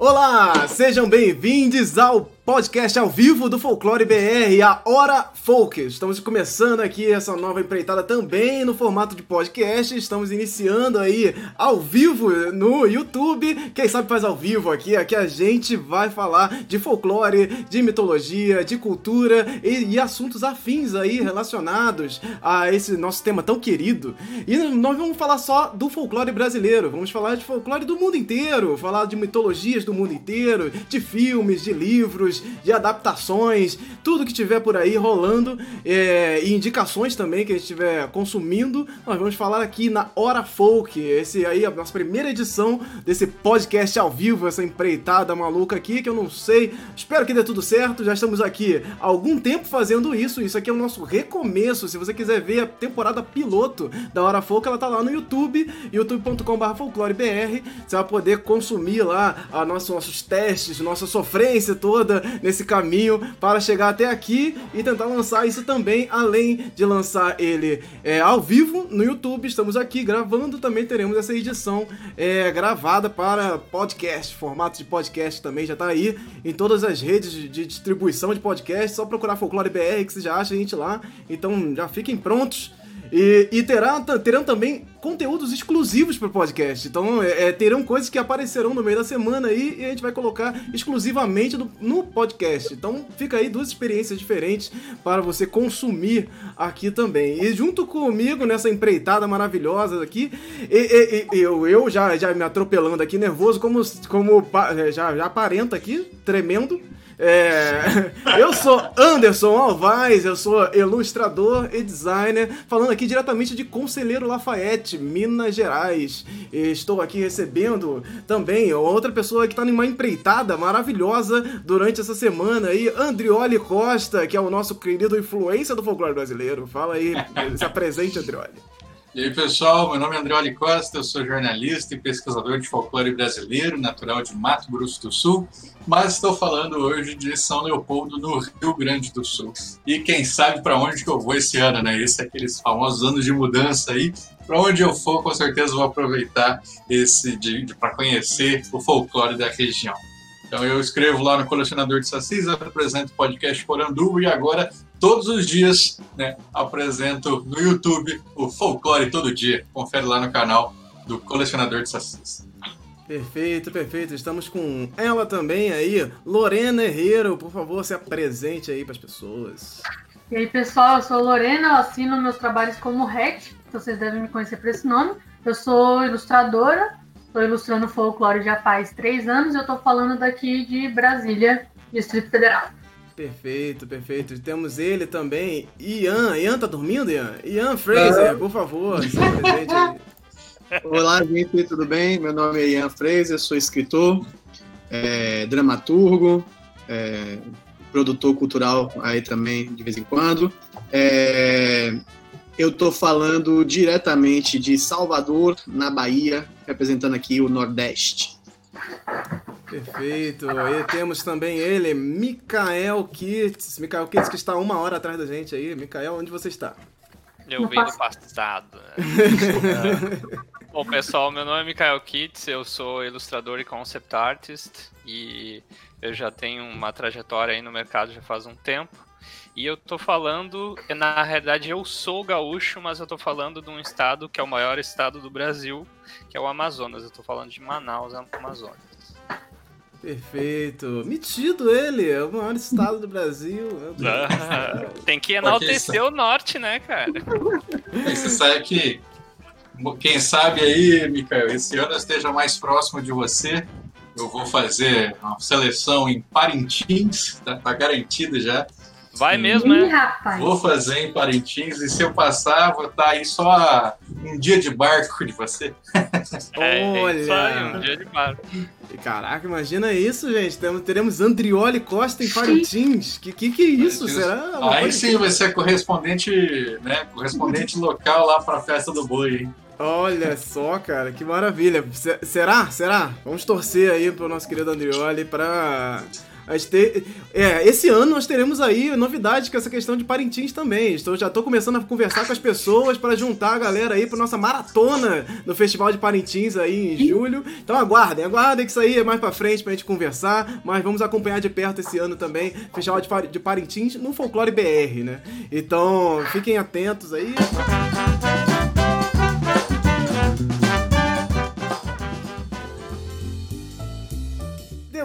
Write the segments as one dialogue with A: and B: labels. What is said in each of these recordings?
A: Olá, sejam bem-vindos ao podcast ao vivo do Folclore BR, a Hora Folk. Estamos começando aqui essa nova empreitada também no formato de podcast. Estamos iniciando aí ao vivo no YouTube. Quem sabe faz ao vivo aqui. Aqui a gente vai falar de folclore, de mitologia, de cultura e, e assuntos afins aí relacionados a esse nosso tema tão querido. E nós vamos falar só do folclore brasileiro. Vamos falar de folclore do mundo inteiro, falar de mitologias do mundo inteiro, de filmes, de livros de adaptações, tudo que tiver por aí rolando é, e indicações também que a gente estiver consumindo, nós vamos falar aqui na Hora Folk. Esse aí é a nossa primeira edição desse podcast ao vivo, essa empreitada maluca aqui que eu não sei. Espero que dê tudo certo. Já estamos aqui há algum tempo fazendo isso. Isso aqui é o nosso recomeço. Se você quiser ver a temporada piloto da Hora Folk, ela tá lá no YouTube, youtube.com/folclorebr. Você vai poder consumir lá a nossa, nossos testes, nossa sofrência toda nesse caminho para chegar até aqui e tentar lançar isso também, além de lançar ele é, ao vivo no YouTube. Estamos aqui gravando, também teremos essa edição é, gravada para podcast, formato de podcast também já está aí em todas as redes de, distribuição de podcast. Só procurar Folclore BR que você já acha a gente lá. Então já fiquem prontos e, e terão também conteúdos exclusivos para o podcast. Então, é, é, terão coisas que aparecerão no meio da semana aí e a gente vai colocar exclusivamente no, no, podcast. Então, fica aí duas experiências diferentes para você consumir aqui também. E junto comigo nessa empreitada maravilhosa aqui, e, e, eu, eu já, já me atropelando aqui, nervoso, como, como já, já aparenta aqui, tremendo. É, eu sou Anderson Alvaz, eu sou ilustrador e designer, falando aqui diretamente de Conselheiro Lafayette, Minas Gerais. Estou aqui recebendo também outra pessoa que está numa empreitada maravilhosa durante essa semana aí, Andrioli Costa, que é o nosso querido influência do folclore brasileiro. Fala aí, se apresente, Andrioli.
B: E aí, pessoal, meu nome é Andrioli Costa, eu sou jornalista e pesquisador de folclore brasileiro, natural de Mato Grosso do Sul, mas estou falando hoje de São Leopoldo, no Rio Grande do Sul. E quem sabe para onde que eu vou esse ano, né? Esse é aqueles famosos anos de mudança aí. Para onde eu for, com certeza vou aproveitar esse para conhecer o folclore da região. Então eu escrevo lá no Colecionador de Sacis, apresento o podcast Poranduba e agora, todos os dias, né, apresento no YouTube o Folclore Todo Dia. Confere lá no canal do Colecionador de Sacis.
A: Perfeito, perfeito. Estamos com ela também aí, Lorena Herrero. Por favor, se apresente aí para as pessoas.
C: E aí, pessoal, eu sou Lorena, eu assino meus trabalhos como REC, então vocês devem me conhecer por esse nome. Eu sou ilustradora, estou ilustrando folclore já faz três anos e eu estou falando daqui de Brasília, Distrito Federal.
A: Perfeito, perfeito. Temos ele também, Ian. Ian tá dormindo, Ian? Ian Fraser, por favor, se apresente aí.
D: Olá, gente, tudo bem? Meu nome é Ian Fraser, sou escritor, é, dramaturgo, é, produtor cultural aí também de vez em quando. É, eu estou falando diretamente de Salvador, na Bahia, representando aqui o Nordeste.
A: Perfeito. E temos também ele, Mikael Kitts. Mikael Kitts que está uma hora atrás da gente aí. Mikael, onde você está?
E: Eu venho do passado. Bom, pessoal, meu nome é Mikael Kitts, eu sou ilustrador e concept artist e eu já tenho uma trajetória aí no mercado já faz um tempo. E eu tô falando, na realidade eu sou gaúcho, mas eu tô falando de um estado que é o maior estado do Brasil, que é o Amazonas. Eu tô falando de Manaus, Amazonas.
A: Perfeito. Metido ele, é o maior estado do Brasil.
E: Ah, tem que enaltecer o norte, né, cara?
B: Você sabe que, quem sabe aí, Mikael, esse ano eu esteja mais próximo de você. Eu vou fazer uma seleção em Parintins, tá, tá garantido já.
E: Vai mesmo, né?
B: Vou fazer em Parintins e se eu passar, vou estar aí só um dia de barco de você.
E: É, Olha! Só aí, um dia de barco.
A: Caraca, imagina isso, gente. Teremos Andrioli Costa em Parintins. Que que, que é isso? Parintins. Será?
B: Aí sim vai ser correspondente, né? Correspondente local lá para a festa do boi, hein?
A: Olha só, cara, que maravilha. será? Será? Vamos torcer aí pro nosso querido Andrioli para te... é, esse ano nós teremos aí novidades com essa questão de Parintins também. Estou, já estou começando a conversar com as pessoas para juntar a galera aí para nossa maratona no Festival de Parintins aí em julho. Então aguardem, aguardem que isso aí é mais para frente pra gente conversar, mas vamos acompanhar de perto esse ano também Festival de Parintins no Folclore BR, né? Então fiquem atentos aí.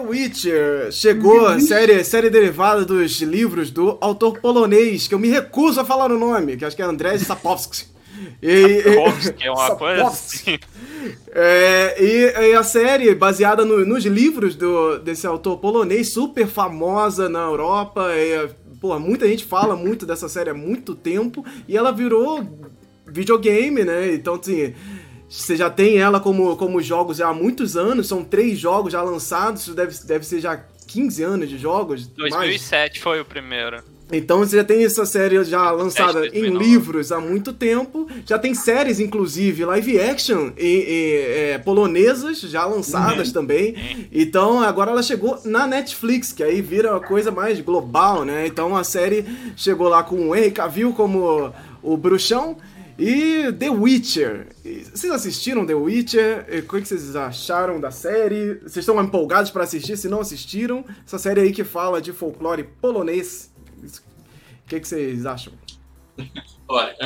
A: Witcher chegou, série, série derivada dos livros do autor polonês, que eu me recuso a falar o nome, que acho que é Andrzej Sapkowski.
E: E, Sapkowski é uma coisa assim.
A: É, e, e, a série, baseada no, nos livros do, desse autor polonês, super famosa na Europa. E, pô, muita gente fala muito dessa série há muito tempo. E ela virou videogame, né? Então, assim você já tem ela como, como jogos há muitos anos, são três jogos já lançados, isso deve, deve ser já 15 anos de jogos.
E: 2007 mais. foi o primeiro.
A: Então você já tem essa série já lançada em livros há muito tempo. Já tem séries, inclusive, live action e, e é, polonesas já lançadas uhum. também. Então agora ela chegou na Netflix, que aí vira uma coisa mais global, né? Então a série chegou lá com o Henry Cavill como o bruxão. E The Witcher. Vocês assistiram The Witcher? O que vocês acharam da série? Vocês estão empolgados para assistir? Se não assistiram, essa série aí que fala de folclore polonês. O que, vocês acham?
B: Olha,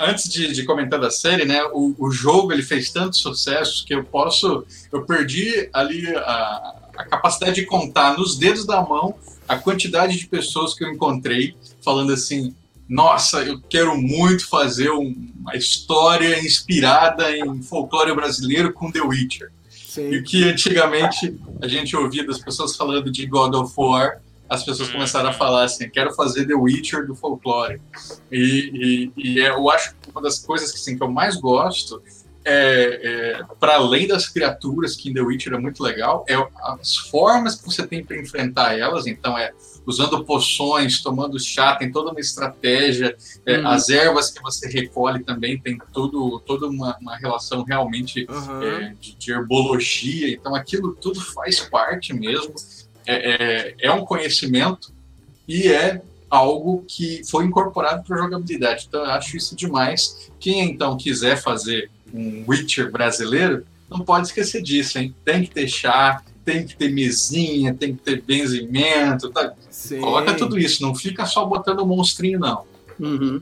B: antes de, de, comentar da série, né, o, o, jogo ele fez tanto sucesso que eu posso, eu perdi ali a, a capacidade de contar nos dedos da mão a quantidade de pessoas que eu encontrei falando assim, nossa, eu quero muito fazer uma história inspirada em folclore brasileiro com The Witcher. Sim. E que antigamente a gente ouvia das pessoas falando de God of War, as pessoas uhum. começaram a falar assim, quero fazer The Witcher do folclore. E, e, e é, eu acho que uma das coisas que, assim, que eu mais gosto é, é para além das criaturas que em The Witcher é muito legal, é as formas que você tem para enfrentar elas. Então é usando poções, tomando chá, tem toda uma estratégia. É, uhum. As ervas que você recolhe também tem tudo, toda uma, uma relação realmente uhum. é, de, de, herbologia. Então, aquilo tudo faz parte mesmo. É, é, é um conhecimento e é algo que foi incorporado para a jogabilidade. Então, eu acho isso demais. Quem então quiser fazer um Witcher brasileiro, não pode esquecer disso, hein? Tem que ter chá, tem que ter mesinha, tem que ter benzimento, tá? Coloca tudo isso, não fica só botando monstrinho, não.
A: Uhum.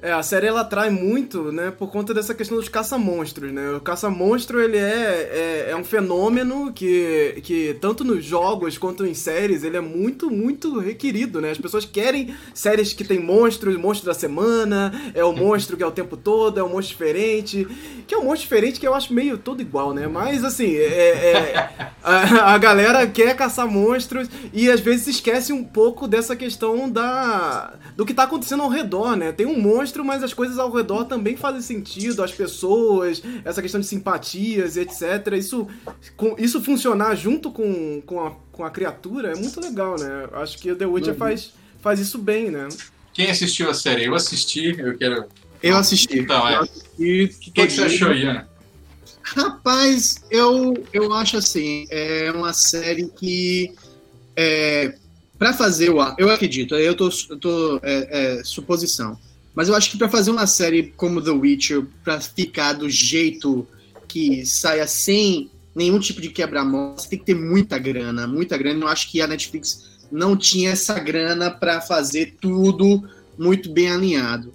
A: É, a série ela atrai muito, né, por conta dessa questão dos caça-monstros, né? O caça-monstro, ele é, é, é, um fenômeno que, que, tanto nos jogos quanto em séries, ele é muito, muito requerido, né? As pessoas querem séries que tem monstros, monstro da semana, é o monstro que é o tempo todo, é um monstro diferente, que é um monstro diferente que eu acho meio todo igual, né? Mas, assim, é, é a, a galera quer caçar monstros e às vezes esquece um pouco dessa questão da do que tá acontecendo ao redor, né? Tem um monstro monstro, mas as coisas ao redor também fazem sentido, as pessoas, essa questão de simpatias e etc. Isso, com, isso funcionar junto com, com, a, com a criatura é muito legal, né? Acho que o The Witcher uhum. faz, faz isso bem, né?
B: Quem assistiu a série? Eu assisti, eu quero.
D: Eu assisti.
B: Então, é. O que, que, você achou, Ian?
D: Rapaz, eu, eu acho assim, é uma série que é, para fazer o eu acredito, eu tô, eu tô é, é, suposição. Mas eu acho que para fazer uma série como The Witcher, para ficar do jeito que saia sem nenhum tipo de quebra-mão, você tem que ter muita grana, muita grana. Eu acho que a Netflix não tinha essa grana para fazer tudo muito bem alinhado.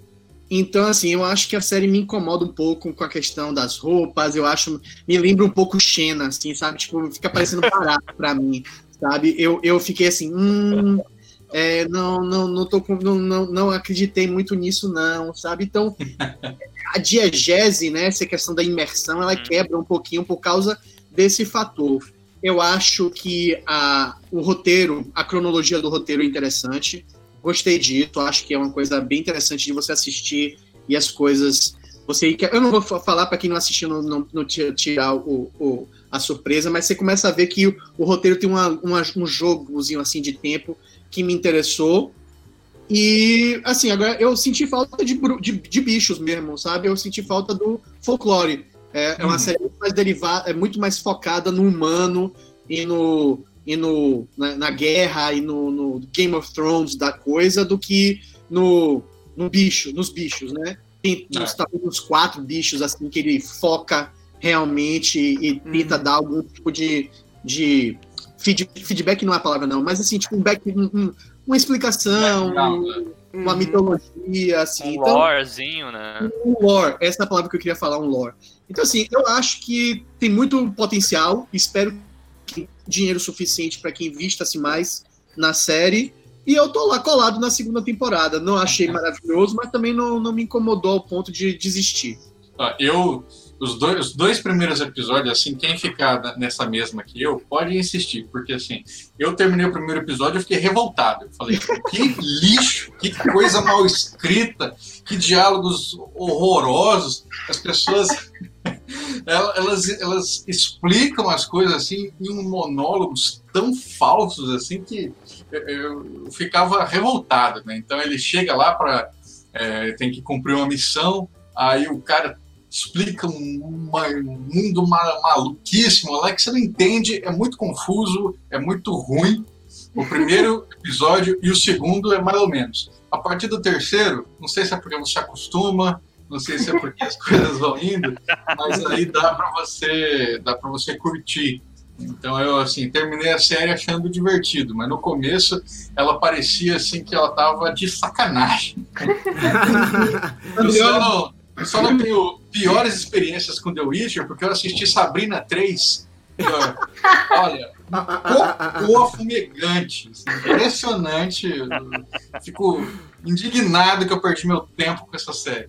D: Então, assim, eu acho que a série me incomoda um pouco com a questão das roupas. Eu acho, me lembra um pouco Xena, assim, sabe? Tipo, fica parecendo barato para mim, sabe? Eu, eu fiquei assim, hum, é, não, não, não, tô não, não, não acreditei muito nisso, não, sabe? Então, a diegese, né, essa questão da imersão, ela hum. quebra um pouquinho por causa desse fator. Eu acho que a, o roteiro, a cronologia do roteiro é interessante. Gostei disso, acho que é uma coisa bem interessante de você assistir e as coisas. Você, eu não vou falar para quem não assistiu, não, não, não tirar o, o, a surpresa, mas você começa a ver que o, o roteiro tem uma, uma, um jogozinho assim de tempo que me interessou. E, assim, agora eu senti falta de, de, de bichos mesmo, sabe? Eu senti falta do folclore. É, é uma uhum. série muito mais derivada, é muito mais focada no humano e no, e no, na, na guerra e no, no, Game of Thrones da coisa do que no, no bicho, nos bichos, né? Tem é. uns, uns quatro bichos assim que ele foca realmente e tenta uhum. dar algum tipo de, de feed, feedback não é a palavra não, mas assim, tipo um back, um, uma explicação, um, uma uhum. mitologia, assim.
E: Um então, lorezinho, né?
D: Um lore, essa é a palavra que eu queria falar, um lore. Então, assim, eu acho que tem muito potencial, espero que dinheiro suficiente para que invista-se mais na série. E eu tô lá colado na segunda temporada. Não achei maravilhoso, mas também não, não me incomodou ao ponto de desistir.
B: Eu os dois, os dois primeiros episódios, assim, quem ficar nessa mesma que eu, pode insistir, porque assim, eu terminei o primeiro episódio e fiquei revoltado. Eu falei, que lixo, que coisa mal escrita, que diálogos horrorosos. As pessoas elas, elas explicam as coisas assim em monólogos tão falsos assim que eu, ficava revoltado, né? Então ele chega lá para é, tem que cumprir uma missão, aí o cara explica um, uma, um mundo maluquíssimo lá que você não entende, é muito confuso, é muito ruim. O primeiro episódio e o segundo é mais ou menos. A partir do terceiro, não sei se é porque você acostuma, não sei se é porque as coisas vão indo, mas aí dá para você, dá para você curtir. Então eu assim terminei a série achando divertido, mas no começo ela parecia assim que ela tava de sacanagem. eu, só não, só não tenho piores experiências com The Witcher porque eu assisti Sabrina 3. olha, cocô fumegante, assim, impressionante. Eu fico indignado que eu perdi meu tempo com essa série.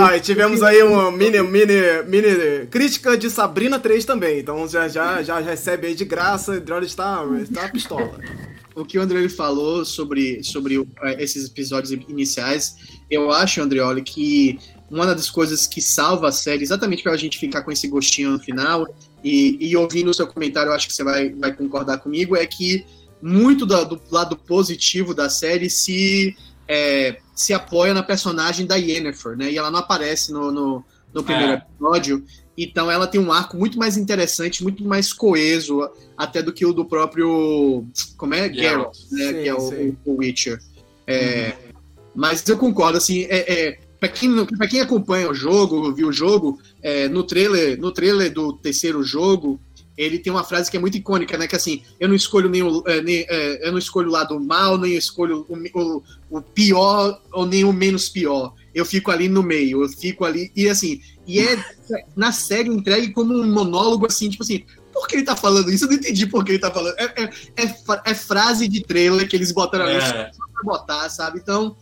A: Ah, e tivemos aí uma mini, mini, mini crítica de Sabrina 3 também. Então já, já, já recebe aí de graça. Android está, está pistola.
D: O que o André falou sobre, sobre eh, esses episódios iniciais, eu acho, Andreoli, que uma das coisas que salva a série, exatamente para a gente ficar com esse gostinho no final, e, e ouvindo o seu comentário, eu acho que você vai, vai concordar comigo, é que muito do, do lado positivo da série se é, se apoia na personagem da Yennefer, né? E ela não aparece no, no, no primeiro é. episódio. Então ela tem um arco muito mais interessante, muito mais coeso, até do que o do próprio. Como é? Geralt, né? Sim, que é o, o Witcher. É, uhum. Mas eu concordo, assim, é, é para quem, pra quem acompanha o jogo, viu o jogo, é, no, trailer, no trailer do terceiro jogo, ele tem uma frase que é muito icônica, né? Que assim, eu não escolho nem o, é, nem, é, eu não escolho o lado mal, nem eu escolho o, o, o, pior ou nem o menos pior. Eu fico ali no meio, eu fico ali. E assim, e é na série entregue como um monólogo, assim, tipo assim, por que ele tá falando isso? Eu não entendi por que ele tá falando. É, é, é, é frase de trailer que eles botaram ali é. só pra botar, sabe? Então,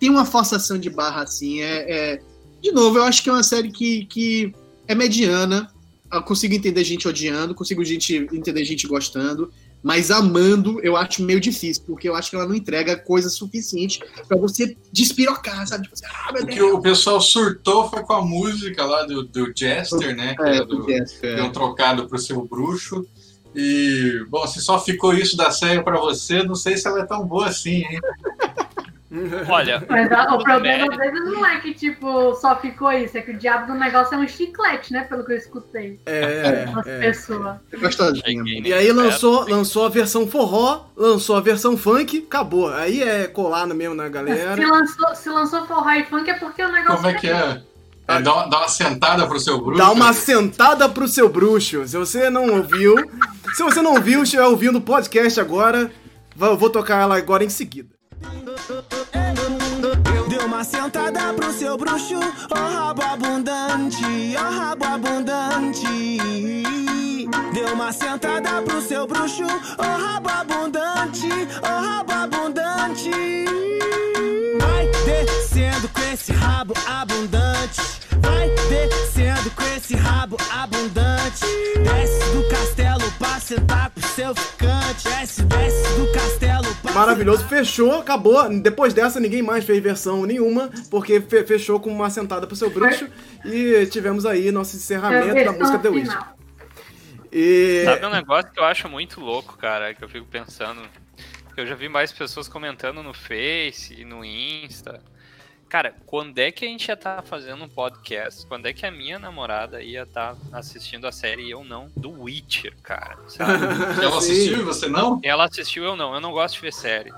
D: tem uma forçação de barra assim. É, é, De novo, eu acho que é uma série que, que é mediana eu consigo entender gente odiando, consigo gente, entender gente gostando, mas amando eu acho meio difícil, porque eu acho que ela não entrega coisa suficiente para você despirocar, sabe? Tipo assim,
B: ah, o que o pessoal surtou foi com a música lá do, do Jester, né? Que é, é do, Jester, deu um trocado pro seu bruxo. E, bom, se só ficou isso da série para você, não sei se ela é tão boa assim, hein?
E: Olha.
C: Mas a, o problema às vezes não é que, tipo, só ficou isso, é que o diabo do negócio é um chiclete, né? Pelo que eu escutei.
A: É.
C: é. pessoa.
D: É
A: e aí lançou, lançou a versão forró, lançou a versão funk, acabou. Aí é colado mesmo na galera.
C: Se lançou, se lançou forró e funk é porque o negócio.
B: Como é que é? É, dá, uma, dá uma sentada pro seu bruxo.
A: Dá uma sentada pro seu bruxo. Se você não ouviu, se você não ouviu, estiver ouvindo o podcast agora, eu vou tocar ela agora em seguida.
F: Sentada pro seu bruxo, ó oh, rabo abundante, ó oh, rabo abundante. Deu uma sentada pro seu bruxo, ó oh, rabo abundante, ó oh, rabo abundante. Vai descendo com esse rabo abundante. Vai descendo com esse rabo abundante. Desce do castelo seu ficante. Desce, desce do castelo
A: Maravilhoso, fechou, acabou. Depois dessa, ninguém mais fez versão nenhuma, porque fechou com uma sentada pro seu bruxo. e tivemos aí nosso encerramento da música The Witch.
E: E... Sabe um negócio que eu acho muito louco, cara, que eu fico pensando. Que eu já vi mais pessoas comentando no Face e no Insta cara, quando é que a gente ia estar tá fazendo um podcast? Quando é que a minha namorada ia estar tá assistindo a série e eu não? Do Witcher, cara. Sabe?
B: Ela assistiu e você não?
E: Ela assistiu eu não. Eu não gosto de ver série.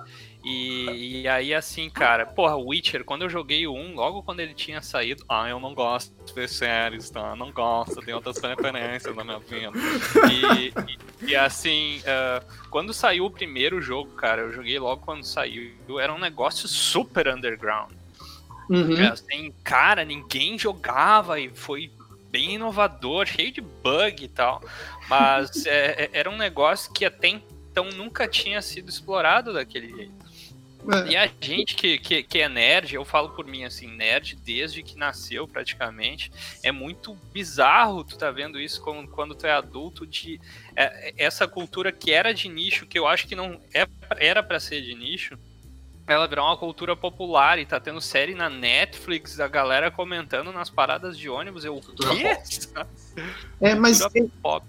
E: E, e, aí, assim, cara, porra, Witcher, quando eu joguei o 1, logo quando ele tinha saído, ah, eu não gosto de ver séries, tá? Não gosto, tem outras preferências na minha vida. E, e, e assim, uh, quando saiu o primeiro jogo, cara, eu joguei logo quando saiu, era um negócio super underground. Uhum. Assim, cara, ninguém jogava e foi bem inovador, cheio de bug e tal. Mas é, é, era um negócio que até então nunca tinha sido explorado daquele jeito. É. E a gente que, que, que, é nerd, eu falo por mim assim, nerd desde que nasceu praticamente, é muito bizarro tu tá vendo isso quando, quando tu é adulto, de é, essa cultura que era de nicho, que eu acho que não é, era para ser de nicho, ela virou uma cultura popular e tá tendo série na Netflix, a galera comentando nas paradas de ônibus, eu, o quê?
D: É, mas... Pop.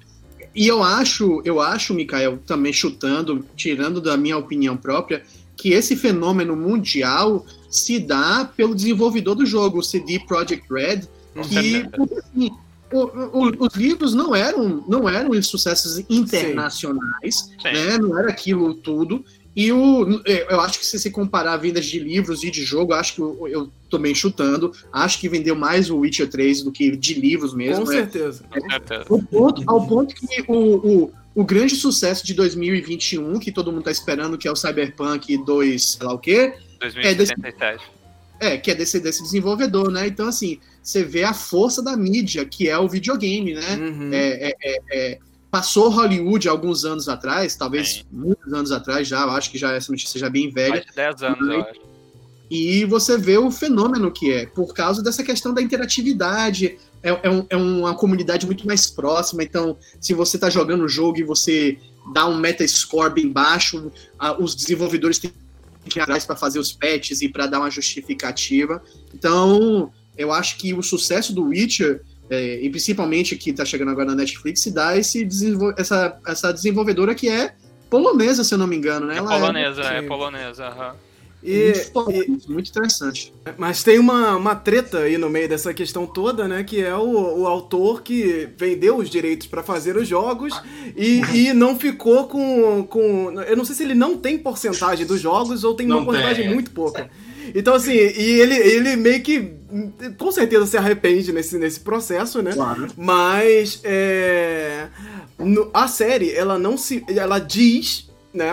D: E eu acho, eu acho, Mikael, também chutando, tirando da minha opinião própria, que esse fenômeno mundial se dá pelo desenvolvedor do jogo, o CD Projekt Red, que assim, o, o, os livros não eram não eram sucessos internacionais, Sim. né? Não era aquilo tudo. E o, eu acho que se você comparar vendas de livros e de jogo, acho que eu, eu tô bem chutando. Acho que vendeu mais o Witcher 3 do que de livros mesmo.
A: Com
D: né?
A: certeza.
D: É, ao, ponto, ao ponto que o, o o grande sucesso de 2021, que todo mundo tá esperando, que é o Cyberpunk 2, sei lá o quê.
E: 2077. É, desse,
D: é que é desse, desse desenvolvedor, né? Então, assim, você vê a força da mídia, que é o videogame, né? Uhum. É, é, é, é passou Hollywood alguns anos atrás, talvez Sim. muitos anos atrás já, eu acho que já essa notícia já bem velha. Mais
E: de 10 anos, eu acho.
D: E você vê o fenômeno que é, por causa dessa questão da interatividade, é, é, um, é uma comunidade muito mais próxima. Então, se você está jogando o jogo e você dá um metascore bem baixo, os desenvolvedores têm que ir atrás para fazer os patches e para dar uma justificativa. Então, eu acho que o sucesso do Witcher, é, e principalmente que está chegando agora na Netflix, se dá esse essa, essa desenvolvedora que é polonesa, se eu não me engano, né?
E: É Ela polonesa, é, é polonesa, aham. Uhum.
D: E, muito, muito, interessante.
A: Mas tem uma, uma treta aí no meio dessa questão toda, né? Que é o, o autor que vendeu os direitos para fazer os jogos e, e não ficou com, com. Eu não sei se ele não tem porcentagem dos jogos ou tem não uma porcentagem muito pouca. Então, assim, e ele, ele meio que. Com certeza se arrepende nesse, nesse processo, né? Claro. Mas. É, no, a série, ela não se. Ela diz né,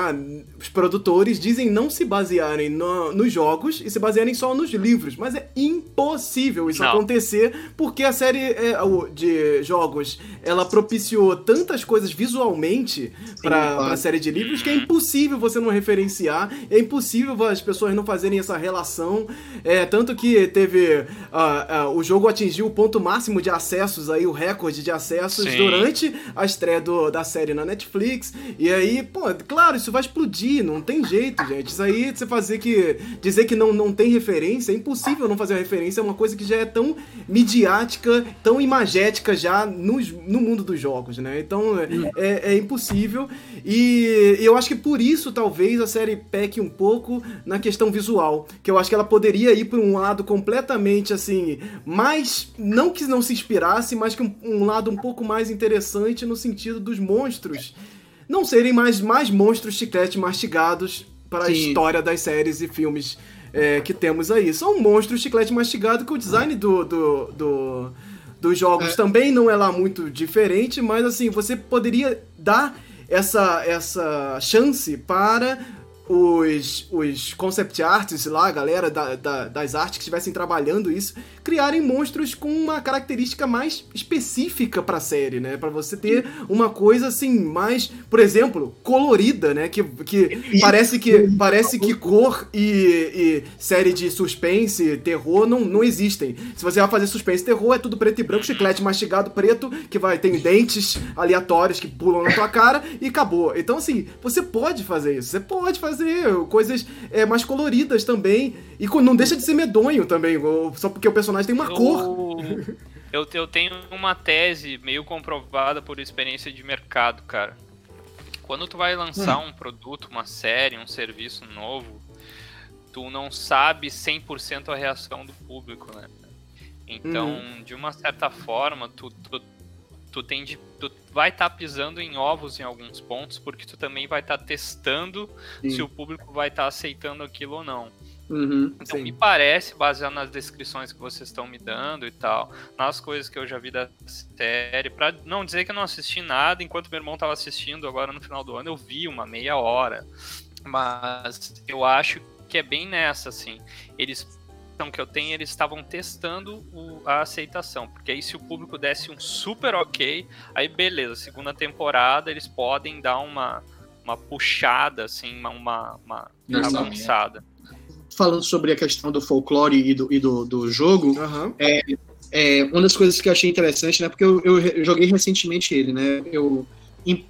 A: os produtores dizem não se basearem no, nos jogos e se basearem só nos livros, mas é impossível isso não. acontecer porque a série é, de jogos ela propiciou tantas coisas visualmente para a série de livros que é impossível você não referenciar, é impossível as pessoas não fazerem essa relação, é tanto que teve uh, uh, o jogo atingiu o ponto máximo de acessos aí o recorde de acessos Sim. durante a estreia do, da série na Netflix e aí pô claro Claro, isso vai explodir, não tem jeito, gente. Isso aí, você fazer que. dizer que não, não tem referência, é impossível não fazer referência, é uma coisa que já é tão midiática, tão imagética já no, no mundo dos jogos, né? Então é, é, é impossível. E eu acho que por isso, talvez, a série peque um pouco na questão visual. Que eu acho que ela poderia ir por um lado completamente assim, mais. Não que não se inspirasse, mas que um, um lado um pouco mais interessante no sentido dos monstros não serem mais, mais monstros chiclete mastigados para Sim. a história das séries e filmes é, que temos aí. São monstros chiclete mastigado que o design do, do, do dos jogos é. também não é lá muito diferente, mas assim, você poderia dar essa, essa chance para os, os concept artists lá, a galera da, da, das artes que estivessem trabalhando isso, criarem monstros com uma característica mais específica para a série, né? Para você ter uma coisa assim mais, por exemplo, colorida, né? Que, que parece que parece que cor e, e série de suspense, terror não, não existem. Se você vai fazer suspense, terror é tudo preto e branco, chiclete mastigado preto que vai tem dentes aleatórios que pulam na tua cara e acabou. Então assim, você pode fazer isso, você pode fazer fazer coisas é, mais coloridas também. E não deixa de ser medonho também, só porque o personagem tem uma eu, cor.
E: Eu, eu tenho uma tese meio comprovada por experiência de mercado, cara. Quando tu vai lançar hum. um produto, uma série, um serviço novo, tu não sabe 100% a reação do público, né? Então,
A: Uhum.
E: de uma certa forma, tu, tu, tu, tem de, tu vai estar pisando em ovos em alguns pontos, porque tu também vai estar testando
D: Sim.
E: se o público vai estar aceitando aquilo ou não.
D: Uhum.
E: Então,
A: Sim.
E: me parece, baseado nas descrições que vocês estão me dando e tal, nas coisas que eu já vi da série, pra não dizer que eu não assisti nada enquanto meu irmão tava assistindo agora no final do ano, eu vi uma meia hora. Mas eu acho que é bem nessa, assim. Eles então, que eu tenho, eles estavam testando o- a aceitação. Porque aí, se o público desse um super ok, aí beleza, segunda temporada eles podem dar uma, uma puxada, assim, uma, uma, uma
B: Lançamento.
E: avançada.
D: Falando sobre a questão do folclore e do, e do, do jogo,
A: Aham.
D: é, uma das coisas que eu achei interessante, né? Porque eu, eu joguei recentemente ele, né? Eu,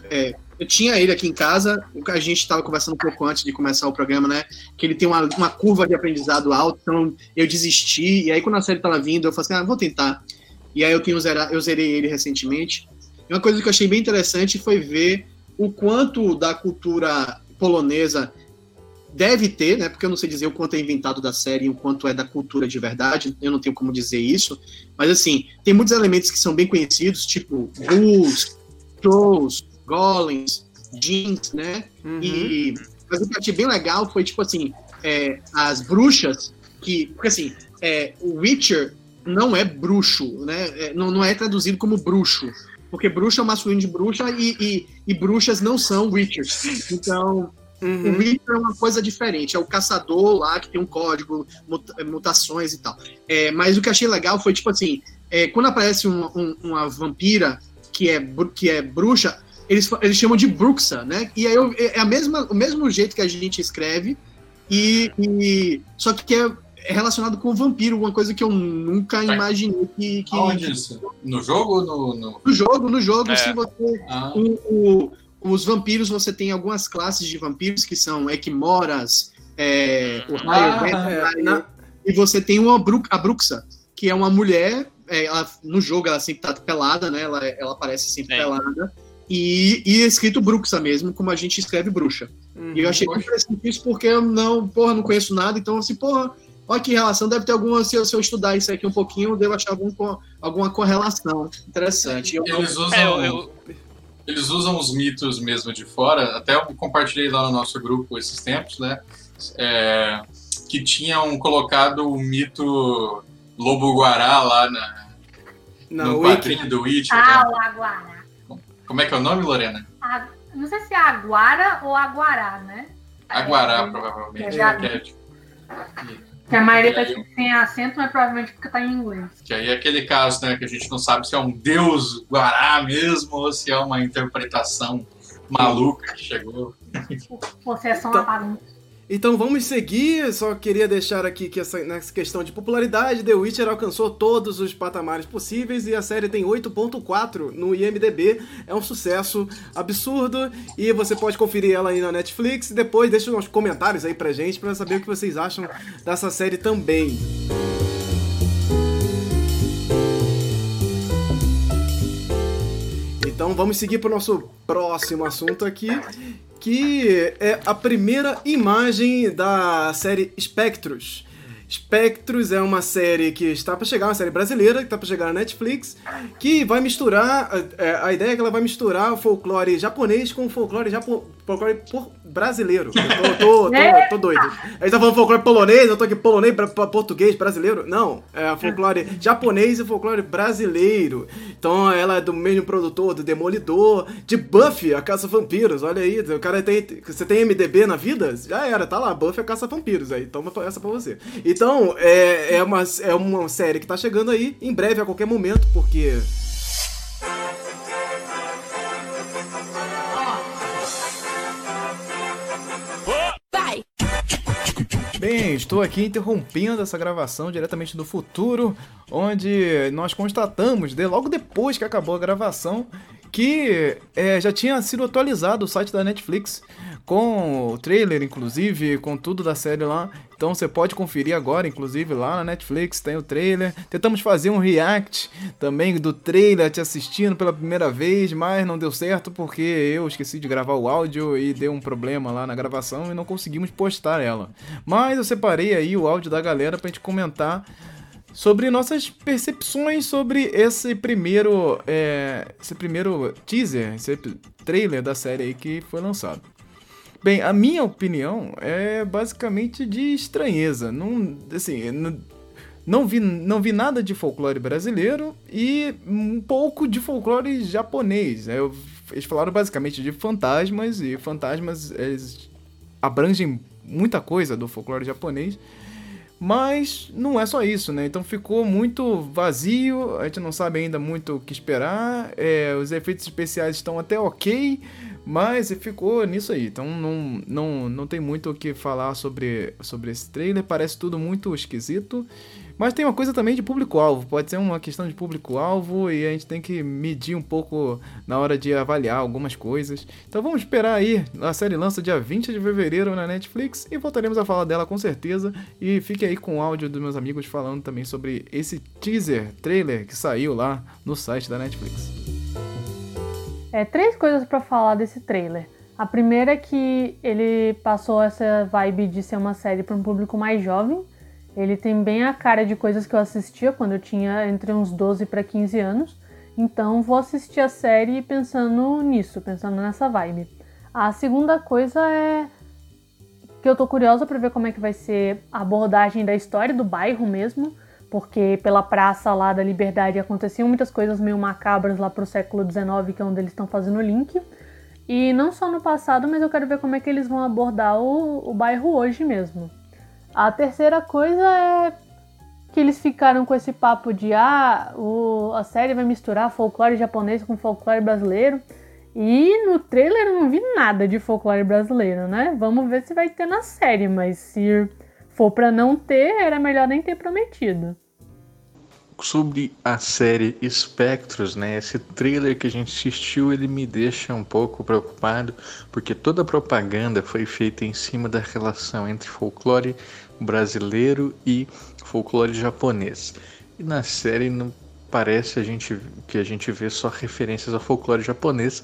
D: é, eu tinha ele aqui em casa, a gente estava conversando um pouco antes de começar o programa, né? Que ele tem uma, uma curva de aprendizado alta, então eu desisti. E aí, quando a série tava vindo, eu falei assim, ah, vou tentar. E aí eu tenho eu zerei ele recentemente. E uma coisa que eu achei bem interessante foi ver o quanto da cultura polonesa deve ter, né? Porque eu não sei dizer o quanto é inventado da série e o quanto é da cultura de verdade, eu não tenho como dizer isso. Mas assim, tem muitos elementos que são bem conhecidos, tipo bulls, trolls, golems, jeans, né?
A: Uhum.
D: E mas o que eu achei bem legal foi tipo assim, é, as bruxas que, porque assim, é, o Witcher não é bruxo, né? É, não, não é traduzido como bruxo, porque bruxa é o masculino de bruxa e, e, e bruxas não são Witchers. Então o
A: Uhum.
D: Witcher é uma coisa diferente, é o caçador lá que tem um código, muta- mutações e tal. É, mas o que eu achei legal foi, tipo assim, é, quando aparece um- um- uma vampira que é, que é bruxa, eles, eles chamam de Bruxa, né? E aí eu- é a mesma, o mesmo jeito que a gente escreve, e, e- só que é, é relacionado com vampiro, uma coisa que eu nunca
B: Tá.
D: imaginei que, que
B: Aonde isso? No jogo ou no. no...
D: no jogo, no jogo,
E: É.
D: se você
B: Ah,
D: o- o- os vampiros, você tem algumas classes de vampiros que são Equimoras, é, o Raio
B: Ah,
A: É, na-
D: e você tem uma Bru a Bruxa, que é uma mulher, é, ela- no jogo ela sempre tá pelada, né? Ela, ela aparece sempre pelada. E, e é escrito Bruxa mesmo, como a gente escreve bruxa.
A: uhum.
D: E eu achei
B: Poxa.
D: interessante isso porque eu não, porra, não conheço nada, então assim, porra, olha que relação, deve ter alguma, se eu, se eu estudar isso aqui um pouquinho, eu devo achar algum, alguma correlação interessante. Eu não-
B: eles usam.
E: É, eu, eu-
B: Eles usam os mitos mesmo de fora. Até eu compartilhei lá no nosso grupo esses tempos, né? É, que tinham colocado o mito Lobo-Guará lá na,
A: Na
B: no
A: Wiki.
B: quadrinho do.
C: Ah,
B: né?
C: o Aguará.
B: Como é que é o nome, Lorena?
C: A- Não sei se é Aguara ou Aguará, né?
B: Aguará,
C: É,
B: provavelmente.
C: Já-
B: Que, é,
C: Que a maioria tá sem acento, mas provavelmente porque tá em inglês.
B: que aí é aquele caso, né? Que a gente não sabe se é um deus Guará mesmo ou se é uma interpretação maluca que chegou.
C: Possessão
A: Então-
C: apagão.
A: Então vamos seguir. Só queria deixar aqui que essa, nessa questão de popularidade, The Witcher alcançou todos os patamares possíveis e a série tem 8.4 no IMDb. É um sucesso absurdo e você pode conferir ela aí na Netflix. Depois deixa uns comentários aí pra gente pra saber o que vocês acham dessa série também. Então vamos seguir para nosso próximo assunto aqui, que é a primeira imagem da série Spectros. Spectros é uma série que está para chegar, uma série brasileira que está para chegar na Netflix, que vai misturar, é, a ideia é que ela vai misturar o folclore japonês com o folclore, japo, folclore por- brasileiro. Eu tô, tô, tô, tô doido. A gente tá falando folclore polonês, eu tô aqui polonês, pra, pra português, brasileiro. Não, é folclore japonês e folclore brasileiro. Então ela é do mesmo produtor do Demolidor, de Buffy, a Caça Vampiros. Olha aí, o cara tem. Você tem MDB na vida? Já era, tá lá, Buffy a Caça Vampiros. Aí toma essa pra você. Então, é, é, uma, é uma série que tá chegando aí, em breve, a qualquer momento, porque. Bem, estou aqui interrompendo essa gravação diretamente do futuro, onde nós constatamos, de, logo depois que acabou a gravação, que é, já tinha sido atualizado o site da Netflix com o trailer, inclusive, com tudo da série lá. Então você pode conferir agora, inclusive lá na Netflix tem o trailer. Tentamos fazer um react também do trailer te assistindo pela primeira vez, mas não deu certo porque eu esqueci de gravar o áudio e deu um problema lá na gravação e não conseguimos postar ela. Mas eu separei aí o áudio da galera pra gente comentar sobre nossas percepções sobre esse primeiro, é, esse primeiro teaser, esse trailer da série aí que foi lançado. Bem, a minha opinião é basicamente de estranheza. Não, assim, não, não vi, não vi nada de folclore brasileiro e um pouco de folclore japonês. Eu, eles falaram basicamente de fantasmas e fantasmas abrangem muita coisa do folclore japonês. Mas não é só isso, né? Então ficou muito vazio, a gente não sabe ainda muito o que esperar. É, os efeitos especiais estão até ok, mas ficou nisso aí. Então não, não, não tem muito o que falar sobre, sobre esse trailer. Parece tudo muito esquisito. Mas tem uma coisa também de público-alvo. Pode ser uma questão de público-alvo e a gente tem que medir um pouco na hora de avaliar algumas coisas. Então vamos esperar aí. A série lança dia 20 de fevereiro na Netflix e voltaremos a falar dela com certeza. E fique aí com o áudio dos meus amigos falando também sobre esse teaser, trailer que saiu lá no site da Netflix.
C: É, três coisas para falar desse trailer. A primeira é que ele passou essa vibe de ser uma série para um público mais jovem, ele tem bem a cara de coisas que eu assistia quando eu tinha entre uns 12 para 15 anos. Então vou assistir a série pensando nisso, pensando nessa vibe. A segunda coisa é que eu tô curiosa para ver como é que vai ser a abordagem da história do bairro mesmo, porque pela praça lá da Liberdade aconteciam muitas coisas meio macabras lá pro século XIX, que é onde eles estão fazendo o link. E não só no passado, mas eu quero ver como é que eles vão abordar o, o bairro hoje mesmo. A terceira coisa é que eles ficaram com esse papo de ah, o, a série vai misturar folclore japonês com folclore brasileiro. E no trailer eu não vi nada de folclore brasileiro, né? Vamos ver se vai ter na série, mas se for para não ter, era melhor nem ter prometido
G: sobre a série Espectros, né? Esse trailer que a gente assistiu, ele me deixa um pouco preocupado, porque toda a propaganda foi feita em cima da relação entre folclore brasileiro e folclore japonês. E na série não parece a gente que a gente vê só referências ao folclore japonês,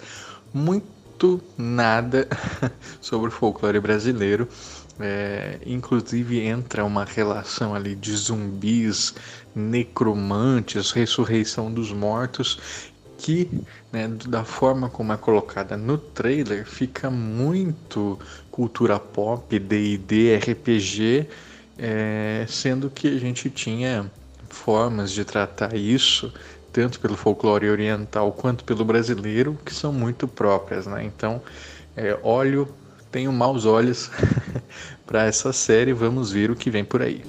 G: muito nada sobre o folclore brasileiro. É, inclusive entra uma relação ali de zumbis, necromantes, ressurreição dos mortos, que né, da forma como é colocada no trailer fica muito cultura pop, D&D, RPG, é, sendo que a gente tinha formas de tratar isso tanto pelo folclore oriental quanto pelo brasileiro que são muito próprias, né? Então, é, olho tenho maus olhos para essa série. Vamos ver o que vem por aí.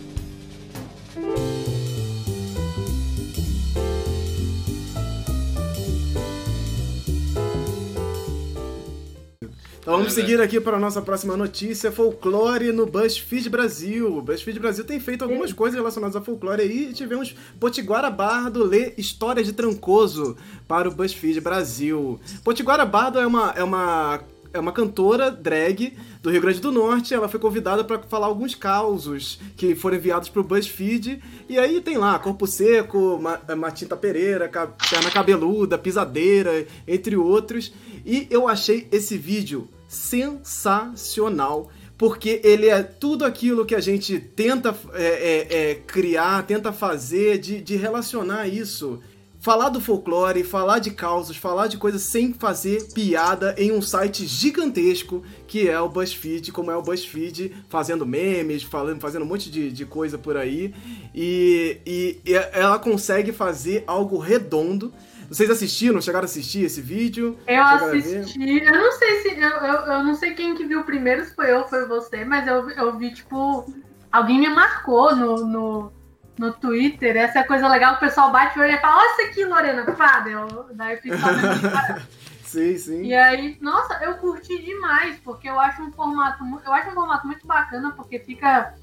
A: Então vamos seguir aqui para a nossa próxima notícia: folclore no BuzzFeed Brasil. O BuzzFeed Brasil tem feito algumas coisas relacionadas a folclore aí. Tivemos Potiguara Bardo ler Histórias de Trancoso para o BuzzFeed Brasil. Potiguara Bardo é uma, é uma é uma cantora drag do Rio Grande do Norte. Ela foi convidada para falar alguns causos que foram enviados para o BuzzFeed. E aí tem lá Corpo Seco, Matinta Pereira, Perna Cabeluda, Pisadeira, entre outros. E eu achei esse vídeo sensacional porque ele é tudo aquilo que a gente tenta é, é, é, criar, tenta fazer, de, de relacionar isso falar do folclore, falar de causos, falar de coisas sem fazer piada em um site gigantesco que é o BuzzFeed, como é o BuzzFeed, fazendo memes, falando, fazendo um monte de, de coisa por aí. E, e, e ela consegue fazer algo redondo. Vocês assistiram? Chegaram a assistir esse vídeo?
C: Eu assisti. Eu não sei se. Eu, eu, eu, não sei quem que viu primeiro, se foi eu ou foi você, mas eu, eu vi, tipo. Alguém me marcou no, no, no Twitter, essa é a coisa legal, o pessoal bate o olho e fala, isso aqui, Lorena, pá, eu, daí fica
A: Sim, sim.
C: E aí, nossa, eu curti demais, porque eu acho um formato, eu acho um formato muito bacana, porque fica.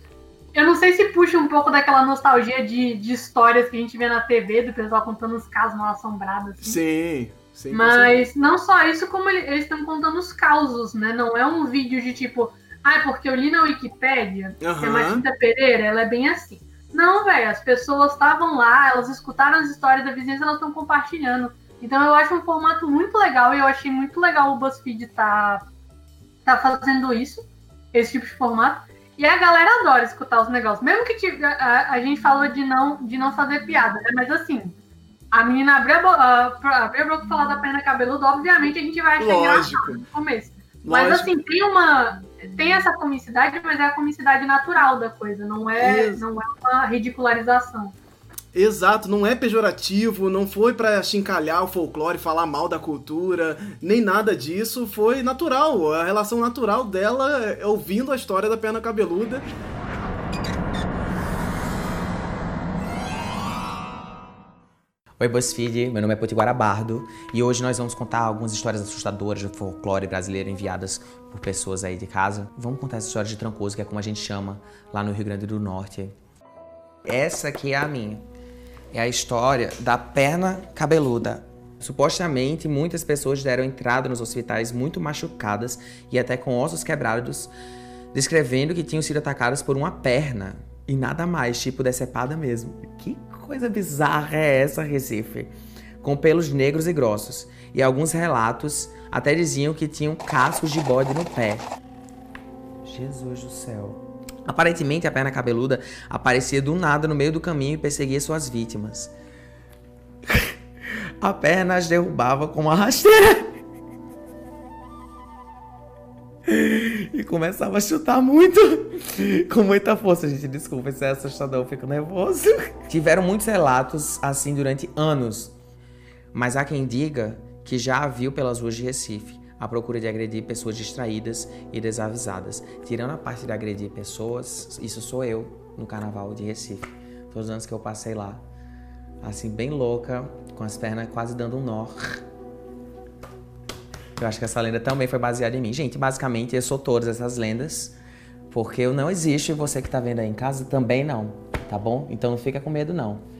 C: Eu não sei se puxa um pouco daquela nostalgia de, de histórias que a gente vê na TV, do pessoal contando os casos mal assombrados. Assim.
A: Sim.
C: Sim, Mas não só isso, como ele, eles estão contando os causos, né? Não é um vídeo de tipo, ah, porque eu li na Wikipédia, uhum. que a Matilda Pereira, ela é bem assim. Não, velho, as pessoas estavam lá, elas escutaram as histórias da vizinhança, elas estão compartilhando. Então eu acho um formato muito legal e eu achei muito legal o BuzzFeed tá, tá fazendo isso, esse tipo de formato. E a galera adora escutar os negócios. Mesmo que a, a, gente falou de não, de não fazer piada, né? Mas assim, a menina abriu a, boca, abriu a boca falar da perna cabeluda, obviamente a gente vai achar
A: Lógico.
C: no começo. Mas Lógico. assim, tem uma. Tem essa comicidade, mas é a comicidade natural da coisa, não é, não é uma ridicularização.
A: Exato, não é pejorativo, não foi para chincalhar o folclore, falar mal da cultura, nem nada disso, foi natural, a relação natural dela é ouvindo a história da perna cabeluda.
H: Oi BuzzFeed, meu nome é Potiguara Bardo e hoje nós vamos contar algumas histórias assustadoras do folclore brasileiro enviadas por pessoas aí de casa. Vamos contar essa história de Trancoso, que é como a gente chama lá no Rio Grande do Norte. Essa aqui é a minha é a história da perna cabeluda. Supostamente, muitas pessoas deram entrada nos hospitais muito machucadas e até com ossos quebrados, descrevendo que tinham sido atacadas por uma perna e nada mais, tipo decepada mesmo. Que coisa bizarra é essa, Recife? Com pelos negros e grossos. E alguns relatos até diziam que tinham cascos de bode no pé. Jesus do céu. Aparentemente, a perna cabeluda aparecia do nada no meio do caminho e perseguia suas vítimas. A perna as derrubava com uma rasteira. E começava a chutar muito. Com muita força, gente. Desculpa, isso é assustador, eu fico nervoso. Tiveram muitos relatos assim durante anos. Mas há quem diga que já a viu pelas ruas de Recife à procura de agredir pessoas distraídas e desavisadas. Tirando a parte de agredir pessoas, isso sou eu no carnaval de Recife. Todos os anos que eu passei lá. Assim, bem louca, com as pernas quase dando um nó. Eu acho que essa lenda também foi baseada em mim. Gente, basicamente eu sou todas essas lendas, porque eu não existo e você que tá vendo aí em casa também não, tá bom? Então não fica com medo não.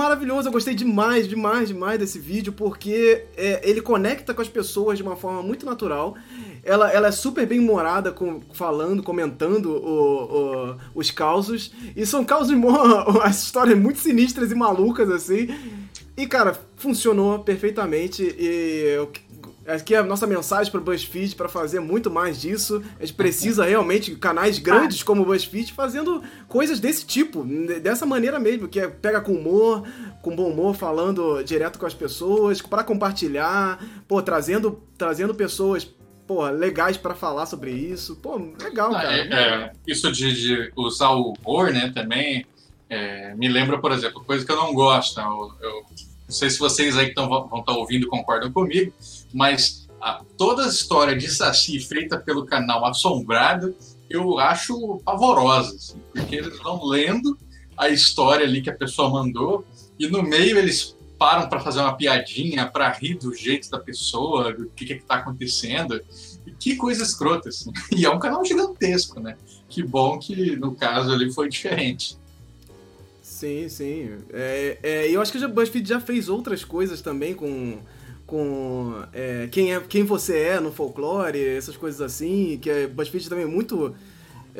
A: maravilhoso, eu gostei demais, demais, demais desse vídeo, porque é, ele conecta com as pessoas de uma forma muito natural. Ela, ela é super bem humorada, com, falando, comentando o, o, os causos. E são causos, as histórias muito sinistras e malucas, assim. E, cara, funcionou perfeitamente. E eu Aqui é a nossa mensagem para o BuzzFeed para fazer muito mais disso. A gente precisa realmente de canais grandes como o BuzzFeed fazendo coisas desse tipo, dessa maneira mesmo, que é pega com humor, com bom humor, falando direto com as pessoas, para compartilhar, pô, trazendo, trazendo pessoas pô, legais para falar sobre isso. Pô, legal, ah, cara.
B: É, é, isso de, de, usar o humor, né, também é, me lembra, por exemplo, coisa que eu não gosto. Eu, eu não sei se vocês aí que tão, vão estar tá ouvindo concordam comigo, mas a, toda a história de Saci feita pelo canal Assombrado eu acho pavorosa, assim, porque eles vão lendo a história ali que a pessoa mandou e no meio eles param para fazer uma piadinha, para rir do jeito da pessoa, do que está acontecendo. E que coisa escrota, assim. E é um canal gigantesco, né? Que bom que no caso ali foi diferente.
A: Sim, sim. É, é, eu acho que o BuzzFeed já fez outras coisas também com, com é, quem, é, quem você é no folclore, essas coisas assim, que é BuzzFeed também é muito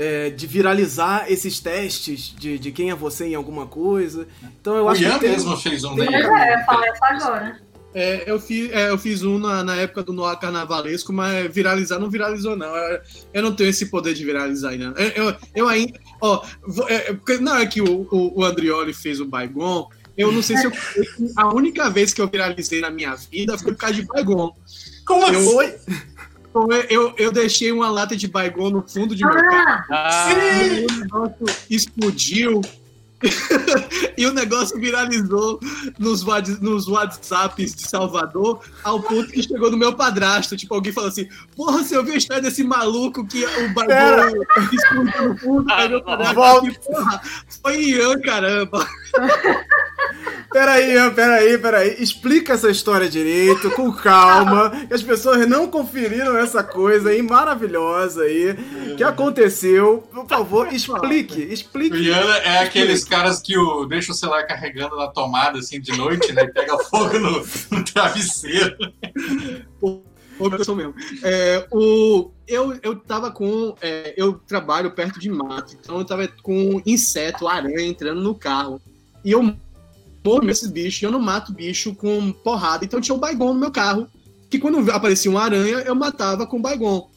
A: é, de viralizar esses testes de, de quem é você em alguma coisa. Então eu
B: o
A: acho
B: Ian
A: que
B: tem, mesmo fez um.
C: Tem, é, falar isso agora.
D: É, eu, fiz, é, eu fiz um na, na época do Noir Carnavalesco, mas viralizar não viralizou, não. Eu, eu não tenho esse poder de viralizar ainda. Eu, eu, eu ainda. Ó, é, na hora que o, o, o Andrioli fez o Baigon, eu não sei se eu. A única vez que eu viralizei na minha vida foi por causa de Baigon.
A: Como eu,
D: foi? Eu, eu deixei uma lata de Baigon no fundo de meu carro. Ah, e o negócio explodiu. e o negócio viralizou nos, nos WhatsApps de Salvador, ao ponto que chegou no meu padrasto. Tipo, alguém falou assim: Porra, você ouviu a história desse maluco que o bagulho explodiu no fundo? Ah, aí meu padrasto assim, porra, foi Ian, caramba.
A: Peraí, peraí, peraí. Explica essa história direito, com calma. Que as pessoas não conferiram essa coisa aí maravilhosa aí que aconteceu. Por favor, explique, explique.
B: Ian é aqueles caras que o, deixa o celular carregando na tomada assim de noite, né? E pega fogo no, no travesseiro.
D: Mesmo. É, o, eu, eu tava com. É, eu trabalho perto de mato, então eu tava com inseto, aranha entrando no carro. E eu morro esses bichos, eu não mato bicho com porrada. Então tinha um baigon no meu carro, que quando aparecia uma aranha, eu matava com baigon.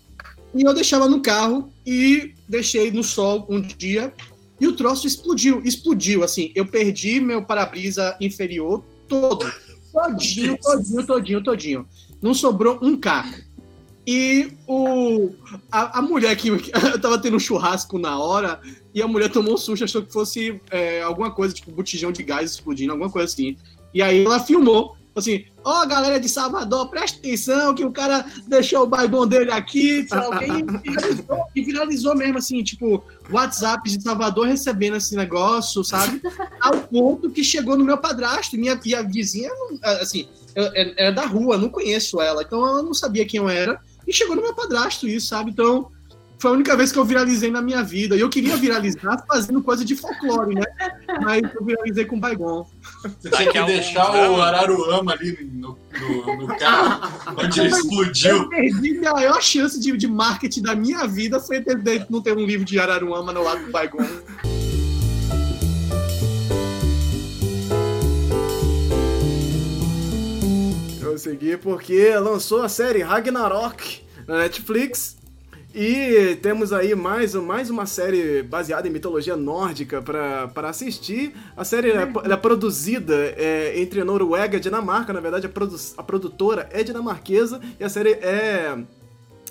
D: E eu deixava no carro e deixei no sol um dia e o troço explodiu. Explodiu, assim. Eu perdi meu para-brisa inferior todo. Todinho, todinho, todinho, todinho não sobrou um caco. E o, a, a mulher que eu tava tendo um churrasco na hora, e a mulher tomou um susto, achou que fosse é, alguma coisa, tipo botijão de gás explodindo, alguma coisa assim. E aí ela filmou, assim, ó, oh, galera de Salvador, presta atenção que o cara deixou o baibon dele aqui, alguém viralizou, e viralizou mesmo, assim, tipo, WhatsApp de Salvador recebendo esse negócio, sabe? Ao ponto que chegou no meu padrasto, minha, minha vizinha, assim, era é, da rua, não conheço ela, então ela não sabia quem eu era, e chegou no meu padrasto isso, sabe? Então, foi a única vez que eu viralizei na minha vida. E eu queria viralizar fazendo coisa de folclore, né? Mas eu viralizei com Baigon.
B: Você tinha que deixar o Araruama ali no, no, no carro, onde ele explodiu.
D: Eu perdi a maior chance de, de marketing da minha vida foi ter, não ter um livro de Araruama no lado do Baigon.
A: Eu segui porque lançou a série Ragnarok na Netflix e temos aí mais, mais uma série baseada em mitologia nórdica para assistir. A série é, é produzida é, entre Noruega e Dinamarca. Na verdade, a, produ a produtora é dinamarquesa e a série é,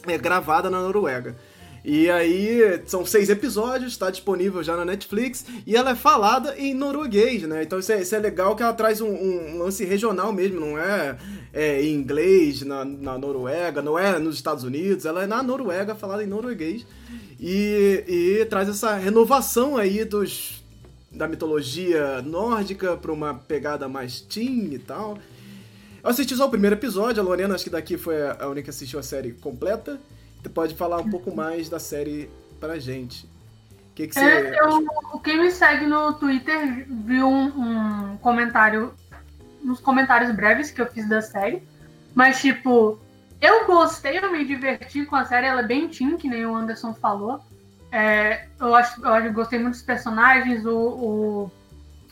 A: é gravada na Noruega. E aí, são seis episódios, está disponível já na Netflix, e ela é falada em norueguês, né? Então isso é, isso é legal que ela traz um, um lance regional mesmo, não é, é em inglês na, na, Noruega, não é nos Estados Unidos, ela é na Noruega, falada em norueguês. E, e traz essa renovação aí dos, da mitologia nórdica para uma pegada mais teen e tal. Eu assisti só o primeiro episódio, a Lorena acho que daqui foi a única que assistiu a série completa. Pode falar um pouco mais da série pra gente. O que, que você.
C: É, eu, quem me segue no Twitter viu um, um comentário, uns comentários breves que eu fiz da série. Mas, tipo, eu gostei, eu me diverti com a série, ela é bem teen, que nem o Anderson falou. É, eu, acho, eu gostei muito dos personagens, o, o,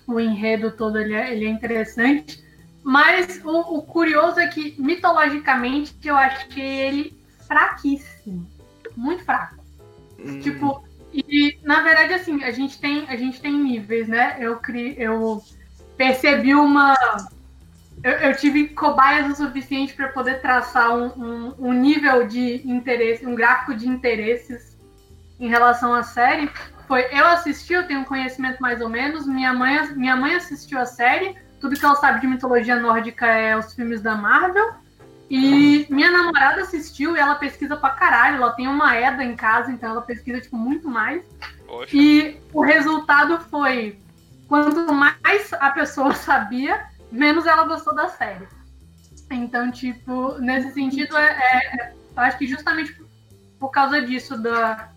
C: o enredo todo ele é, ele é interessante. Mas o, o, curioso é que, mitologicamente, eu que ele fraquíssimo. Muito fraco. Hum. Tipo, e na verdade, assim, a gente tem, a gente tem níveis, né? Eu, cri, eu percebi uma. Eu, eu tive cobaias o suficiente para poder traçar um, um, um, nível de interesse, um gráfico de interesses em relação à série. Foi eu assisti, eu tenho um conhecimento mais ou menos. Minha mãe, minha mãe assistiu a série. Tudo que ela sabe de mitologia nórdica é os filmes da Marvel. E minha namorada assistiu e ela pesquisa pra caralho. Ela tem uma EDA em casa, então ela pesquisa, tipo, muito mais. Poxa. E o resultado foi: quanto mais a pessoa sabia, menos ela gostou da série. Então, tipo, nesse sentido, é, é, eu acho que justamente por causa disso, da,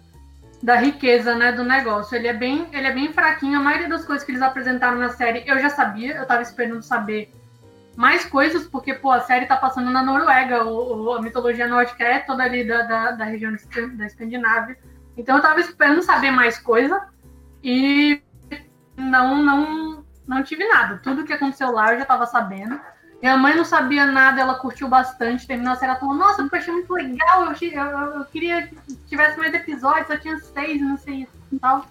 C: da riqueza né, do negócio. Ele é, bem, ele é bem fraquinho. A maioria das coisas que eles apresentaram na série eu já sabia, eu tava esperando saber mais coisas, porque pô, a série tá passando na Noruega, o, o a mitologia nórdica é toda ali da, da, da, região da Escandinávia. Então eu tava esperando saber mais coisa e não, não, não tive nada. Tudo que aconteceu lá eu já tava sabendo. Minha mãe não sabia nada, ela curtiu bastante, terminou a série, ela falou, nossa, eu achei muito legal, eu, eu, eu queria que tivesse mais episódios, só tinha seis, não sei e tal.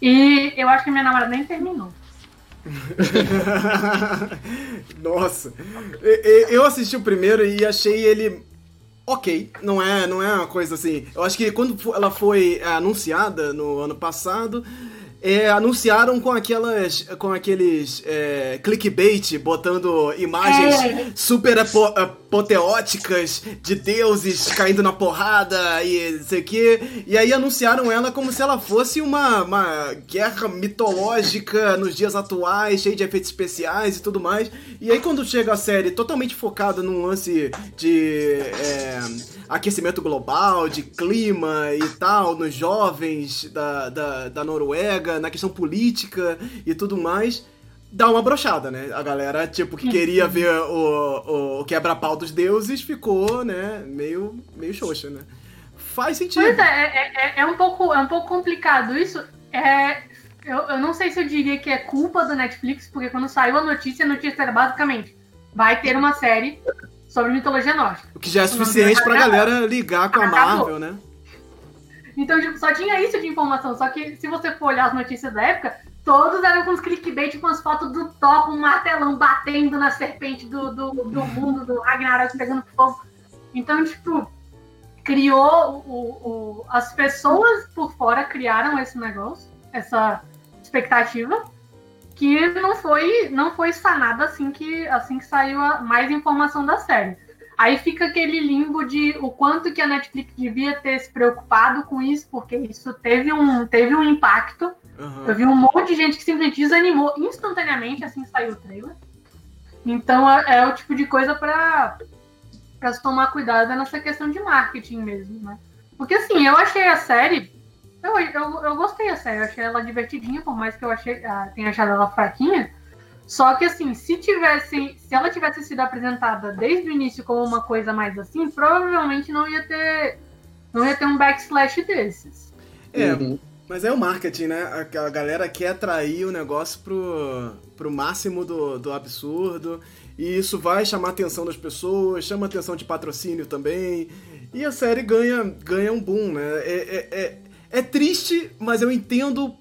C: E eu acho que minha namorada nem terminou.
A: Nossa. Eu assisti o primeiro e achei ele ok. Não é, não é uma coisa assim. Eu acho que quando ela foi anunciada no ano passado, é, anunciaram com aquelas. com aqueles é, clickbait, botando imagens
C: É.
A: super apoteóticas de deuses caindo na porrada e não sei o. E aí anunciaram ela como se ela fosse uma, uma guerra mitológica nos dias atuais, cheia de efeitos especiais e tudo mais. E aí quando chega a série totalmente focada num lance de. é, aquecimento global, de clima e tal, nos jovens da, da, da Noruega, na questão política e tudo mais, dá uma brochada, né? A galera, tipo, que queria ver o, o quebra-pau dos deuses ficou, né, meio, meio xoxa, né? Faz sentido.
C: Pois é, é, é, é um pouco, é um pouco complicado isso. É, eu, eu não sei se eu diria que é culpa do Netflix, porque quando saiu a notícia, a notícia era basicamente vai ter uma série sobre mitologia nórdica.
A: O que já é suficiente pra galera ligar com a. Marvel, né?
C: Então, tipo, só tinha isso de informação. Só que se você for olhar as notícias da época, todos eram com os clickbait com as fotos do com um martelão batendo na serpente do, do, do mundo, do Ragnarok pegando fogo. Então, tipo, criou o, o- as pessoas por fora criaram esse negócio, essa expectativa, que não foi, não foi sanada assim que, assim que saiu a, mais informação da série. Aí fica aquele limbo de o quanto que a Netflix devia ter se preocupado com isso, porque isso teve um, teve um impacto.
A: Aham.
C: Eu vi um monte de gente que simplesmente desanimou instantaneamente assim que saiu o trailer. Então é, é o tipo de coisa para para se tomar cuidado nessa questão de marketing mesmo, né? Porque assim, eu achei a série. Eu, eu, eu gostei da série, eu achei ela divertidinha, por mais que eu achei, ah, tenha achado ela fraquinha. Só que assim, se tivesse. Se ela tivesse sido apresentada desde o início como uma coisa mais assim, provavelmente não ia ter. Não ia ter um backslash desses.
A: É,
D: Uhum.
A: Mas é o marketing, né? A, galera quer atrair o negócio pro, pro máximo do, do absurdo. E isso vai chamar a atenção das pessoas, chama a atenção de patrocínio também. E a série ganha, ganha um boom, né? É, é, é, é triste, mas eu entendo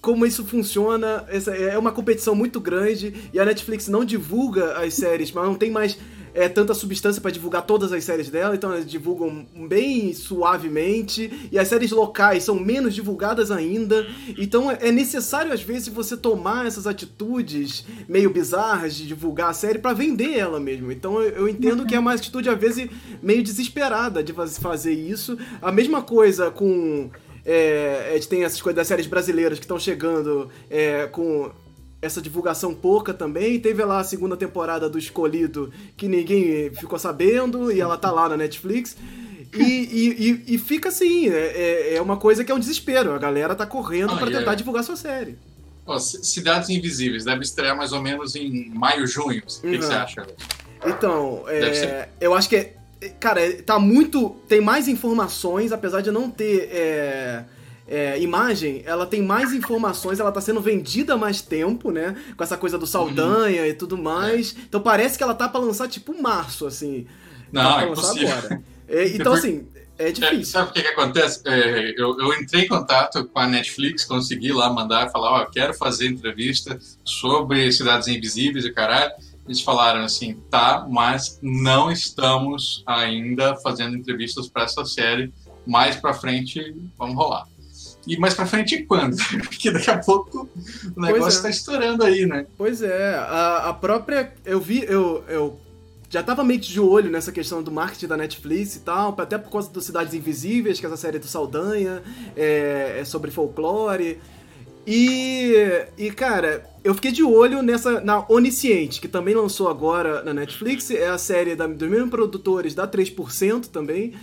A: como isso funciona. Essa é uma competição muito grande e a Netflix não divulga as séries, mas não tem mais é, tanta substância pra divulgar todas as séries dela, então eles divulgam bem suavemente e as séries locais são menos divulgadas ainda. Então é é necessário às vezes você tomar essas atitudes meio bizarras de divulgar a série pra vender ela mesmo. Então eu, eu entendo que é uma atitude às vezes meio desesperada de faz- fazer isso. A mesma coisa com é, a gente tem essas coisas das séries brasileiras que estão chegando é, com essa divulgação pouca também. Teve lá a segunda temporada do Escolhido que ninguém ficou sabendo e ela tá lá na Netflix. E, e, e- e fica assim, é, é- é uma coisa que é um desespero. A galera tá correndo
B: Ah,
A: pra
B: e é-
A: tentar divulgar sua série.
B: C- Cidades Invisíveis deve estrear mais ou menos em maio, junho. O que, que
A: Uhum.
B: você acha?
A: Então, é, eu acho que é. Cara, é- tá muito. Tem mais informações, apesar de não ter é, é, imagem, ela tem mais informações, ela tá sendo vendida há mais tempo, né? Com essa coisa do Saldanha e tudo mais. Então parece que ela tá pra lançar tipo março, assim.
B: Não,
A: Tá
B: é impossível.
A: agora. É, então, assim, é
B: É,
A: difícil.
B: sabe o que, que acontece? É, eu, eu entrei em contato com a Netflix, consegui lá mandar, falar, ó, quero fazer entrevista sobre Cidades Invisíveis e caralho. Eles falaram assim, tá, mas não estamos ainda fazendo entrevistas para essa série. Mais pra frente, vamos rolar. E mais pra frente quando? Porque daqui a pouco o negócio
A: é.
B: tá estourando aí, né?
A: Pois é, a, a própria. Eu vi, eu, eu já tava meio de olho nessa questão do marketing da Netflix e tal, até por causa do Cidades Invisíveis, que é essa série do Saldanha, é, é sobre folclore. E, e, cara, eu fiquei de olho nessa na Onisciente, que também lançou agora na Netflix, é a série da, dos mesmos produtores da 3% também.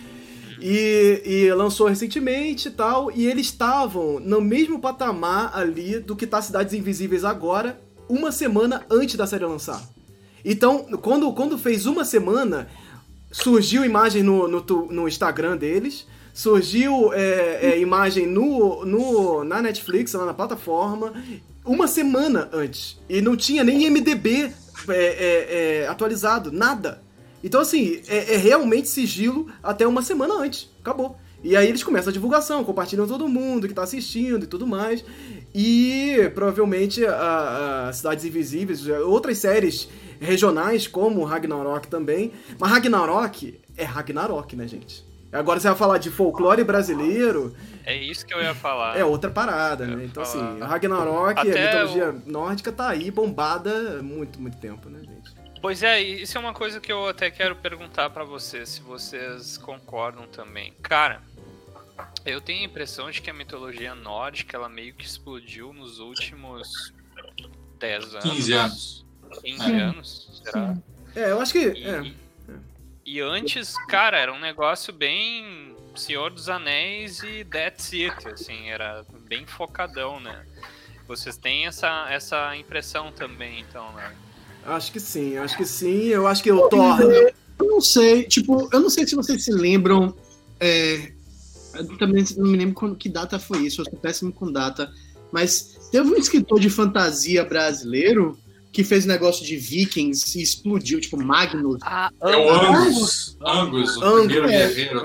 A: E, e lançou recentemente e tal, e eles estavam no mesmo patamar ali do que tá Cidades Invisíveis agora, uma semana antes da série lançar. Então, quando, quando fez uma semana, surgiu imagem no, no, no Instagram deles, surgiu é, é, imagem no, no, na Netflix, lá na plataforma, uma semana antes. E não tinha nem IMDB é, é, é, atualizado, nada. Então, assim, é, é realmente sigilo até uma semana antes. Acabou. E aí eles começam a divulgação, compartilham todo mundo que tá assistindo e tudo mais. E provavelmente a, a Cidades Invisíveis, outras séries regionais, como Ragnarok também. Mas Ragnarok é Ragnarok, né, gente? Agora você vai falar de folclore brasileiro,
E: É isso que eu ia falar.
A: é outra parada, né? Então, assim,
E: falar.
A: a Ragnarok, a
E: Até
A: mitologia nórdica tá aí bombada há muito, muito tempo, né, gente?
E: Pois é, isso é uma coisa que eu até quero perguntar pra vocês, se vocês concordam também. Cara, eu tenho a impressão de que a mitologia nórdica, ela meio que explodiu nos últimos 10 anos.
B: 15 anos.
E: 15
C: Sim.
E: anos, será?
C: Sim.
A: É, eu acho que.
E: E,
A: É.
E: e antes, cara, era um negócio bem Senhor dos Anéis e That's It, assim, era bem focadão, né? Vocês têm essa, essa impressão também, então, né?
A: Acho que sim, acho que sim. Eu acho que o Thor.
D: Eu não sei, tipo, eu não sei se vocês se lembram. é, eu também não me lembro quando, que data foi isso, eu sou péssimo com data. Mas teve um escritor de fantasia brasileiro que fez um negócio de vikings e explodiu, tipo, Magnus.
E: Ah,
B: É o Angus. Angus, o
A: Angus,
B: primeiro
A: é.
B: guerreiro.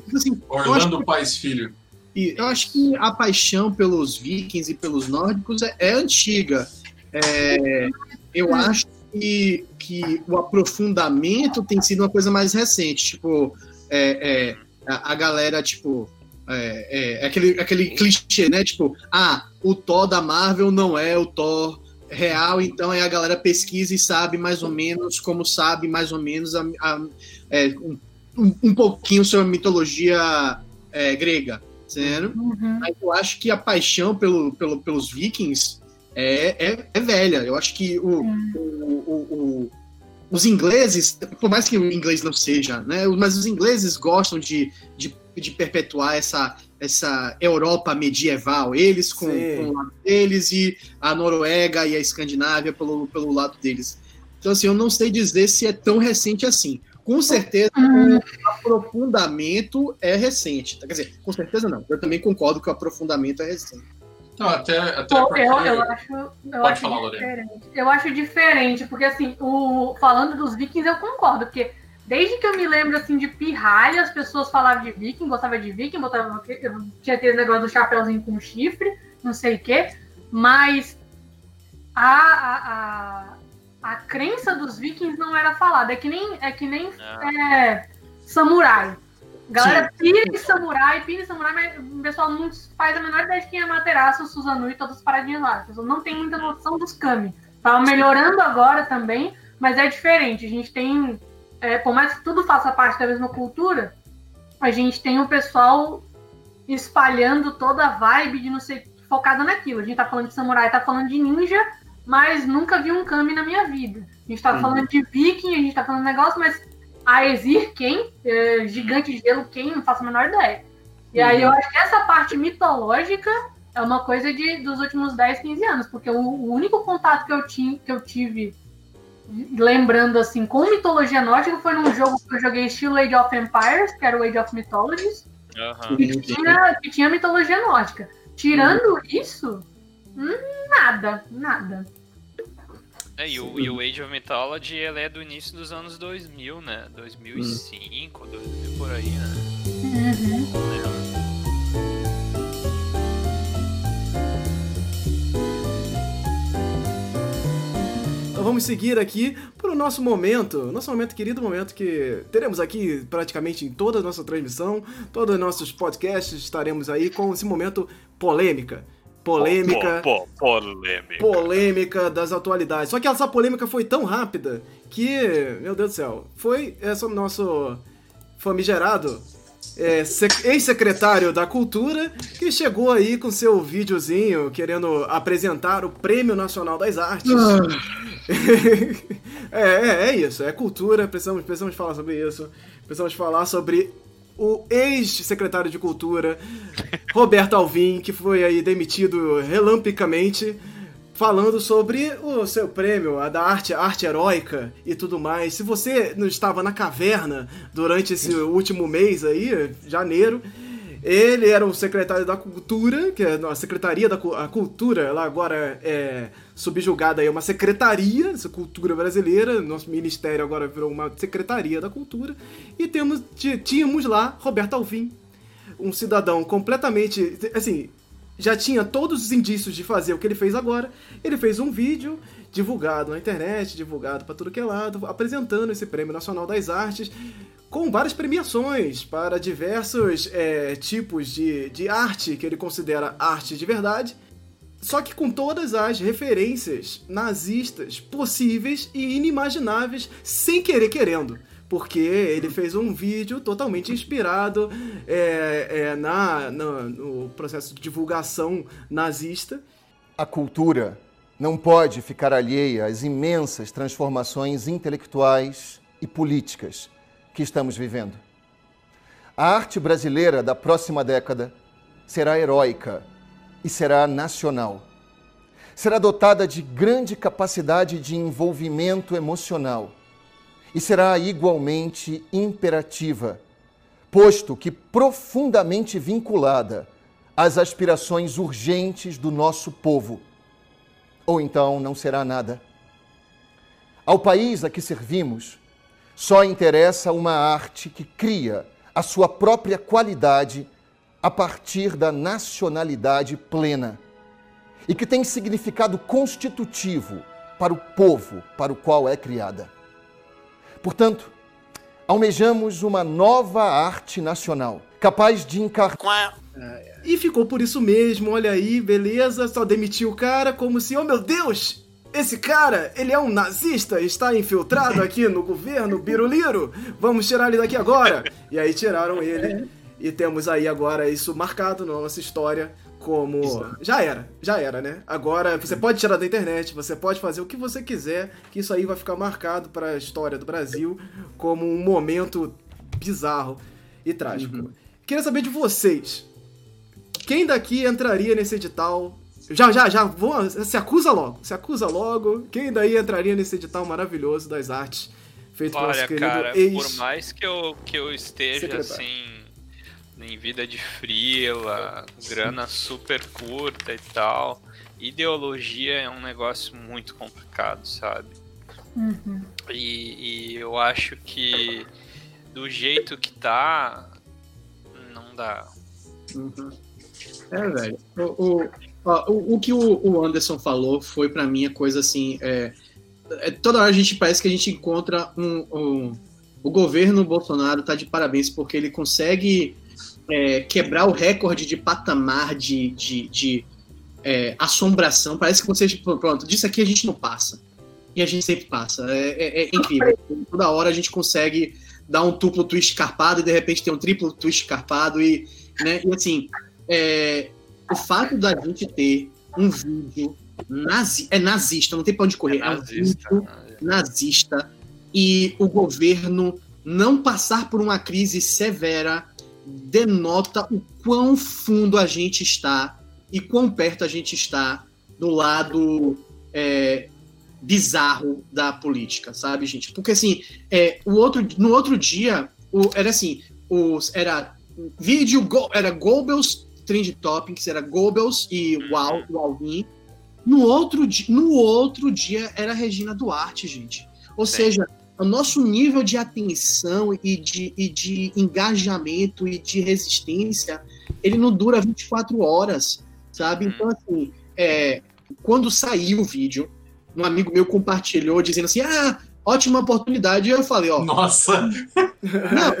D: Tipo assim, eu
B: Orlando Pais Filho.
D: que, eu acho que a paixão pelos vikings e pelos nórdicos é, é antiga. É, eu acho que, que o aprofundamento tem sido uma coisa mais recente. Tipo, é, é, a, a galera, tipo. É, é, aquele, aquele clichê, né? Tipo, ah, o Thor da Marvel não é o Thor real, então aí a galera pesquisa e sabe mais ou menos como sabe mais ou menos a, a- é, um, um- pouquinho sobre a mitologia é, grega, certo?
C: Uhum.
D: Mas eu acho que a paixão pelo, pelo- pelos vikings é, é, é velha. Eu acho que o,
C: Hum.
D: o- o- o- os ingleses, por mais que o inglês não seja, né? Mas os ingleses gostam de, de, de perpetuar essa, essa Europa medieval. Eles com, com o lado deles e a Noruega e a Escandinávia pelo, pelo lado deles. Então, assim, eu não sei dizer se é tão recente assim. Com certeza,
C: Hum.
D: o aprofundamento é recente. Quer dizer, com certeza não. Eu também concordo que o aprofundamento é recente.
B: Não, até, até
C: Pô,
B: porque...
C: eu, eu acho, eu
B: Pode
C: acho
B: falar, Lorena.
C: diferente. Eu acho diferente, porque assim, o, falando dos vikings, eu concordo, porque desde que eu me lembro assim de pirralha, as pessoas falavam de viking, gostavam de viking, botavam, eu tinha aquele negócio do chapeuzinho com chifre, não sei o quê, mas a, a, a, a crença dos vikings não era falada. É que nem, é que nem
E: Não.
C: é, samurai. Galera pira em samurai, pira em samurai, mas o pessoal não faz a menor ideia de quem é Materaço, Suzanu e todas as paradinhas lá. O pessoal não tem muita noção dos kami. Tava melhorando agora também, mas é diferente. A gente tem, é, por mais que tudo faça parte da mesma cultura, a gente tem o pessoal espalhando toda a vibe de não sei, focada naquilo. A gente tá falando de samurai, tá falando de ninja, mas nunca vi um kami na minha vida. A gente tá
D: Uhum.
C: falando de viking, a gente tá falando de negócio, mas Aesir quem? É, gigante de gelo quem? Não faço a menor ideia. E aí eu acho que essa parte mitológica é uma coisa de, dos últimos 10, 15 anos, porque o, o único contato que eu, tinha, que eu tive lembrando assim com mitologia nórdica foi num jogo que eu joguei estilo Age of Empires, que era o Age of Mythologies,
E: Aham.
C: que tinha, que tinha mitologia nórdica. Tirando isso, hum, nada, nada.
E: É, e, o, e o Age of Mythology ele é do início dos anos 2000, né? 2005, 2000 por aí, né?
C: Uhum.
A: Então vamos seguir aqui para o nosso momento, nosso momento, querido momento que teremos aqui praticamente em toda a nossa transmissão, todos os nossos podcasts estaremos aí com esse momento polêmica. Polêmica.
E: Pô, pô, polêmica.
A: polêmica das atualidades. Só que essa polêmica foi tão rápida que, meu Deus do céu, foi esse nosso famigerado é, sec- ex-secretário da Cultura que chegou aí com seu videozinho querendo apresentar o Prêmio Nacional das Artes. é, é, é isso, é cultura, precisamos, precisamos falar sobre isso. Precisamos falar sobre o ex-secretário de Cultura, Roberto Alvim, que foi aí demitido relampicamente, falando sobre o seu prêmio, a da arte, arte heróica e tudo mais. Se você não estava na caverna durante esse último mês aí, janeiro, ele era o secretário da Cultura, que é a Secretaria da a Cultura, ela agora é subjugada aí a uma secretaria, essa cultura brasileira, nosso ministério agora virou uma secretaria da cultura, e temos, tí- tínhamos lá Roberto Alvim, um cidadão completamente, assim, já tinha todos os indícios de fazer o que ele fez agora. Ele fez um vídeo divulgado na internet, divulgado para tudo que é lado, apresentando esse Prêmio Nacional das Artes com várias premiações para diversos é, tipos de, de arte que ele considera arte de verdade, só que com todas as referências nazistas possíveis e inimagináveis, sem querer querendo. Porque ele fez um vídeo totalmente inspirado é, é, na, na, no processo de divulgação nazista.
I: A cultura não pode ficar alheia às imensas transformações intelectuais e políticas que estamos vivendo. A arte brasileira da próxima década será heróica e será nacional. Será dotada de grande capacidade de envolvimento emocional e será igualmente imperativa, posto que profundamente vinculada às aspirações urgentes do nosso povo. Ou então não será nada. Ao país a que servimos, só interessa uma arte que cria a sua própria qualidade a partir da nacionalidade plena e que tem significado constitutivo para o povo para o qual é criada. Portanto, almejamos uma nova arte nacional, capaz de encarnar.
A: E ficou por isso mesmo, olha aí, beleza, só demitiu o cara como se, oh meu Deus, esse cara, ele é um nazista, está infiltrado aqui no governo Biruliro. Vamos tirar ele daqui agora. E aí tiraram ele. E temos aí agora isso marcado na nossa história como já era, já era, né? Agora você pode tirar da internet, você pode fazer o que você quiser, que isso aí vai ficar marcado para a história do Brasil como um momento bizarro e trágico. Uhum. Queria saber de vocês. Quem daqui entraria nesse edital já, já, já, vou, se acusa logo, se acusa logo. Quem daí entraria nesse edital maravilhoso das artes feito
E: Olha,
A: pelo nosso querido
E: cara,
A: ex
E: por mais que eu, que eu esteja
A: secretário.
E: assim em vida de frila, grana super curta e tal, ideologia é um negócio muito complicado, sabe?
C: Uhum.
E: E, e eu acho que do jeito que tá, não dá.
D: Uhum. É, velho. O, o, o, o que o, Anderson falou foi pra mim a coisa assim. É, é, toda hora a gente parece que a gente encontra um. um o governo Bolsonaro tá de parabéns porque ele consegue é, quebrar o recorde de patamar de, de, de é, assombração. Parece que você, tipo, pronto, disso aqui a gente não passa. E a gente sempre passa. É, é- é incrível. Toda hora a gente consegue dar um duplo twist carpado e de repente tem um triplo twist carpado. E, né, e assim, é, o fato da gente ter um vídeo nazi, é nazista, não tem pra onde correr. É, um
E: nazista,
D: vídeo nazista e o governo não passar por uma crise severa denota o quão fundo a gente está e quão perto a gente está do lado é, bizarro da política, sabe, gente? Porque assim, é, o outro, no outro dia, o, era assim, os, era vídeo, Go- era Goebbels Trend Topics, era Goebbels e Wal, o Alvin. No outro, no outro dia era Regina Duarte, gente. Ou
E: Sim.
D: seja, o nosso nível de atenção e de, e de engajamento e de resistência, ele não dura 24 horas, sabe? Então, assim, é, quando saiu o vídeo, um amigo meu compartilhou dizendo assim, ah, ótima oportunidade. E eu falei, ó,
B: Nossa,
D: não,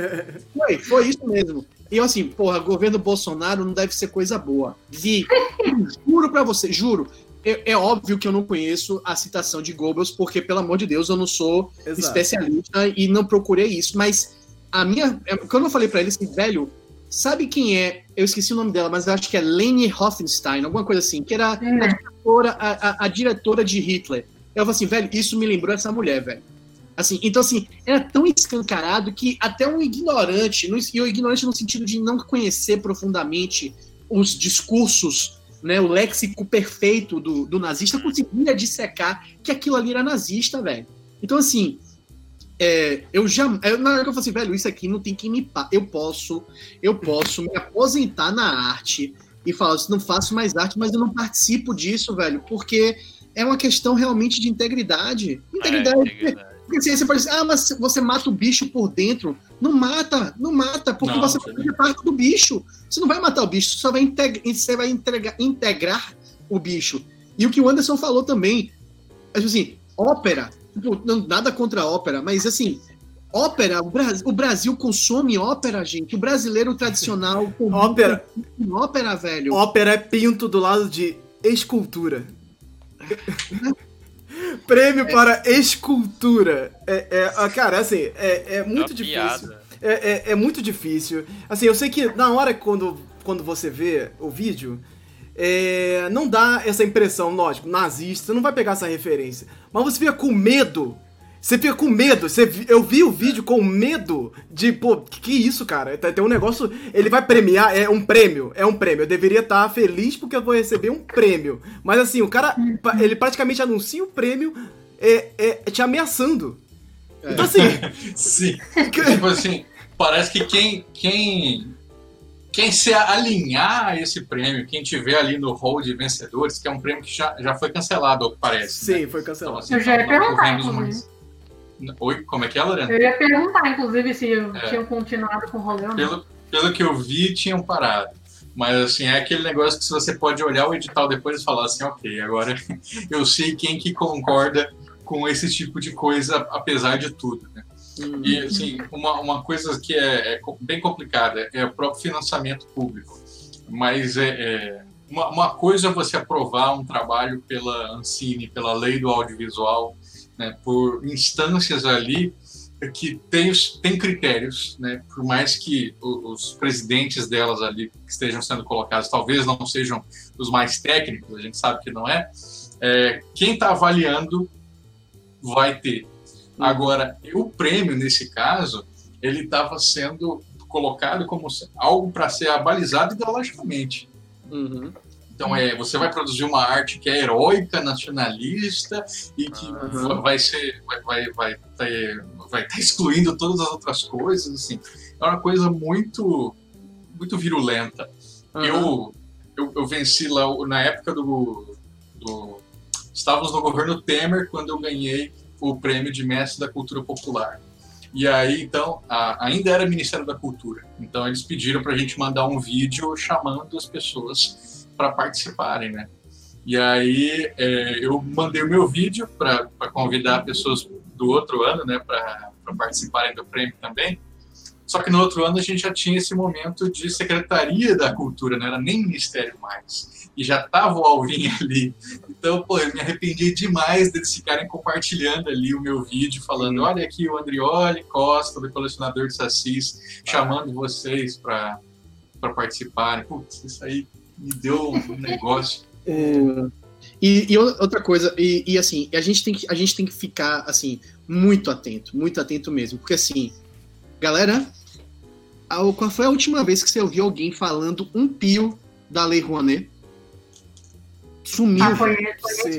D: foi, foi isso mesmo. E eu assim, porra, governo Bolsonaro não deve ser coisa boa. Vi, juro pra você, juro. É, é óbvio que eu não conheço a citação de Goebbels, porque, pelo amor de Deus, eu não sou
A: Exato.
D: especialista e não procurei isso. Mas a minha. é, Quando eu falei pra ele assim, velho, sabe quem é? Eu esqueci o nome dela, mas eu acho que é Leni Hoffenstein, alguma coisa assim, que era a
C: É.
D: diretora, a, a- a diretora de Hitler. Eu falei assim, velho, isso me lembrou essa mulher, velho. Assim, então, assim, era tão escancarado que até um ignorante, no- e o ignorante no sentido de não conhecer profundamente os discursos, né, o léxico perfeito do, do nazista, conseguia dissecar que aquilo ali era nazista, velho. Então, assim, é, eu já. eu- na hora que eu falei assim, velho, isso aqui não tem que me. Eu posso, eu posso me aposentar na arte e falar assim, não faço mais arte, mas eu não participo disso, velho, porque é uma questão realmente de integridade. Integridade.
E: É, integridade.
D: Porque assim, você pode dizer, ah, mas você mata o bicho por dentro. Não mata, não mata, porque
B: Não,
D: você
B: sim.
D: faz parte do bicho. Você não vai matar o bicho, você só vai, integ- você vai entregar- integrar o bicho. E o que o Anderson falou também, é, tipo assim, ópera, tipo, não- nada contra a ópera, mas assim, Ópera, o Brasil, o Brasil consome ópera, gente. O brasileiro tradicional consome
A: Ópera.
D: ópera, velho.
A: Ópera é pinto do lado de escultura. Prêmio para escultura. É, é, ah, cara, assim, é, é muito
E: Uma
A: difícil.
E: piada.
A: É, é, é muito difícil. Assim, eu sei que na hora quando, quando você vê o vídeo, é, não dá essa impressão, lógico, nazista, você não vai pegar essa referência. Mas você fica com medo. Você fica com medo. Você, eu vi o vídeo com medo de, pô, que, que isso, cara? Tem um negócio. Ele vai premiar, é um prêmio. É um prêmio. Eu deveria estar feliz porque eu vou receber um prêmio. Mas assim, o cara, pa- ele praticamente anuncia o prêmio é, é, te ameaçando. Então assim.
B: Sim. tipo assim, parece que quem, quem, quem se alinhar a esse prêmio, quem tiver ali no hall de vencedores, que é um prêmio que já, já foi cancelado, ao que parece. né?
A: Sim, foi
B: Então,
A: cancelado.
B: assim,
C: Eu já ia
B: nós
C: perguntar,
B: Oi, como é que é, Lorena?
C: Eu ia perguntar, inclusive, se
B: É.
C: tinham continuado com o rolê ou não.
B: Pelo, pelo que eu vi, tinham parado. Mas assim, é aquele negócio que se você pode olhar o edital depois e falar assim, ok, agora eu sei quem que concorda com esse tipo de coisa, apesar de tudo. Né? E assim, uma, uma coisa que é, é bem complicada é o próprio financiamento público. Mas é, é- uma, uma coisa é você aprovar um trabalho pela Ancine, pela lei do audiovisual, né, por instâncias ali que tem, os- tem critérios, né, por mais que o- os presidentes delas ali que estejam sendo colocados talvez não sejam os mais técnicos, a gente sabe que não é, é, quem está avaliando vai ter. Agora, o prêmio, nesse caso, ele estava sendo colocado como algo para ser abalizado ideologicamente.
D: Uhum.
B: Então, é, você vai produzir uma arte que é heróica, nacionalista e que
D: Uhum.
B: vai ser, vai, vai, vai, ter, vai estar excluindo todas as outras coisas, assim. É uma coisa muito, muito virulenta. Eu, eu, eu venci lá na época do, do. Estávamos no governo Temer quando eu ganhei o prêmio de mestre da cultura popular. E aí, então, a- ainda era Ministério da Cultura. Então, eles pediram para a gente mandar um vídeo chamando as pessoas para participarem, né? E aí, é, eu mandei o meu vídeo para convidar pessoas do outro ano, né, para participarem do prêmio também. Só que no outro ano a gente já tinha esse momento de Secretaria da Cultura, não era nem Ministério mais. E já tava o Alvin ali. Então, pô, eu me arrependi demais deles ficarem compartilhando ali o meu vídeo, falando: olha aqui o Andrioli Costa, do colecionador de Sassis, chamando vocês para participarem. Putz, isso aí me deu um negócio.
D: É, E, e outra coisa, e, e, assim, a gente, tem que, a gente tem que ficar assim, muito atento, muito atento mesmo. Porque assim, galera, a- qual foi a última vez que você ouviu alguém falando um pio da Lei Rouanet? Sumiu.
C: Ah, foi,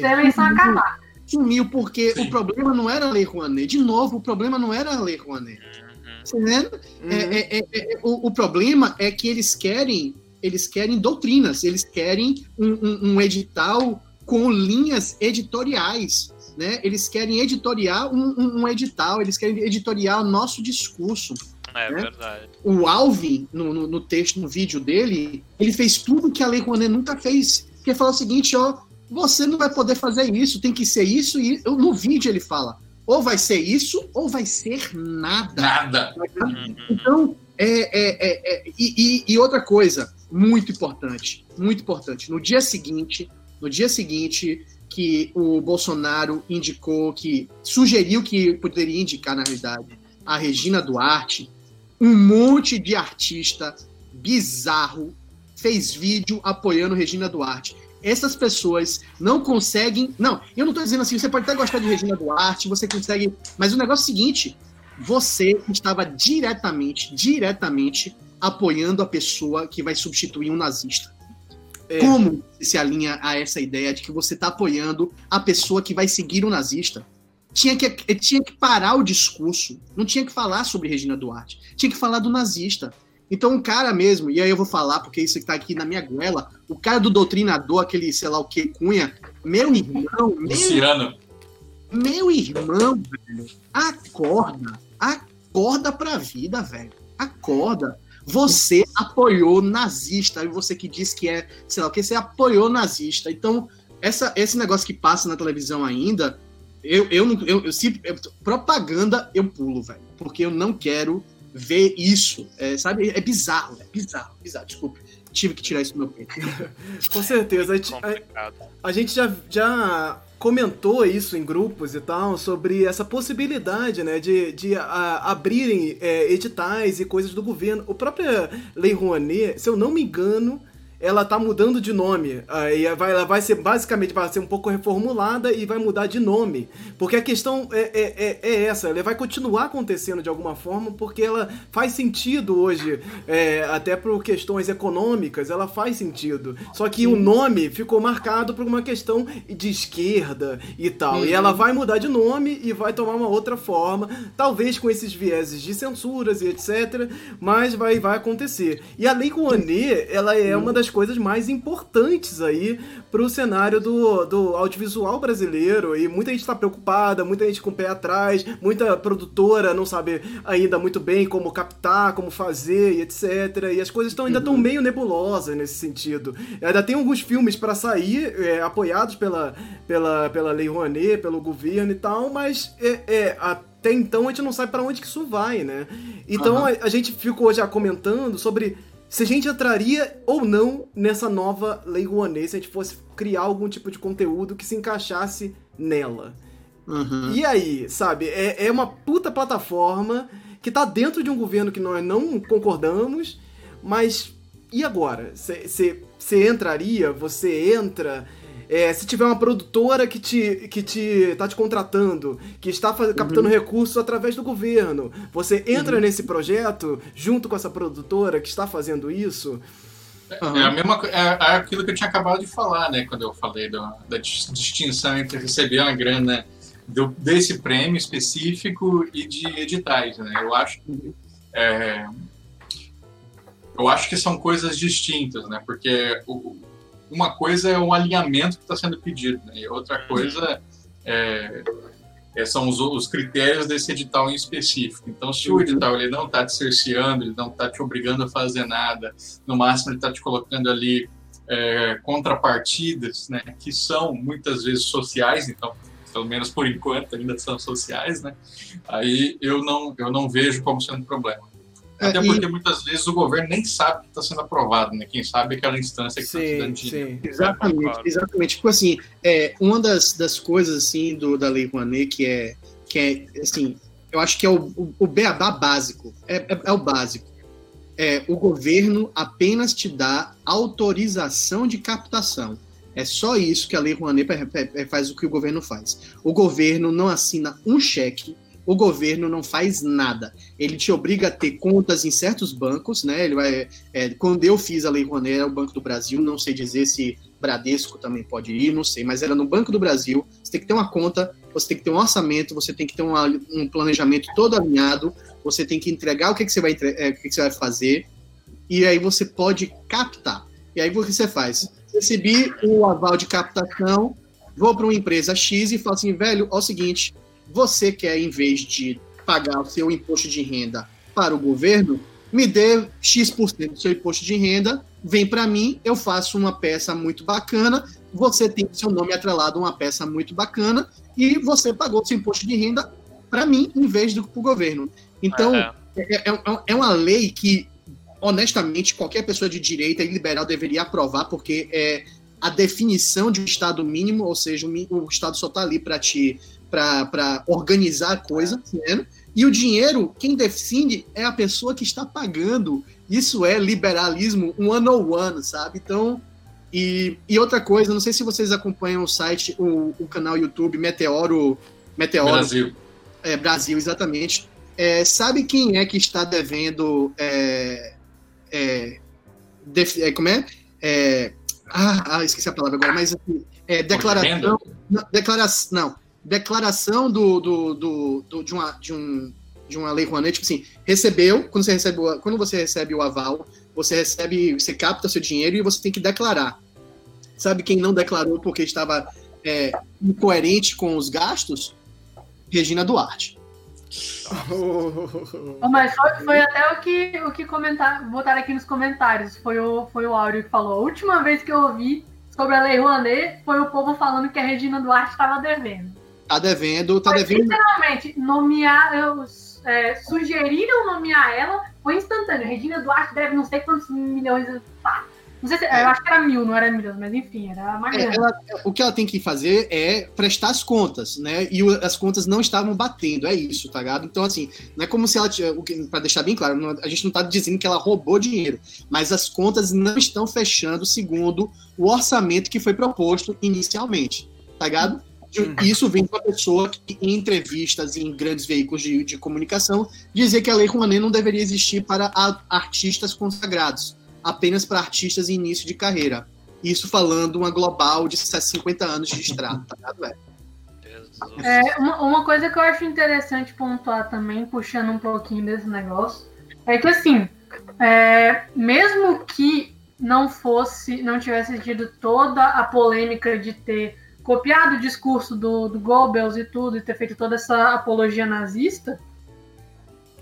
C: eleição acabar.
D: Sumiu, porque
B: Sim.
D: o problema não era a Lei Rouanet. De novo, o problema não era a Lei Rouanet.
E: Uhum.
D: Tá entendendo?
A: Uhum.
D: É, é, é, é, o, o problema é que eles querem, eles querem doutrinas, eles querem um, um- um edital com linhas editoriais, né? Eles querem editoriar um, um- um edital, eles querem editoriar o nosso discurso.
E: É
D: Né?
E: verdade.
D: O Alvin, no, no- no texto, no vídeo dele, ele fez tudo que a Lei Rouanet nunca fez. Que ele falou o seguinte, ó, você não vai poder fazer isso, tem que ser isso, e no vídeo ele fala, ou vai ser isso, ou vai ser nada.
B: Nada.
D: Então, é, é, é, é, e, e- e outra coisa muito importante, muito importante. No dia seguinte, no dia seguinte que o Bolsonaro indicou que sugeriu que poderia indicar na realidade a Regina Duarte, um monte de artista bizarro fez vídeo apoiando Regina Duarte. Essas pessoas não conseguem. Não, eu não tô dizendo assim, você pode até gostar de Regina Duarte, você consegue. Mas o negócio é o seguinte: você estava diretamente, diretamente apoiando a pessoa que vai substituir um nazista.
A: É.
D: Como você se alinha a essa ideia de que você está apoiando a pessoa que vai seguir o nazista? Tinha que, tinha que parar o discurso, não tinha que falar sobre Regina Duarte, tinha que falar do nazista. Então, o cara mesmo, e aí eu vou falar, porque isso que tá aqui na minha goela, o cara do doutrinador, aquele sei lá o que, Cunha, meu irmão, meu
B: Luciano.
D: meu irmão, velho, acorda. Acorda pra vida, velho. Acorda. Você apoiou nazista, e você que diz que é, sei lá o que, você apoiou nazista. Então, essa, esse negócio que passa na televisão ainda Eu, eu, não- eu, eu, se, eu- propaganda eu pulo, velho. Porque eu não quero ver isso. É, sabe? É bizarro, é bizarro, bizarro. Desculpa. Tive que tirar isso do meu peito.
A: Com certeza. A gente, a- a gente já, já comentou isso em grupos e tal, sobre essa possibilidade, né, de, de a- abrirem é, editais e coisas do governo. O próprio Lei Rouanet, se eu não me engano, ela tá mudando de nome. Aí vai, ela vai ser, basicamente, vai ser um pouco reformulada e vai mudar de nome. Porque a questão é, é, é- é essa, ela vai continuar acontecendo de alguma forma, porque ela faz sentido hoje, é, até por questões econômicas, ela faz sentido. Só que o nome ficou marcado por uma questão de esquerda e tal. E ela vai mudar de nome e vai tomar uma outra forma, talvez com esses vieses de censuras e etc. Mas vai, vai acontecer. E a Lei Rouanet, ela é uma das coisas mais importantes aí pro cenário do, do audiovisual brasileiro. E muita gente está preocupada, muita gente com o pé atrás, muita produtora não sabe ainda muito bem como captar, como fazer e etc. E as coisas tão, ainda estão meio nebulosas nesse sentido. Ainda tem alguns filmes para sair, é, apoiados pela, pela, pela Lei Rouanet, pelo governo e tal, mas é, é, até então a gente não sabe para onde que isso vai, né? Então
D: Aham.
A: a, a gente ficou já comentando sobre se a gente entraria ou não nessa nova Lei Rouanet, se a gente fosse criar algum tipo de conteúdo que se encaixasse nela.
D: Uhum.
A: E aí, sabe, é, é uma puta plataforma que tá dentro de um governo que nós não concordamos, mas e agora? Você entraria? Você entra? É, se tiver uma produtora que te, que te tá te contratando, que está captando recursos através do governo, você entra nesse projeto junto com essa produtora que está fazendo isso?
B: É, a mesma, é, é aquilo que eu tinha acabado de falar, né? Quando eu falei do- da dis- distinção entre receber uma grana do- desse prêmio específico e de editais, né? Eu acho que é, eu acho que são coisas distintas, né? Porque o- uma coisa é o alinhamento que está sendo pedido, né? E outra coisa é, é, são os, os critérios desse edital em específico. Então, se o edital ele não está te cerceando, ele não está te obrigando a fazer nada, no máximo ele está te colocando ali é, contrapartidas, né? Que são muitas vezes sociais, então pelo menos por enquanto ainda são sociais, né? Aí eu não eu não vejo como sendo problema.
D: É,
B: Até
D: e-
B: porque muitas vezes o governo nem sabe que está sendo aprovado, né? Quem sabe é aquela instância que está te dando
A: Sim,
B: dinheiro.
D: Exatamente, exatamente. Tipo assim, é, uma das, das coisas assim do, da Lei Rouanet que é, que é assim, eu acho que é o, o, o beabá básico, é, é, é o básico. É, o governo apenas te dá autorização de captação. É só isso que a Lei Rouanet faz o que o governo faz. O governo não assina um cheque, o governo não faz nada. Ele te obriga a ter contas em certos bancos, né? Ele vai, é, quando eu fiz a Lei Rouanet, era o Banco do Brasil, não sei dizer se Bradesco também pode ir, não sei, mas era no Banco do Brasil. Você tem que ter uma conta, você tem que ter um orçamento, você tem que ter um planejamento todo alinhado, você tem que entregar o que, que você vai é, o que, que você vai fazer, e aí você pode captar. E aí o que você faz? Recebi o aval de captação, vou para uma empresa X e falo assim, velho, é o seguinte, você quer, em vez de pagar o seu imposto de renda para o governo, me dê X% do seu imposto de renda, vem para mim, eu faço uma peça muito bacana, você tem o seu nome atrelado a uma peça muito bacana, e você pagou seu imposto de renda para mim, em vez do para o governo. Então,
E: É.
D: é, é- é uma lei que, honestamente, qualquer pessoa de direita e liberal deveria aprovar, porque é a definição de um Estado mínimo, ou seja, o Estado só está ali para te para organizar a coisa, né? e o dinheiro, quem define é a pessoa que está pagando. Isso é liberalismo one on one, sabe? Então, e, e outra coisa, não sei se vocês acompanham o site, o, o canal YouTube Meteoro, Meteoro
B: Brasil.
D: é, Brasil, exatamente. É, sabe quem é que está devendo. É, é, def- é, como é? É, ah, ah, esqueci a palavra agora, mas assim, é, declaração. Não, declaração, não, declaração do, do, do, do- de, uma, de, um, de uma lei Rouanet, tipo assim, recebeu, quando você recebe, o, quando você recebe o aval, você recebe, você capta seu dinheiro e você tem que declarar. Sabe quem não declarou porque estava é, incoerente com os gastos? Regina Duarte.
C: Oh, Mas foi, foi até o que, o que comentar, botaram aqui nos comentários. Foi o, foi o Áureo que falou. A última vez que eu ouvi sobre a Lei Rouanet foi o povo falando que a Regina Duarte estava devendo.
D: Tá devendo, tá
C: Mas,
D: devendo.
C: Literalmente, nomear, é, sugeriram nomear ela, foi instantâneo. Regina Duarte deve não sei quantos milhões. Pá. Não sei se, eu acho que era mil, não era milhões, mas enfim, era
D: É,
C: grande.
D: ela- o que ela tem que fazer é prestar as contas, né? E o- as contas não estavam batendo, é isso, tá ligado? Então, assim, não é como se ela. Pra deixar bem claro, não- a gente não tá dizendo que ela roubou dinheiro, mas as contas não estão fechando segundo o orçamento que foi proposto inicialmente, tá ligado?
A: Uhum.
D: Isso vem com a pessoa que, em entrevistas em grandes veículos de, de comunicação, dizer que a Lei Rouanet não deveria existir para a- artistas consagrados, apenas para artistas em início de carreira. Isso falando uma global de 50 anos de estrada, tá ligado, velho?
C: É, uma, uma coisa que eu acho interessante pontuar também, puxando um pouquinho desse negócio, é que assim, é, mesmo que não fosse, não tivesse tido toda a polêmica de ter copiado o discurso do, do Goebbels e tudo, e ter feito toda essa apologia nazista,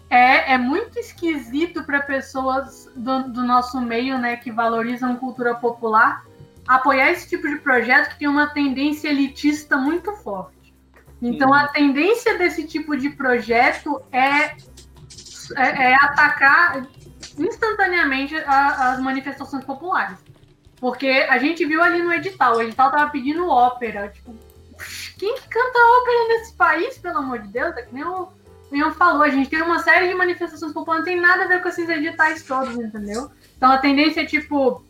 C: é, é muito esquisito para pessoas do, do nosso meio, né, que valorizam cultura popular, apoiar esse tipo de projeto que tem uma tendência elitista muito forte. Então, a tendência desse tipo de projeto é, é, é atacar instantaneamente a- as manifestações populares. Porque a gente viu ali no edital, o edital tava pedindo ópera. Tipo, quem que canta ópera nesse país, pelo amor de Deus? É que nem o Ian falou, a gente tem uma série de manifestações populares, não tem nada a ver com esses editais todos, entendeu? Então a tendência é, tipo,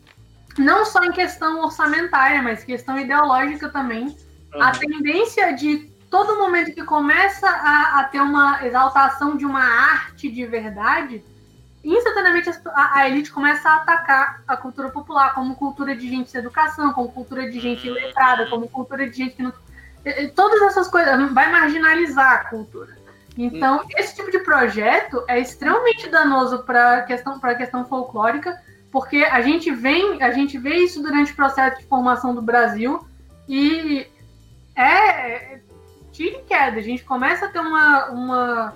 C: não só em questão orçamentária, mas questão ideológica também. A tendência de todo momento que começa a, a ter uma exaltação de uma arte de verdade, instantaneamente a, a elite começa a atacar a cultura popular como cultura de gente sem educação, como cultura de gente letrada, como cultura de gente que não. Todas essas coisas, vai marginalizar a cultura. Então, esse tipo de projeto é extremamente danoso para a questão, pra questão folclórica, porque a gente vem, a gente vê isso durante o processo de formação do Brasil e é tira e queda. A gente começa a ter uma, uma,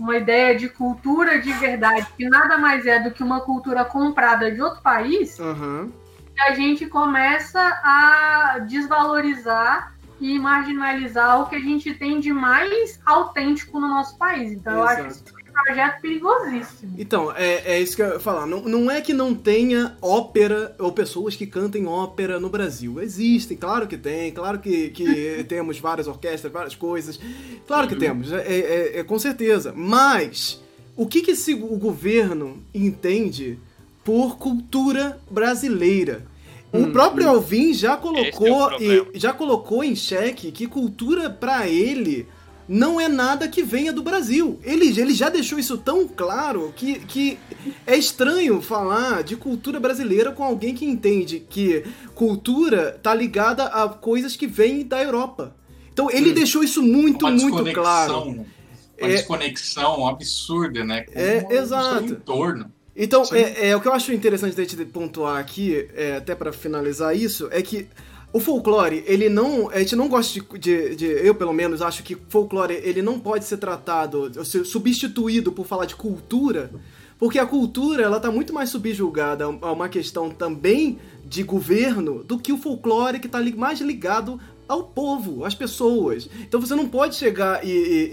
C: uma ideia de cultura de verdade, que nada mais é do que uma cultura comprada de outro país, e a gente começa a desvalorizar e marginalizar o que a gente tem de mais autêntico no nosso país. Então, eu acho
A: Exato.
C: Projeto perigosíssimo.
A: Então, é, é isso que eu ia falar. Não, não é que não tenha ópera ou pessoas que cantem ópera no Brasil. Existem, claro que tem, claro que, que temos várias orquestras, várias coisas. Claro que temos, é, é- é com certeza. Mas, o que, que esse, o governo entende por cultura brasileira? O próprio Alvin já colocou,
E: problema.
A: e, já colocou em xeque que cultura pra ele não é nada que venha do Brasil. Ele, ele já deixou isso tão claro que, que é estranho falar de cultura brasileira com alguém que entende que cultura tá ligada a coisas que vêm da Europa. Então ele deixou isso muito,
B: uma
A: muito claro.
B: Uma
A: É-
B: desconexão absurda, né? Com
A: É,
B: o
A: exato.
B: entorno.
A: Então, é, é, o que eu acho interessante da gente pontuar aqui, é, até pra finalizar isso, é que o folclore, ele não. A gente não gosta de, de- de- Eu, pelo menos, acho que folclore ele não pode ser tratado, ou ser substituído por falar de cultura, porque a cultura ela tá muito mais subjugada a uma questão também de governo do que o folclore que tá li- mais ligado ao povo, às pessoas. Então você não pode chegar e, e-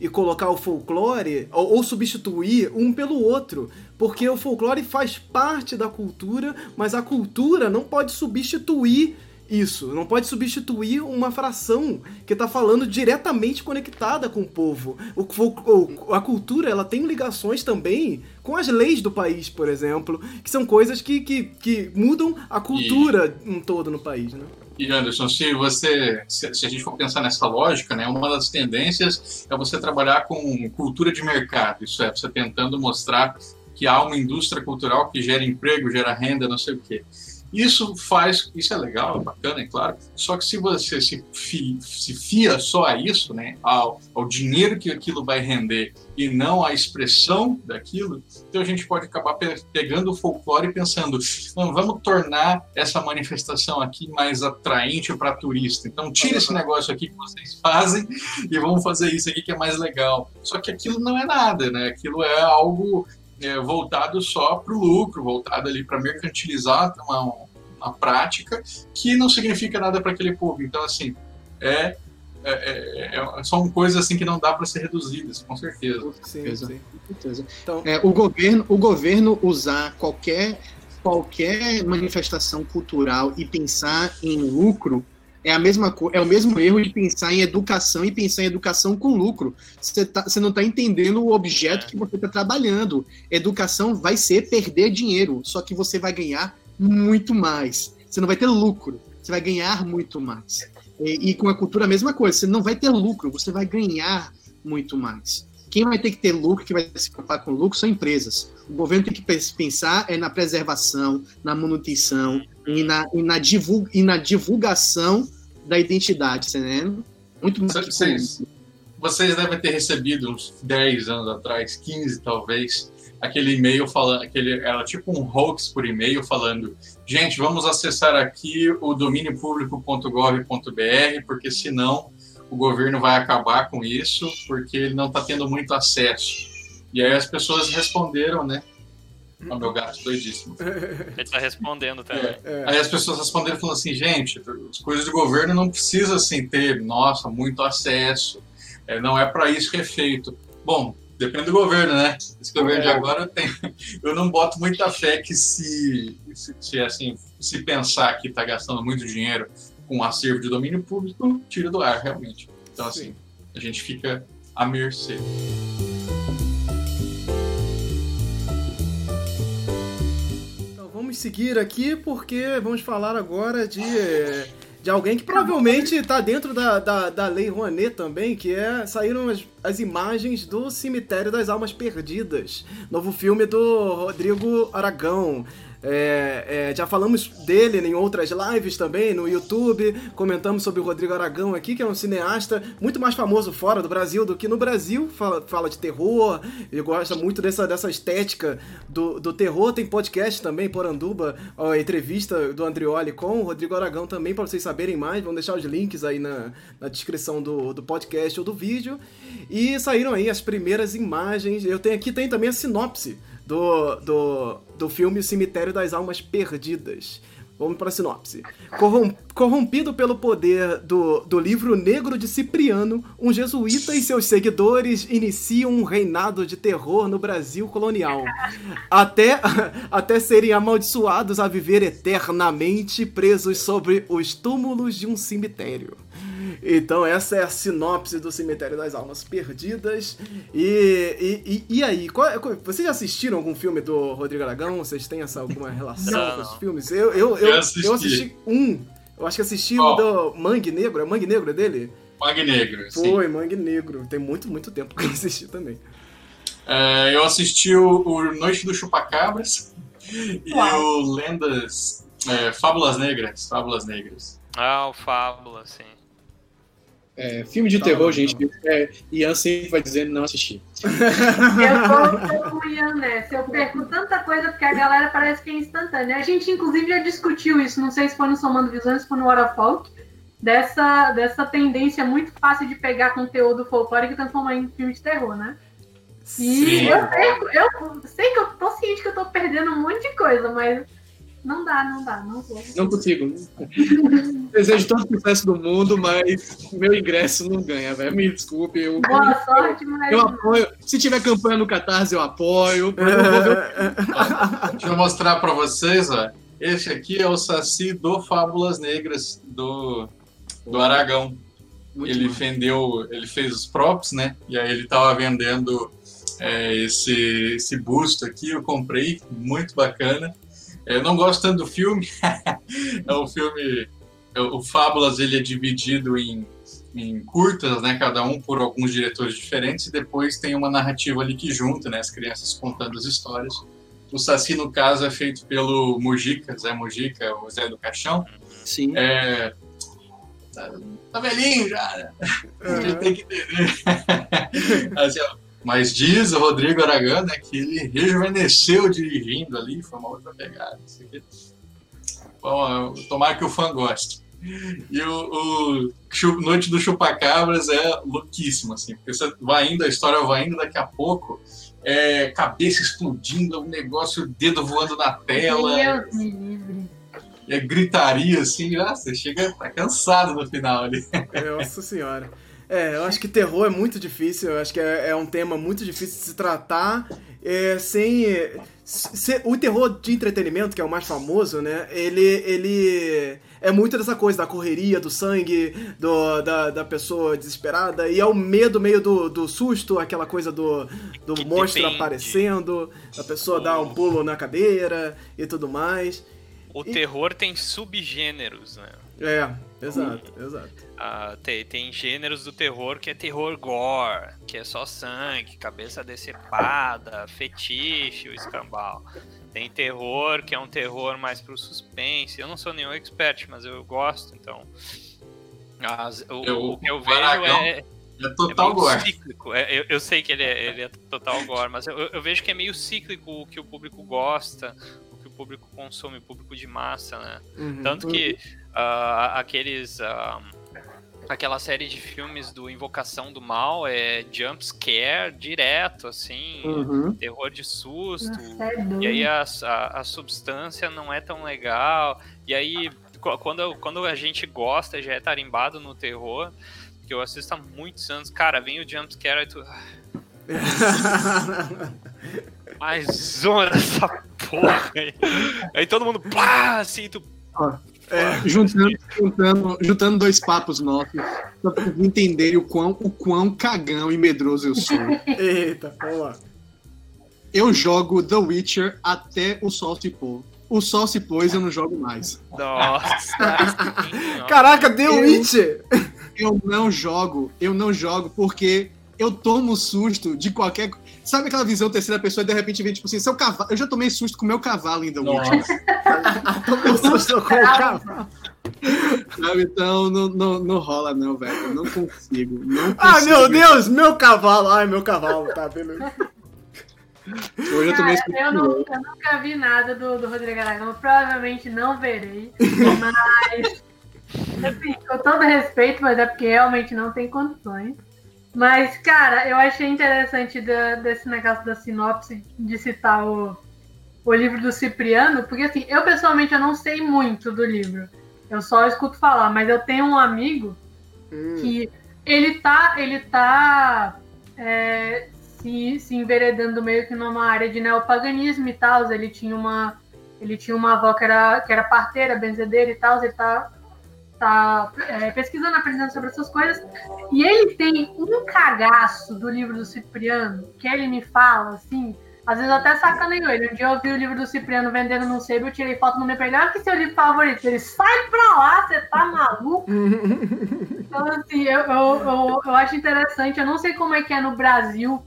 A: e- e colocar o folclore ou, ou substituir um pelo outro, porque o folclore faz parte da cultura, mas a cultura não pode substituir isso, não pode substituir uma fração que está falando diretamente conectada com o povo. O, o- a cultura ela tem ligações também com as leis do país, por exemplo, que são coisas que, que, que mudam a cultura um todo no país, né?
B: E Anderson, se você, se, se a gente for pensar nessa lógica, né, uma das tendências é você trabalhar com cultura de mercado. Isso é, você tentando mostrar que há uma indústria cultural que gera emprego, gera renda, não sei o quê. Isso faz, isso é legal, é bacana, é claro. Só que se você se, fi- se fia só a isso, né, ao, ao dinheiro que aquilo vai render e não à expressão daquilo, então a gente pode acabar pe- pegando o folclore e pensando, não, vamos tornar essa manifestação aqui mais atraente para turista. Então tira esse negócio aqui que vocês fazem e vamos fazer isso aqui que é mais legal. Só que aquilo não é nada, né? Aquilo é algo é, voltado só para o lucro, voltado ali para mercantilizar uma, uma prática que não significa nada para aquele povo. Então, assim, é é, é, é, são coisas assim que não dá para ser reduzidas, com certeza.
A: Sim, sim.
D: Com certeza. Então, é, o, governo, o governo usar qualquer, qualquer manifestação cultural e pensar em lucro é a mesma é o mesmo erro de pensar em educação e pensar em educação com lucro. Você, tá, você não está entendendo o objeto que você está trabalhando. Educação vai ser perder dinheiro, só que você vai ganhar muito mais. Você não vai ter lucro, você vai ganhar muito mais. E, e com a cultura a mesma coisa, você não vai ter lucro, você vai ganhar muito mais. Quem vai ter que ter lucro, que vai se preocupar com lucro, são empresas. O governo tem que pensar é na preservação, na manutenção e na, e na, divulga, e na divulgação da identidade, né?
B: Muito mais. Vocês, vocês devem ter recebido uns 10 anos atrás, 15 talvez, aquele e-mail falando, aquele, era tipo um hoax por e-mail falando, gente, vamos acessar aqui o domínio público.gov.br, porque senão o governo vai acabar com isso, porque ele não está tendo muito acesso. E aí as pessoas responderam, né? O meu gato doidíssimo.
E: Ele está respondendo também. É.
B: Aí as pessoas responderam falando assim, gente, as coisas do governo não precisa assim ter, nossa, muito acesso. É, não é para isso que é feito. Bom, Depende do governo, né? Esse governo de é. agora tem. Eu não boto muita fé que se, se, se assim, se pensar que está gastando muito dinheiro com um acervo de domínio público, tira do ar, realmente. Então, assim, Sim. a gente fica à mercê.
A: Então, vamos seguir aqui porque vamos falar agora de de alguém que provavelmente está dentro da, da, da lei Rouanet também, que é saíram as, as imagens do Cemitério das Almas Perdidas, novo filme do Rodrigo Aragão. É, é, já falamos dele em outras lives também, no YouTube. Comentamos sobre o Rodrigo Aragão aqui, que é um cineasta muito mais famoso fora do Brasil do que no Brasil. Fala, fala de terror, ele gosta muito dessa, dessa estética do, do terror. Tem podcast também, Poranduba, a entrevista do Andrioli com o Rodrigo Aragão também, para vocês saberem mais. Vamos deixar os links aí na, na descrição do, do podcast ou do vídeo. E saíram aí as primeiras imagens. Eu tenho aqui tem também a sinopse do, do, do filme Cemitério das Almas Perdidas. Vamos para a sinopse. Corrompido pelo poder do, do livro negro de Cipriano, um jesuíta e seus seguidores iniciam um reinado de terror no Brasil colonial. Até, até serem amaldiçoados a viver eternamente presos sobre os túmulos de um cemitério. Então, essa é a sinopse do Cemitério das Almas Perdidas. E, e, e, e aí, qual, vocês já assistiram algum filme do Rodrigo Aragão? Vocês têm essa alguma relação não, com os filmes? Eu, eu, eu, eu, assisti. eu assisti um. Eu acho que assisti oh. o do Mangue Negro. É Mangue Negro é dele?
B: Mangue Negro,
A: Foi, sim. Mangue Negro. Tem muito, muito tempo que eu assisti também.
B: É, eu assisti o, o Noite do Chupacabras e o Lendas... É, Fábulas Negras. Fábulas Negras.
E: Ah, o Fábula, sim.
D: É, filme de terror, gente, é, Ian sempre vai dizendo não assistir.
C: Eu tô com o Ian nessa. Eu perco tanta coisa porque a galera parece que é instantânea. A gente, inclusive, já discutiu isso, não sei se foi no Somando Visões, se foi no Hora Folk, dessa, dessa tendência muito fácil de pegar conteúdo folclórico e transformar em filme de terror, né? E Sim. eu perco, eu sei que eu tô ciente que eu tô perdendo um monte de coisa, mas não dá, não dá, não vou.
D: Não consigo. Desejo todo o sucesso do mundo, mas meu ingresso não ganha, velho. Me desculpe. Eu,
C: Boa sorte, mas.
D: Eu apoio. Se tiver campanha no Catarse, eu apoio. Eu
B: Deixa eu mostrar pra vocês, ó. Esse aqui é o Saci do Fábulas Negras, do, do Aragão. Muito ele bom. vendeu, ele fez os props, né? E aí ele tava vendendo é, esse, esse busto aqui, eu comprei, muito bacana. Eu não gosto tanto do filme. é um filme. É, o Fábulas ele é dividido em, em curtas, né? Cada um por alguns diretores diferentes, e depois tem uma narrativa ali que junta, né? As crianças contando as histórias. O Saci, no caso, é feito pelo Mujica, Zé Mujica, o Zé do Caixão.
D: Sim.
B: É, tá, tá velhinho já, né? A gente tem que entender. assim, ó, mas diz o Rodrigo Aragão né, que ele rejuvenesceu dirigindo ali, foi uma outra pegada. Bom, tomara que o fã goste. E o, o Noite do Chupacabras é louquíssimo, assim, porque você vai indo, a história vai indo, daqui a pouco é cabeça explodindo, um negócio, dedo voando na tela.
C: Deus me livre.
B: e a gritaria assim, nossa, você chega tá cansado no final ali.
A: Nossa senhora. É, eu acho que terror é muito difícil, eu acho que é, é um tema muito difícil de se tratar é, sem. Se, o terror de entretenimento, que é o mais famoso, né? Ele. ele é muito dessa coisa da correria, do sangue, do, da, da pessoa desesperada, e é o medo meio do, do susto, aquela coisa do, do monstro depende. aparecendo, a pessoa o... dar um pulo na cadeira e tudo mais.
E: O e... terror tem subgêneros, né?
A: É, exato, exato.
E: Uh, tem, tem gêneros do terror que é terror gore, que é só sangue, cabeça decepada, fetiche, o escambau. Tem terror, que é um terror mais pro suspense. Eu não sou nenhum expert, mas eu gosto, então. As, o, eu, o, que eu vejo é.
B: É total é gore.
E: Cíclico. É, eu, eu, sei que ele é, ele é total gore, mas eu, eu, vejo que é meio cíclico o que o público gosta, o que o público consome, o público de massa, né? Uhum. Tanto que uh, aqueles. Uh, aquela série de filmes do Invocação do Mal é jump scare direto, assim, uhum. terror de susto. Nossa, é e aí a, a, a, substância não é tão legal. E aí, quando, quando a gente gosta, já é tarimbado no terror, que eu assisto há muitos anos, cara, vem o jump scare e tu. Mais zona essa porra aí. aí todo mundo, pá, assim, tu.
D: É, juntando, juntando, juntando dois papos nossos, pra vocês entenderem o quão, o quão cagão e medroso eu sou.
A: Eita, vamos lá.
D: Eu jogo The Witcher até o sol se pôr. O sol se pôs, eu não jogo mais.
E: Nossa!
A: Caraca, The eu, Witcher!
D: Eu não jogo, eu não jogo porque eu tomo susto de qualquer. Sabe aquela visão terceira pessoa e de repente vem tipo assim, seu cavalo. Eu já tomei susto com o meu cavalo ainda. Tomou susto com o cavalo. Sabe, então não, não, não rola, não, velho. Eu não consigo. Não
A: ah, meu Deus, meu cavalo. Ai, meu cavalo, tá vendo?
C: Hoje eu, tomei Cara, eu, não, eu nunca vi nada do, do Rodrigo Aragão, provavelmente não verei, mas assim, com todo respeito, mas é porque realmente não tem condições. Mas, cara, eu achei interessante da, desse negócio da sinopse de citar o, o livro do Cipriano, porque assim, eu pessoalmente eu não sei muito do livro. Eu só escuto falar, mas eu tenho um amigo hum. que ele tá, ele tá é, se, se enveredando meio que numa área de neopaganismo e tal. Ele tinha uma, ele tinha uma avó que era, que era parteira, benzedeira e tal. Ele tá tá é, pesquisando, aprendendo sobre essas coisas. E ele tem um cagaço do livro do Cipriano, que ele me fala, assim, às vezes até sacaneio ele. Um dia eu vi o livro do Cipriano vendendo no sebo, eu tirei foto no meu olha que seu livro favorito. Ele, sai pra lá, você tá maluco? então, assim, eu, eu, eu, eu acho interessante, eu não sei como é que é no Brasil,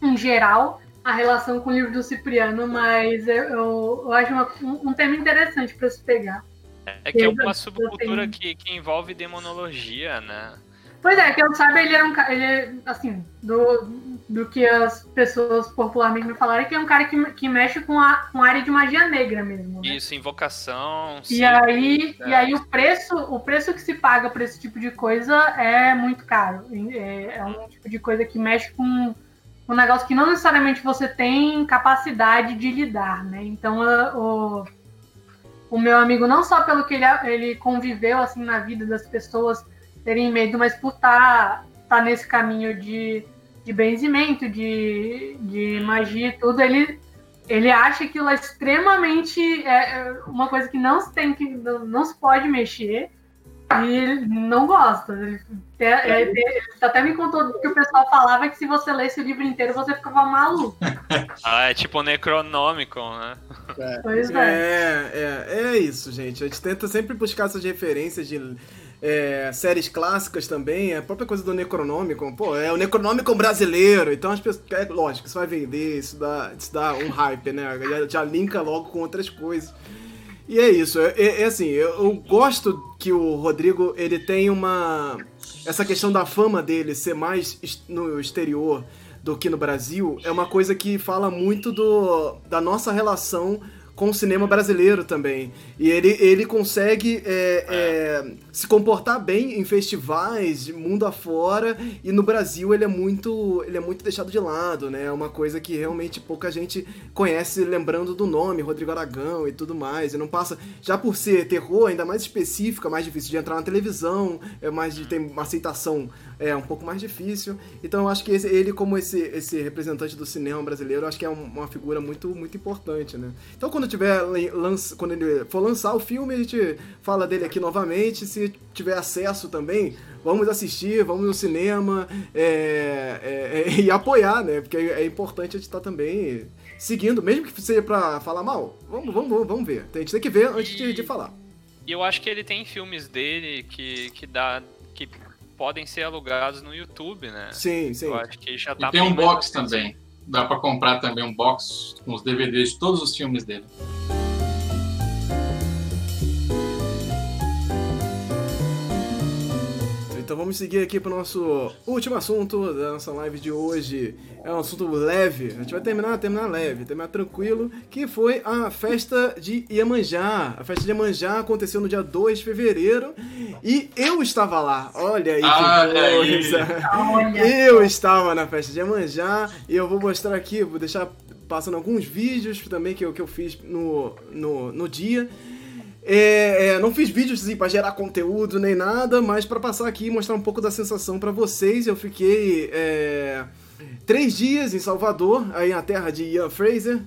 C: em geral, a relação com o livro do Cipriano, mas eu, eu, eu acho uma, um, um tema interessante para se pegar.
E: É que é uma subcultura que, que envolve demonologia, né?
C: Pois é, que eu saiba, ele era um cara. Ele é, assim, do, do que as pessoas popularmente me falaram, que é um cara que, que mexe com a, com a área de magia negra mesmo. Né?
E: Isso, invocação.
C: E aí, é. e aí o preço, o preço que se paga por esse tipo de coisa é muito caro. É, é um tipo de coisa que mexe com um negócio que não necessariamente você tem capacidade de lidar, né? Então o o meu amigo, não só pelo que ele, ele conviveu assim na vida das pessoas terem medo, mas por estar tá, tá nesse caminho de, de benzimento, de, de magia e tudo, ele, ele acha aquilo extremamente é, é uma coisa que não se tem que não, não se pode mexer e ele não gosta. Ele, é, ele, ele, até me contou que o pessoal falava que se você lesse o livro inteiro você ficava maluco.
E: ah, é tipo Necronômico, né?
A: É. Pois é. é. É, é isso, gente. A gente tenta sempre buscar essas referências de é, séries clássicas também, a própria coisa do Necronômico, pô, é o Necronômico brasileiro, então as pessoas, é lógico, isso vai vender, isso dá, isso dá um hype, né, já, já linka logo com outras coisas. E é isso, é, é, é assim, eu, eu, gosto que o Rodrigo, ele tem uma... Essa questão da fama dele ser mais no exterior do que no Brasil, é uma coisa que fala muito do, da nossa relação com o cinema brasileiro também. E ele, ele consegue é, é, se comportar bem em festivais de mundo afora e no Brasil ele é muito ele é muito deixado de lado, né? É uma coisa que realmente pouca gente conhece lembrando do nome, Rodrigo Aragão e tudo mais. E não passa já por ser terror ainda mais específico, é mais difícil de entrar na televisão, é mais de ter uma aceitação é um pouco mais difícil. Então eu acho que esse, ele como esse, esse representante do cinema brasileiro, acho que é uma figura muito muito importante, né? Então quando tiver lança, quando ele for lançar o filme, a gente fala dele aqui novamente, se tiver acesso também, vamos assistir, vamos no cinema é, é, é, e apoiar, né? Porque é importante a gente estar tá também seguindo, mesmo que seja pra falar mal, vamos, vamos, vamos ver. A gente tem que ver antes de, de falar.
E: E eu acho que ele tem filmes dele que, que dá. Podem ser alugados no YouTube, né?
A: Sim, sim.
E: Eu acho que já tá
B: e tem um box também. Dá para comprar também um box com os DVDs de todos os filmes dele.
A: Então vamos seguir aqui para o nosso último assunto da nossa live de hoje. É um assunto leve, a gente vai terminar, terminar leve, terminar tranquilo, que foi a festa de Iemanjá. A festa de Iemanjá aconteceu no dia 2 de fevereiro e eu estava lá. Olha aí que coisa! Eu estava na festa de Iemanjá e eu vou mostrar aqui, vou deixar passando alguns vídeos também que eu, que eu fiz no, no, no dia. É, é, não fiz vídeos assim, para gerar conteúdo nem nada, mas para passar aqui e mostrar um pouco da sensação para vocês. Eu fiquei é, três dias em Salvador, aí na terra de Ian Fraser,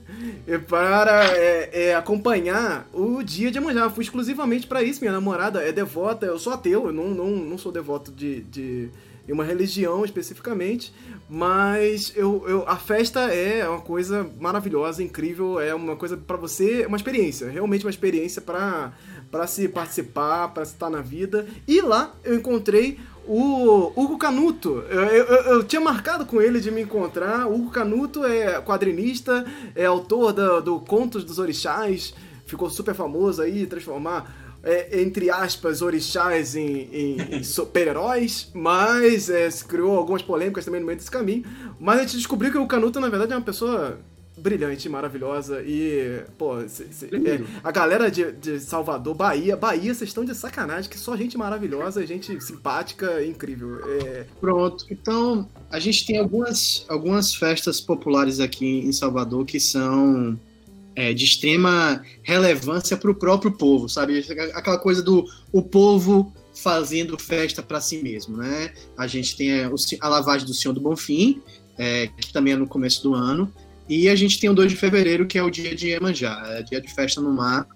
A: para é, é, acompanhar o dia de Iemanjá. Fui exclusivamente para isso. Minha namorada é devota, eu sou ateu, eu não, não, não sou devoto de, de uma religião especificamente, mas eu, eu, a festa é uma coisa maravilhosa, incrível, é uma coisa para você, uma experiência, realmente uma experiência para para se participar, para estar na vida. E lá eu encontrei o Hugo Canuto. Eu, eu, eu, tinha marcado com ele de me encontrar. O Hugo Canuto é quadrinista, é autor do, do Contos dos Orixás, ficou super famoso aí, transformar é, entre aspas, orixás em, em, em super-heróis, mas é, se criou algumas polêmicas também no meio desse caminho. Mas a gente descobriu que o Canuto, na verdade, é uma pessoa brilhante, maravilhosa e, pô, cê, cê, é, a galera de, de, Salvador, Bahia, Bahia, vocês estão de sacanagem, que só gente maravilhosa, gente simpática, incrível. É...
D: Pronto, então a gente tem algumas, algumas festas populares aqui em Salvador que são é, de extrema relevância para o próprio povo, sabe? Aquela coisa do o povo fazendo festa para si mesmo, né? A gente tem a, a lavagem do Senhor do Bonfim, é, que também é no começo do ano, e a gente tem o 2 de fevereiro, que é o dia de Iemanjá, é dia de festa no mar.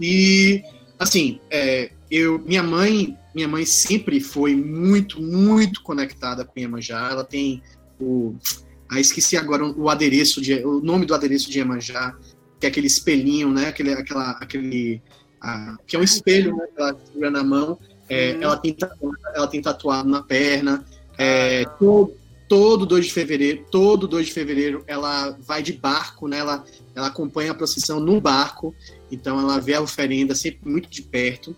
D: E, assim, é, eu, minha mãe, minha mãe sempre foi muito, muito conectada com Iemanjá. Ela tem o, ah, esqueci agora o adereço de, o nome do adereço de Iemanjá, que é aquele espelhinho, né? Aquele, aquela, aquele, ah, que é um espelho, né? Ela segura na mão. É, ela, tem, ela tem tatuado na perna. É, todo, todo 2 de fevereiro, todo 2 de fevereiro, ela vai de barco, né? Ela, ela acompanha a procissão no barco. Então ela vê a oferenda sempre muito de perto.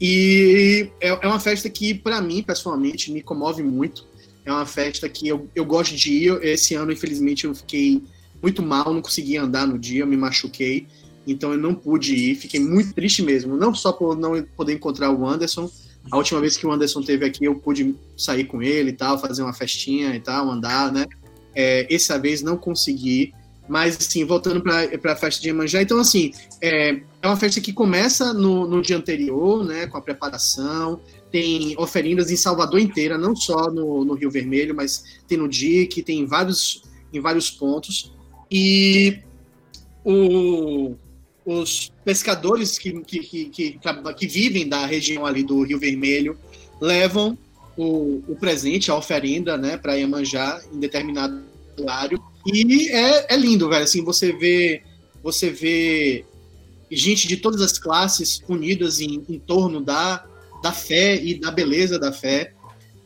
D: E é, é uma festa que, para mim, pessoalmente, me comove muito. É uma festa que eu, eu gosto de ir. Esse ano, infelizmente, eu fiquei muito mal, não consegui andar no dia, me machuquei, então eu não pude ir, fiquei muito triste mesmo, não só por não poder encontrar o Anderson, a última vez que o Anderson teve aqui eu pude sair com ele e tal, fazer uma festinha e tal, andar, né? É, essa vez não consegui, mas assim, voltando para a festa de Iemanjá, então assim, é, é uma festa que começa no, no dia anterior, né, com a preparação, tem oferendas em Salvador inteira, não só no, no Rio Vermelho, mas tem no DIC, tem em vários, em vários pontos. E o, os pescadores que, que, que, que, vivem da região ali do Rio Vermelho levam o, o presente, a oferenda, né, para Iemanjá em determinado horário. E é, é lindo, velho. Assim, você vê, você vê gente de todas as classes unidas em, em torno da, da fé e da beleza da fé.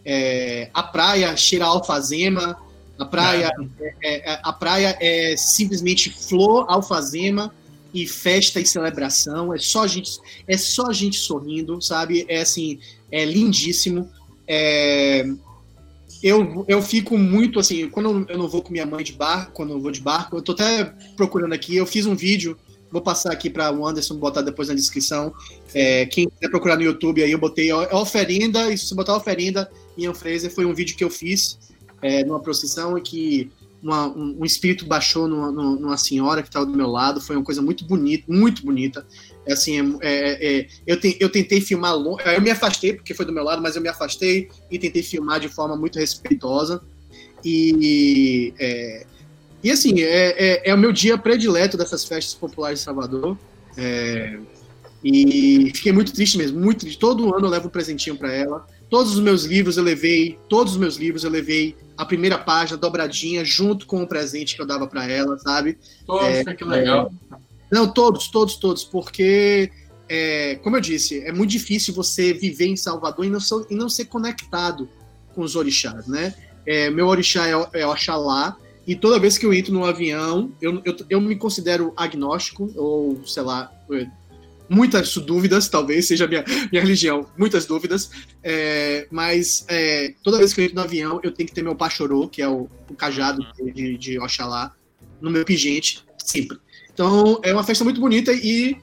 D: É, a praia cheira alfazema, a praia é, é, é, a praia é simplesmente flor, alfazema e festa e celebração. É só gente, é só gente sorrindo, sabe? É assim, é lindíssimo. É, eu, eu fico muito assim, quando eu não vou com minha mãe de barco, quando eu vou de barco, eu tô até procurando aqui, eu fiz um vídeo Vou passar aqui para o Anderson botar depois na descrição. É, quem quiser procurar no YouTube aí, eu botei oferenda, e se você botar oferenda, Ian Fraser, foi um vídeo que eu fiz é, numa procissão em que uma, um, um, espírito baixou numa, numa senhora que estava do meu lado. Foi uma coisa muito bonita, muito bonita. É, assim, é, é, é, eu, te, eu tentei filmar longe. Eu me afastei, porque foi do meu lado, mas eu me afastei e tentei filmar de forma muito respeitosa. E é, e assim, é, é, o meu dia predileto dessas festas populares de Salvador. E fiquei muito triste mesmo, muito triste. Todo ano eu levo um presentinho para ela. Todos os meus livros eu levei, todos os meus livros eu levei a primeira página dobradinha junto com o presente que eu dava para ela, sabe?
B: Poxa, é, que legal.
D: É, não, todos, todos, todos, porque, é, como eu disse, é muito difícil você viver em Salvador e não ser, e não ser conectado com os orixás, né? É, meu orixá é, é Oxalá, e toda vez que eu entro no avião, eu, eu, eu me considero agnóstico, ou sei lá, muitas dúvidas, talvez seja a minha, minha religião, muitas dúvidas, é, mas é, toda vez que eu entro no avião, eu tenho que ter meu pachorô, que é o, o cajado de, de Oxalá, no meu pingente, sempre. Então, é uma festa muito bonita e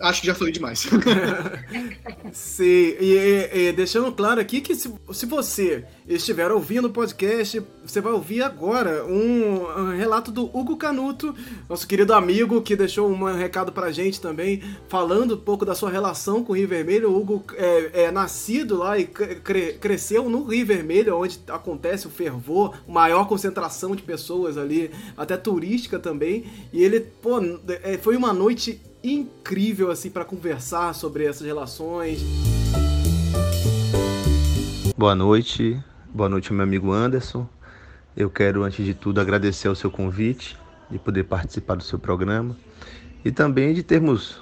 D: acho que já falei demais.
A: Sim, e, e, deixando claro aqui que se, se você estiver ouvindo o podcast, você vai ouvir agora um, um, relato do Hugo Canuto, nosso querido amigo que deixou um recado pra gente também, falando um pouco da sua relação com o Rio Vermelho. O Hugo é, é nascido lá e cre, cresceu no Rio Vermelho, onde acontece o fervor, maior concentração de pessoas ali, até turística também. E ele, pô, é, foi uma noite incrível assim para conversar sobre essas relações.
J: Boa noite, boa noite meu amigo Anderson. Eu quero antes de tudo agradecer o seu convite de poder participar do seu programa e também de termos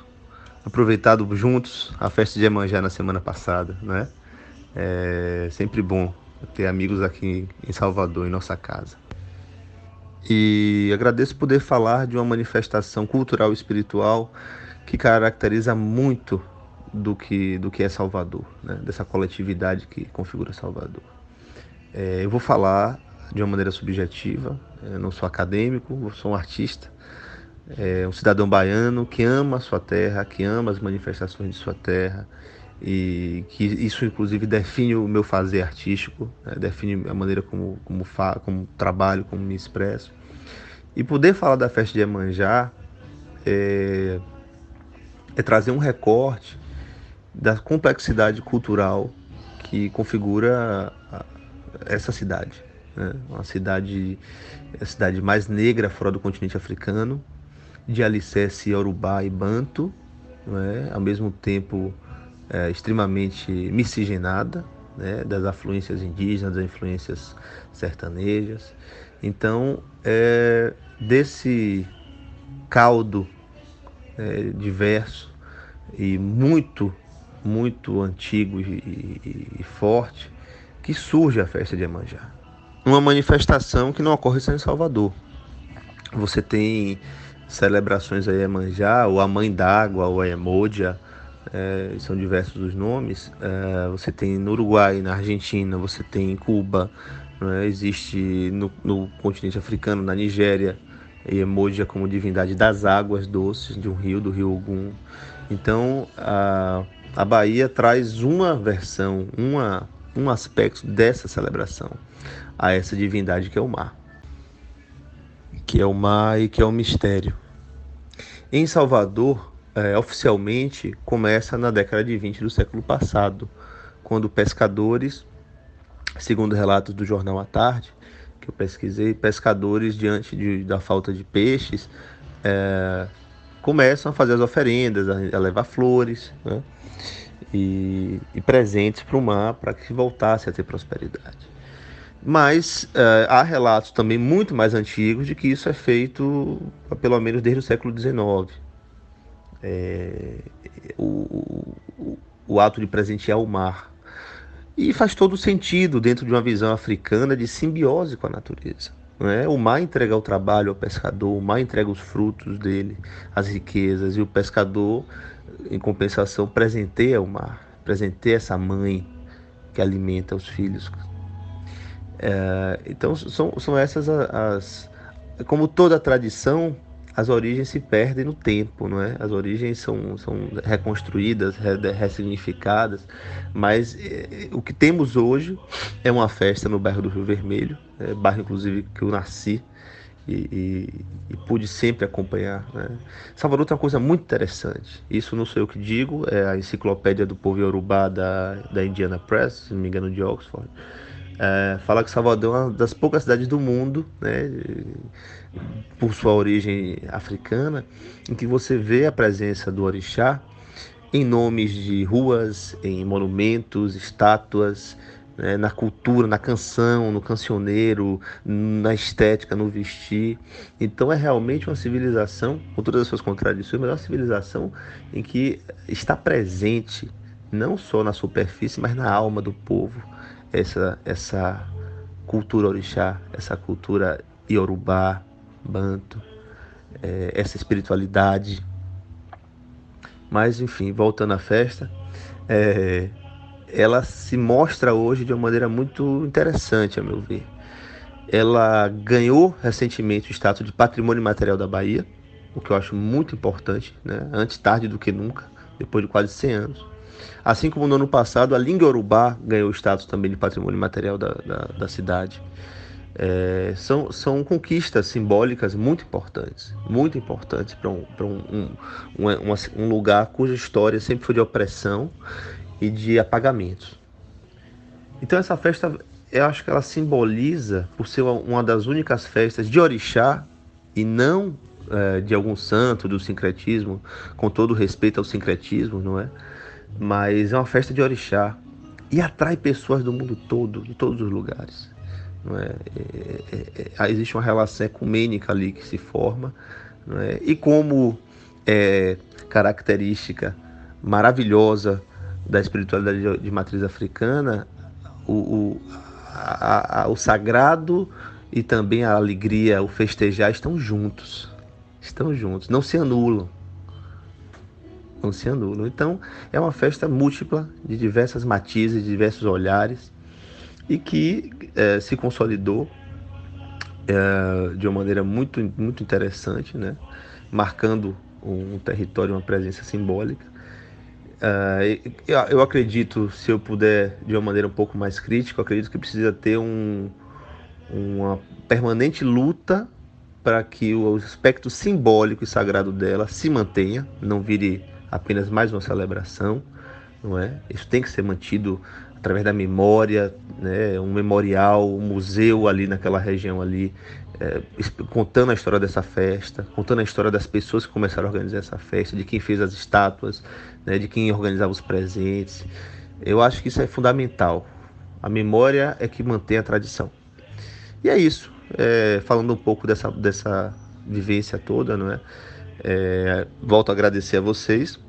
J: aproveitado juntos a festa de Iemanjá na semana passada, né? É sempre bom ter amigos aqui em Salvador, em nossa casa. E agradeço poder falar de uma manifestação cultural e espiritual que caracteriza muito do que, do que é Salvador, né? dessa coletividade que configura Salvador. É, eu vou falar de uma maneira subjetiva, eu não sou acadêmico, sou um artista, é, um cidadão baiano que ama a sua terra, que ama as manifestações de sua terra, e que isso inclusive define o meu fazer artístico, né? define a maneira como, como, fa como trabalho, como me expresso. E poder falar da festa de Iemanjá é, é trazer um recorte da complexidade cultural que configura essa cidade. Né? Uma cidade, a cidade mais negra fora do continente africano, de alicerce Yorubá e Banto, né? ao mesmo tempo é, extremamente miscigenada, né? das afluências indígenas, das influências sertanejas. Então, é, desse caldo é, diverso e muito, muito antigo e, e, e, forte que surge a festa de Iemanjá. Uma manifestação que não ocorre só em Salvador. Você tem celebrações a Iemanjá, ou a Mãe d'Água, ou a Emódia, é, são diversos os nomes. É, você tem no Uruguai, na Argentina, você tem em Cuba, é? existe no, no, continente africano, na Nigéria, Emoji como divindade das águas doces de um rio, do rio Ogum. Então a, a Bahia traz uma versão, uma, um aspecto dessa celebração a essa divindade que é o mar. Que é o mar e que é o mistério. Em Salvador, é, oficialmente, começa na década de 20 do século passado, quando pescadores, segundo relatos do jornal à tarde, que eu pesquisei, pescadores, diante de, da falta de peixes, é, começam a fazer as oferendas, a, a levar flores né? e, e, presentes para o mar para que voltasse a ter prosperidade. Mas é, há relatos também muito mais antigos de que isso é feito pelo menos desde o século XIX. É, o, o, o ato de presentear o mar e faz todo sentido dentro de uma visão africana de simbiose com a natureza. É? O mar entrega o trabalho ao pescador, o mar entrega os frutos dele, as riquezas, e o pescador, em compensação, presenteia o mar, presenteia essa mãe que alimenta os filhos. É, então, são, são essas as. Como toda tradição, as origens se perdem no tempo, não é? As origens são, são reconstruídas, ressignificadas, mas eh, o que temos hoje é uma festa no bairro do Rio Vermelho, é, bairro inclusive que eu nasci e, e, e pude sempre acompanhar. Né? Salvador tem uma coisa muito interessante, isso não sou eu que digo, é a enciclopédia do povo Yorubá da, da Indiana Press, se não me engano, de Oxford. É, fala que Salvador é uma das poucas cidades do mundo, né, por sua origem africana, em que você vê a presença do orixá em nomes de ruas, em monumentos, estátuas, né, na cultura, na canção, no cancioneiro, na estética, no vestir. Então é realmente uma civilização, com todas as suas contradições, mas é uma civilização em que está presente não só na superfície, mas na alma do povo essa, essa cultura orixá, essa cultura iorubá, banto, é, essa espiritualidade. Mas, enfim, voltando à festa, é, ela se mostra hoje de uma maneira muito interessante, a meu ver. Ela ganhou recentemente o status de patrimônio material da Bahia, o que eu acho muito importante, né? antes tarde do que nunca, depois de quase 100 anos. Assim como no ano passado, a língua urubá ganhou o status também de patrimônio material da, da, da cidade. É, são, são conquistas simbólicas muito importantes, muito importantes para um, um, um, um, um lugar cuja história sempre foi de opressão e de apagamentos. Então essa festa, eu acho que ela simboliza, por ser uma das únicas festas de orixá e não é, de algum santo do sincretismo, com todo respeito ao sincretismo, não é? mas é uma festa de orixá e atrai pessoas do mundo todo, de todos os lugares. Não é? É, é, é existe uma relação ecumênica ali que se forma, é? e como é característica maravilhosa da espiritualidade de, de matriz africana, o, o, a, a, o sagrado e também a alegria, o festejar estão juntos. Estão juntos, não se anulam não se anulam. Então, é uma festa múltipla, de diversas matizes, de diversos olhares, e que é, se consolidou é, de uma maneira muito, muito interessante, né? marcando um território, uma presença simbólica. É, eu acredito, se eu puder, de uma maneira um pouco mais crítica, acredito que precisa ter um, uma permanente luta para que o aspecto simbólico e sagrado dela se mantenha, não vire apenas mais uma celebração, não é? Isso tem que ser mantido através da memória, né? Um memorial, um museu ali naquela região ali, é, contando a história dessa festa, contando a história das pessoas que começaram a organizar essa festa, de quem fez as estátuas, né? De quem organizava os presentes. Eu acho que isso é fundamental. A memória é que mantém a tradição. E é isso. É, falando um pouco dessa, dessa vivência toda, não é? É, volto a agradecer a vocês.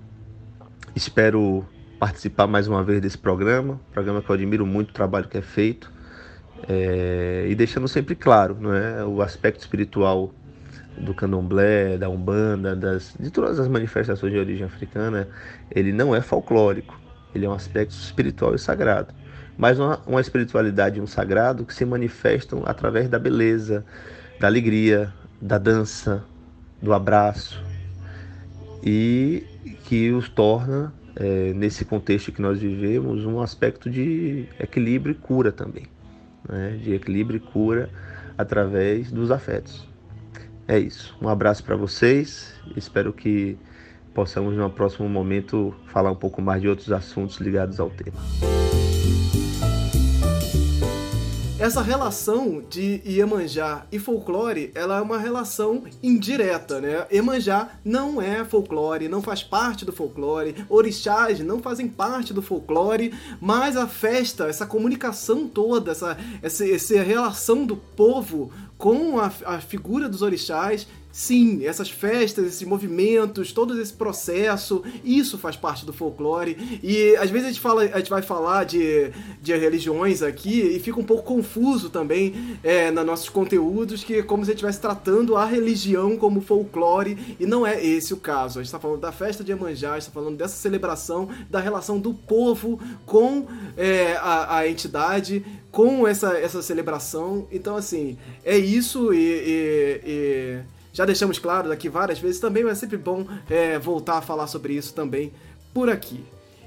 J: Espero participar mais uma vez desse programa, programa que eu admiro muito o trabalho que é feito. É, e deixando sempre claro não é, o aspecto espiritual do candomblé, da umbanda, das, de todas as manifestações de origem africana, ele não é folclórico, ele é um aspecto espiritual e sagrado. Mas uma, uma espiritualidade e um sagrado que se manifestam através da beleza, da alegria, da dança, do abraço e que os torna, é, nesse contexto que nós vivemos, um aspecto de equilíbrio e cura também. Né? De equilíbrio e cura através dos afetos. É isso. Um abraço para vocês. Espero que possamos, no próximo momento, falar um pouco mais de outros assuntos ligados ao tema.
A: Essa relação de Iemanjá e folclore, ela é uma relação indireta, né? Iemanjá não é folclore, não faz parte do folclore, orixás não fazem parte do folclore, mas a festa, essa comunicação toda, essa, essa, essa relação do povo com a, a figura dos orixás Sim, essas festas, esses movimentos, todo esse processo, isso faz parte do folclore. E às vezes a gente, fala, a gente vai falar de, de religiões aqui e fica um pouco confuso também é, nos nossos conteúdos, que é como se a gente estivesse tratando a religião como folclore, e não é esse o caso. A gente está falando da festa de Iemanjá, está falando dessa celebração, da relação do povo com é, a, a entidade, com essa, essa celebração. Então, assim, é isso e, e, e já deixamos claro aqui várias vezes também, mas é sempre bom é, voltar a falar sobre isso também por aqui.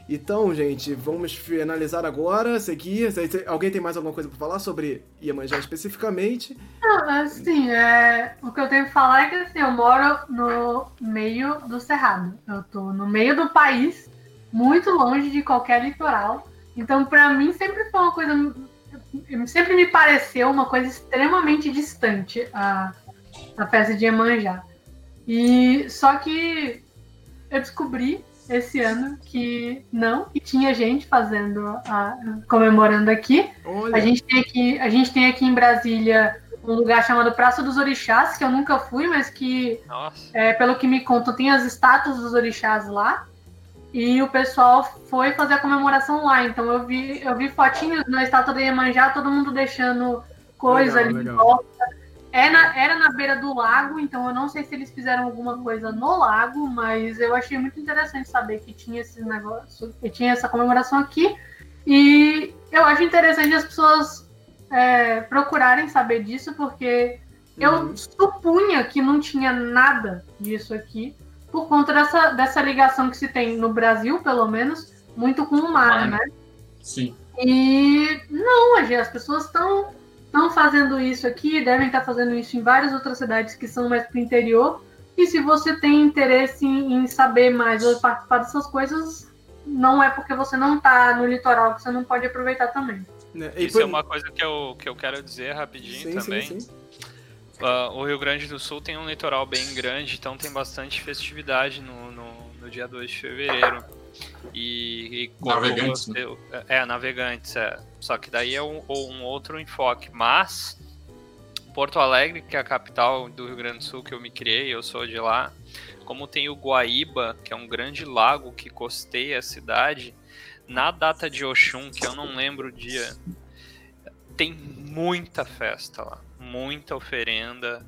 A: Então, gente, vamos finalizar agora, seguir. Alguém tem mais alguma coisa para falar sobre Iemanjá especificamente?
C: Não, assim, é, o que eu tenho que falar é que assim, eu moro no meio do Cerrado. Eu tô no meio do país, muito longe de qualquer litoral. Então, para mim, sempre foi uma coisa. Sempre me pareceu uma coisa extremamente distante a, a festa de Iemanjá. E só que eu descobri esse ano que não, que tinha gente fazendo, a, comemorando aqui. Olha. A gente, tem aqui. a gente tem aqui em Brasília um lugar chamado Praça dos Orixás, que eu nunca fui, mas que, é, pelo que me contam, tem as estátuas dos orixás lá. E o pessoal foi fazer a comemoração lá. Então eu vi, eu vi fotinhos na estátua da Iemanjá, todo mundo deixando coisa legal, ali legal. em volta. É na, era na beira do lago, então eu não sei se eles fizeram alguma coisa no lago, mas eu achei muito interessante saber que tinha esse negócio, que tinha essa comemoração aqui. E eu acho interessante as pessoas é, procurarem saber disso, porque uhum. eu supunha que não tinha nada disso aqui, por conta dessa, dessa ligação que se tem no Brasil, pelo menos, muito com o mar, né?
B: Sim.
C: E não, as pessoas estão estão fazendo isso aqui, devem estar fazendo isso em várias outras cidades que são mais para o interior. E se você tem interesse em, em saber mais ou participar dessas coisas, não é porque você não está no litoral que você não pode aproveitar também.
E: Né, isso por... é uma coisa que eu, que eu quero dizer rapidinho sim, também. Sim, sim. Uh, o Rio Grande do Sul tem um litoral bem grande, então tem bastante festividade no, no, no dia 2 de fevereiro. E,
B: e navegantes, você,
E: né? é, navegantes, é. Só que daí é um, um, outro enfoque. Mas Porto Alegre, que é a capital do Rio Grande do Sul que eu me criei, eu sou de lá. Como tem o Guaíba, que é um grande lago que costeia a cidade, na data de Oxum, que eu não lembro o dia, tem muita festa lá, muita oferenda.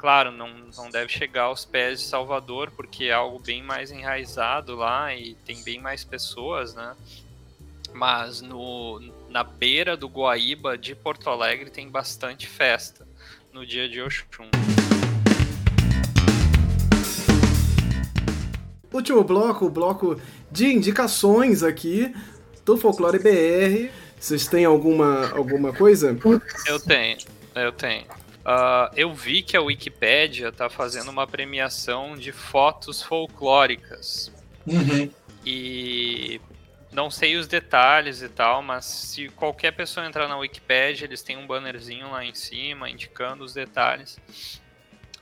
E: Claro, não, não deve chegar aos pés de Salvador, porque é algo bem mais enraizado lá e tem bem mais pessoas, né? Mas no, na beira do Guaíba de Porto Alegre tem bastante festa no dia de Oxum.
A: Último bloco, o bloco de indicações aqui do Folclore BR. Vocês têm alguma, alguma coisa?
E: Eu tenho, eu tenho. Uh, eu vi que a Wikipédia está fazendo uma premiação de fotos folclóricas.
B: Uhum.
E: E não sei os detalhes e tal, mas se qualquer pessoa entrar na Wikipédia, eles têm um bannerzinho lá em cima indicando os detalhes.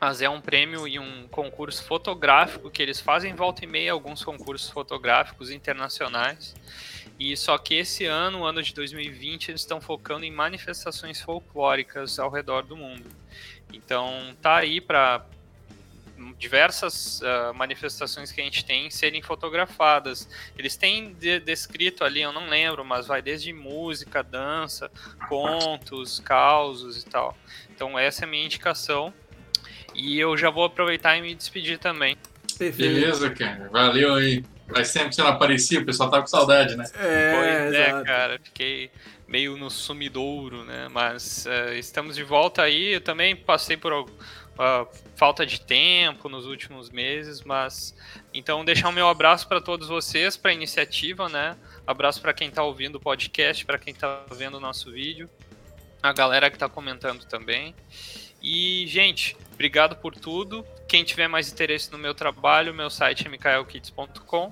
E: Mas é um prêmio e um concurso fotográfico que eles fazem volta e meia alguns concursos fotográficos internacionais. E só que esse ano, o ano de 2020, eles estão focando em manifestações folclóricas ao redor do mundo. Então, tá aí para diversas uh, manifestações que a gente tem serem fotografadas. Eles têm de descrito ali, eu não lembro, mas vai desde música, dança, contos, causos e tal. Então, essa é a minha indicação. E eu já vou aproveitar e me despedir também.
B: Beleza, cara. Valeu aí. Faz tempo que você não aparecia, o pessoal tá com saudade, né?
E: É, pois é, cara. Fiquei meio no sumidouro, né? Mas uh, estamos de volta aí. Eu também passei por uh, falta de tempo nos últimos meses, mas então deixar o meu abraço para todos vocês, para a iniciativa, né? Abraço para quem está ouvindo o podcast, para quem está vendo o nosso vídeo, a galera que está comentando também. E, gente, obrigado por tudo. Quem tiver mais interesse no meu trabalho, meu site é micaelkits.com.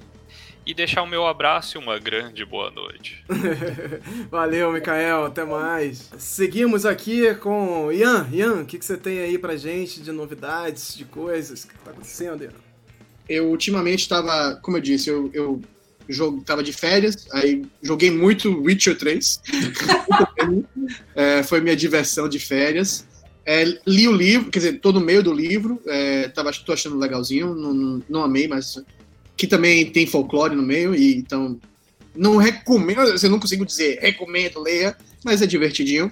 E: E deixar o meu abraço e uma grande boa noite.
A: Valeu, Mikael. Até mais. Seguimos aqui com Ian. Ian, o que, que você tem aí pra gente de novidades, de coisas? O que tá acontecendo, Ian?
D: Eu ultimamente estava, como eu disse, eu, eu jogo, tava de férias, aí joguei muito Witcher 3. é, foi minha diversão de férias. É, li o livro, quer dizer, tô no meio do livro, é, tava, tô achando legalzinho, não, não, não, amei, mas que também tem folclore no meio, e então não recomendo, você não consigo dizer recomendo, leia, mas é divertidinho.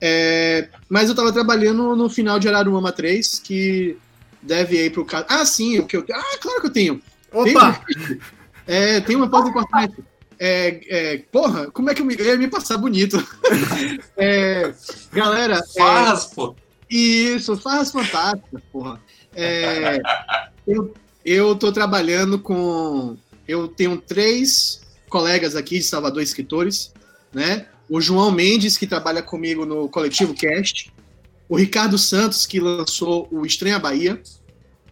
D: É, mas eu tava trabalhando no final de Araruama 3, que deve ir pro caso. Ah, sim, o que eu Ah, claro que eu tenho.
A: Opa!
D: Tem, é, tem uma pausa importante. É, é, porra, como é que eu, me, eu ia me passar bonito? é, galera.
B: Faz,
D: é,
B: pô.
D: Isso, Farras Fantásticas, porra. É, eu, eu tô trabalhando com. Eu tenho três colegas aqui de Salvador, escritores, né? O João Mendes, que trabalha comigo no Coletivo Cast, o Ricardo Santos, que lançou o Estranha Bahia,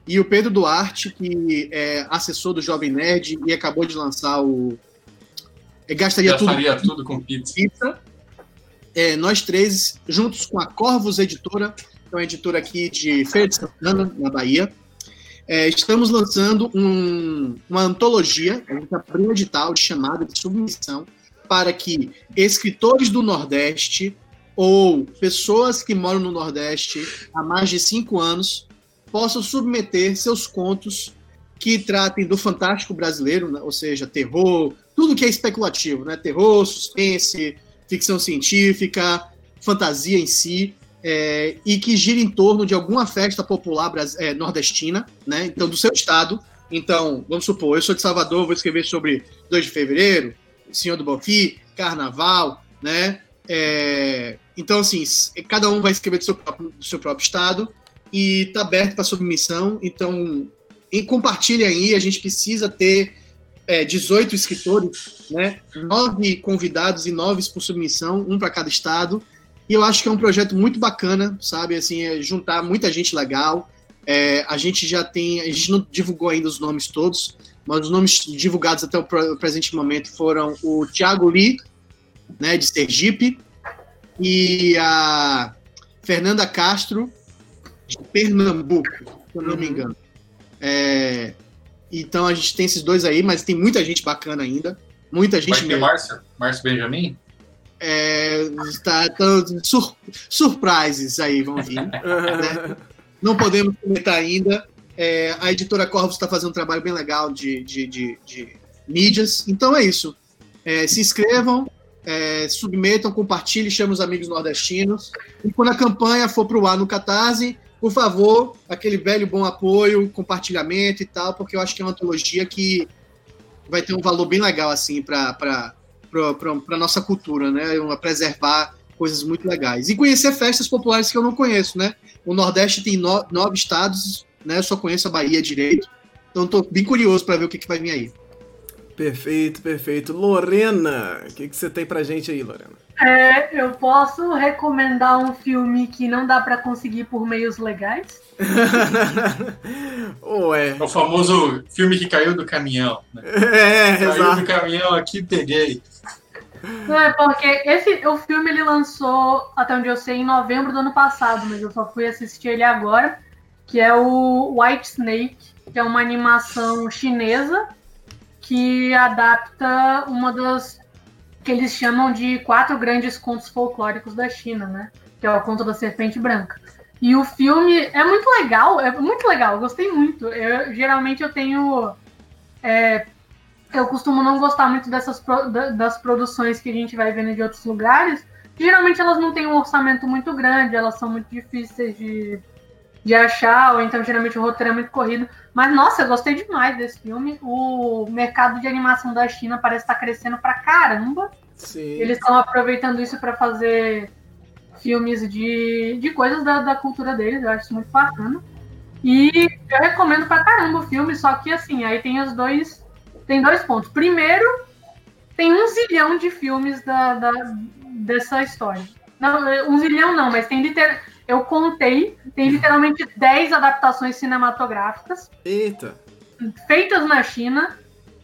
D: e o Pedro Duarte, que é assessor do Jovem Nerd e acabou de lançar o. É, gastaria,
B: Gastaria
D: tudo,
B: tudo com pizza.
D: pizza. É, nós três, juntos com a Corvos Editora, que é uma editora aqui de Feira de Santana, na Bahia, é, estamos lançando um- uma antologia, a um edital de chamada de submissão para que escritores do Nordeste ou pessoas que moram no Nordeste há mais de cinco anos possam submeter seus contos que tratem do fantástico brasileiro, né? ou seja, terror, tudo que é especulativo, né? Terror, suspense, ficção científica, fantasia em si, é, e que gira em torno de alguma festa popular é, nordestina, né? Então, do seu estado. Então, vamos supor, eu sou de Salvador, vou escrever sobre 2 de fevereiro, Senhor do Bonfim, Carnaval, né? É, então, assim, cada um vai escrever do seu próprio, do seu próprio estado e tá aberto para submissão. Então, e compartilhem aí, a gente precisa ter é, 18 escritores, né? Nove convidados e nove por submissão, um para cada estado. E eu acho que é um projeto muito bacana, sabe? Assim, é juntar muita gente legal. É, a gente já tem, a gente não divulgou ainda os nomes todos, mas os nomes divulgados até o presente momento foram o Thiago Lee, né, de Sergipe, e a Fernanda Castro, de Pernambuco, se eu não me engano. É, então a gente tem esses dois aí, mas tem muita gente bacana ainda. Muita gente
B: Vai ter
D: mesmo.
B: Márcio? Márcio Benjamin?
D: É, tá, tá- sur- surprises aí vão vir. né? Não podemos comentar ainda. É, a editora Corvus está fazendo um trabalho bem legal de, de, de, de mídias. Então é isso. É, se inscrevam, é, submetam, compartilhem, chamem os amigos nordestinos. E quando a campanha for para o ar no Catarse, por favor, aquele velho bom apoio, compartilhamento e tal, porque eu acho que é uma antologia que vai ter um valor bem legal assim para para nossa cultura, né? Preservar coisas muito legais. E conhecer festas populares que eu não conheço, né? O Nordeste tem no- nove estados, né? Eu só conheço a Bahia direito. Então estou bem curioso para ver o que, que vai vir aí.
A: Perfeito, perfeito. Lorena, o que, que você tem pra gente aí, Lorena?
C: É, eu posso recomendar um filme que não dá pra conseguir por meios legais?
A: Ué.
B: É o famoso filme que caiu do caminhão. Né?
A: É,
B: Caiu
A: exato.
B: do caminhão aqui, peguei.
C: Não, é porque esse, o filme ele lançou, até onde eu sei, em novembro do ano passado, mas eu só fui assistir ele agora, que é o White Snake, que é uma animação chinesa que adapta uma das que eles chamam de quatro grandes contos folclóricos da China, né? Que é o conto da serpente branca. E o filme é muito legal, é muito legal, gostei muito. Eu, geralmente eu tenho é, eu costumo não gostar muito dessas das produções que a gente vai vendo de outros lugares. Geralmente elas não têm um orçamento muito grande, elas são muito difíceis de, de achar, ou então geralmente o roteiro é muito corrido. Mas nossa, eu gostei demais desse filme. O mercado de animação da China parece estar crescendo pra caramba.
A: Sim.
C: Eles estão aproveitando isso para fazer filmes de, de coisas da, da cultura deles, eu acho isso muito bacana. E eu recomendo pra caramba o filme, só que assim, aí tem os dois. Tem dois pontos. Primeiro, tem um zilhão de filmes da, da- dessa história. Não, um zilhão não, mas tem liter... Eu contei, tem literalmente 10 adaptações cinematográficas
A: Eita.
C: feitas na China,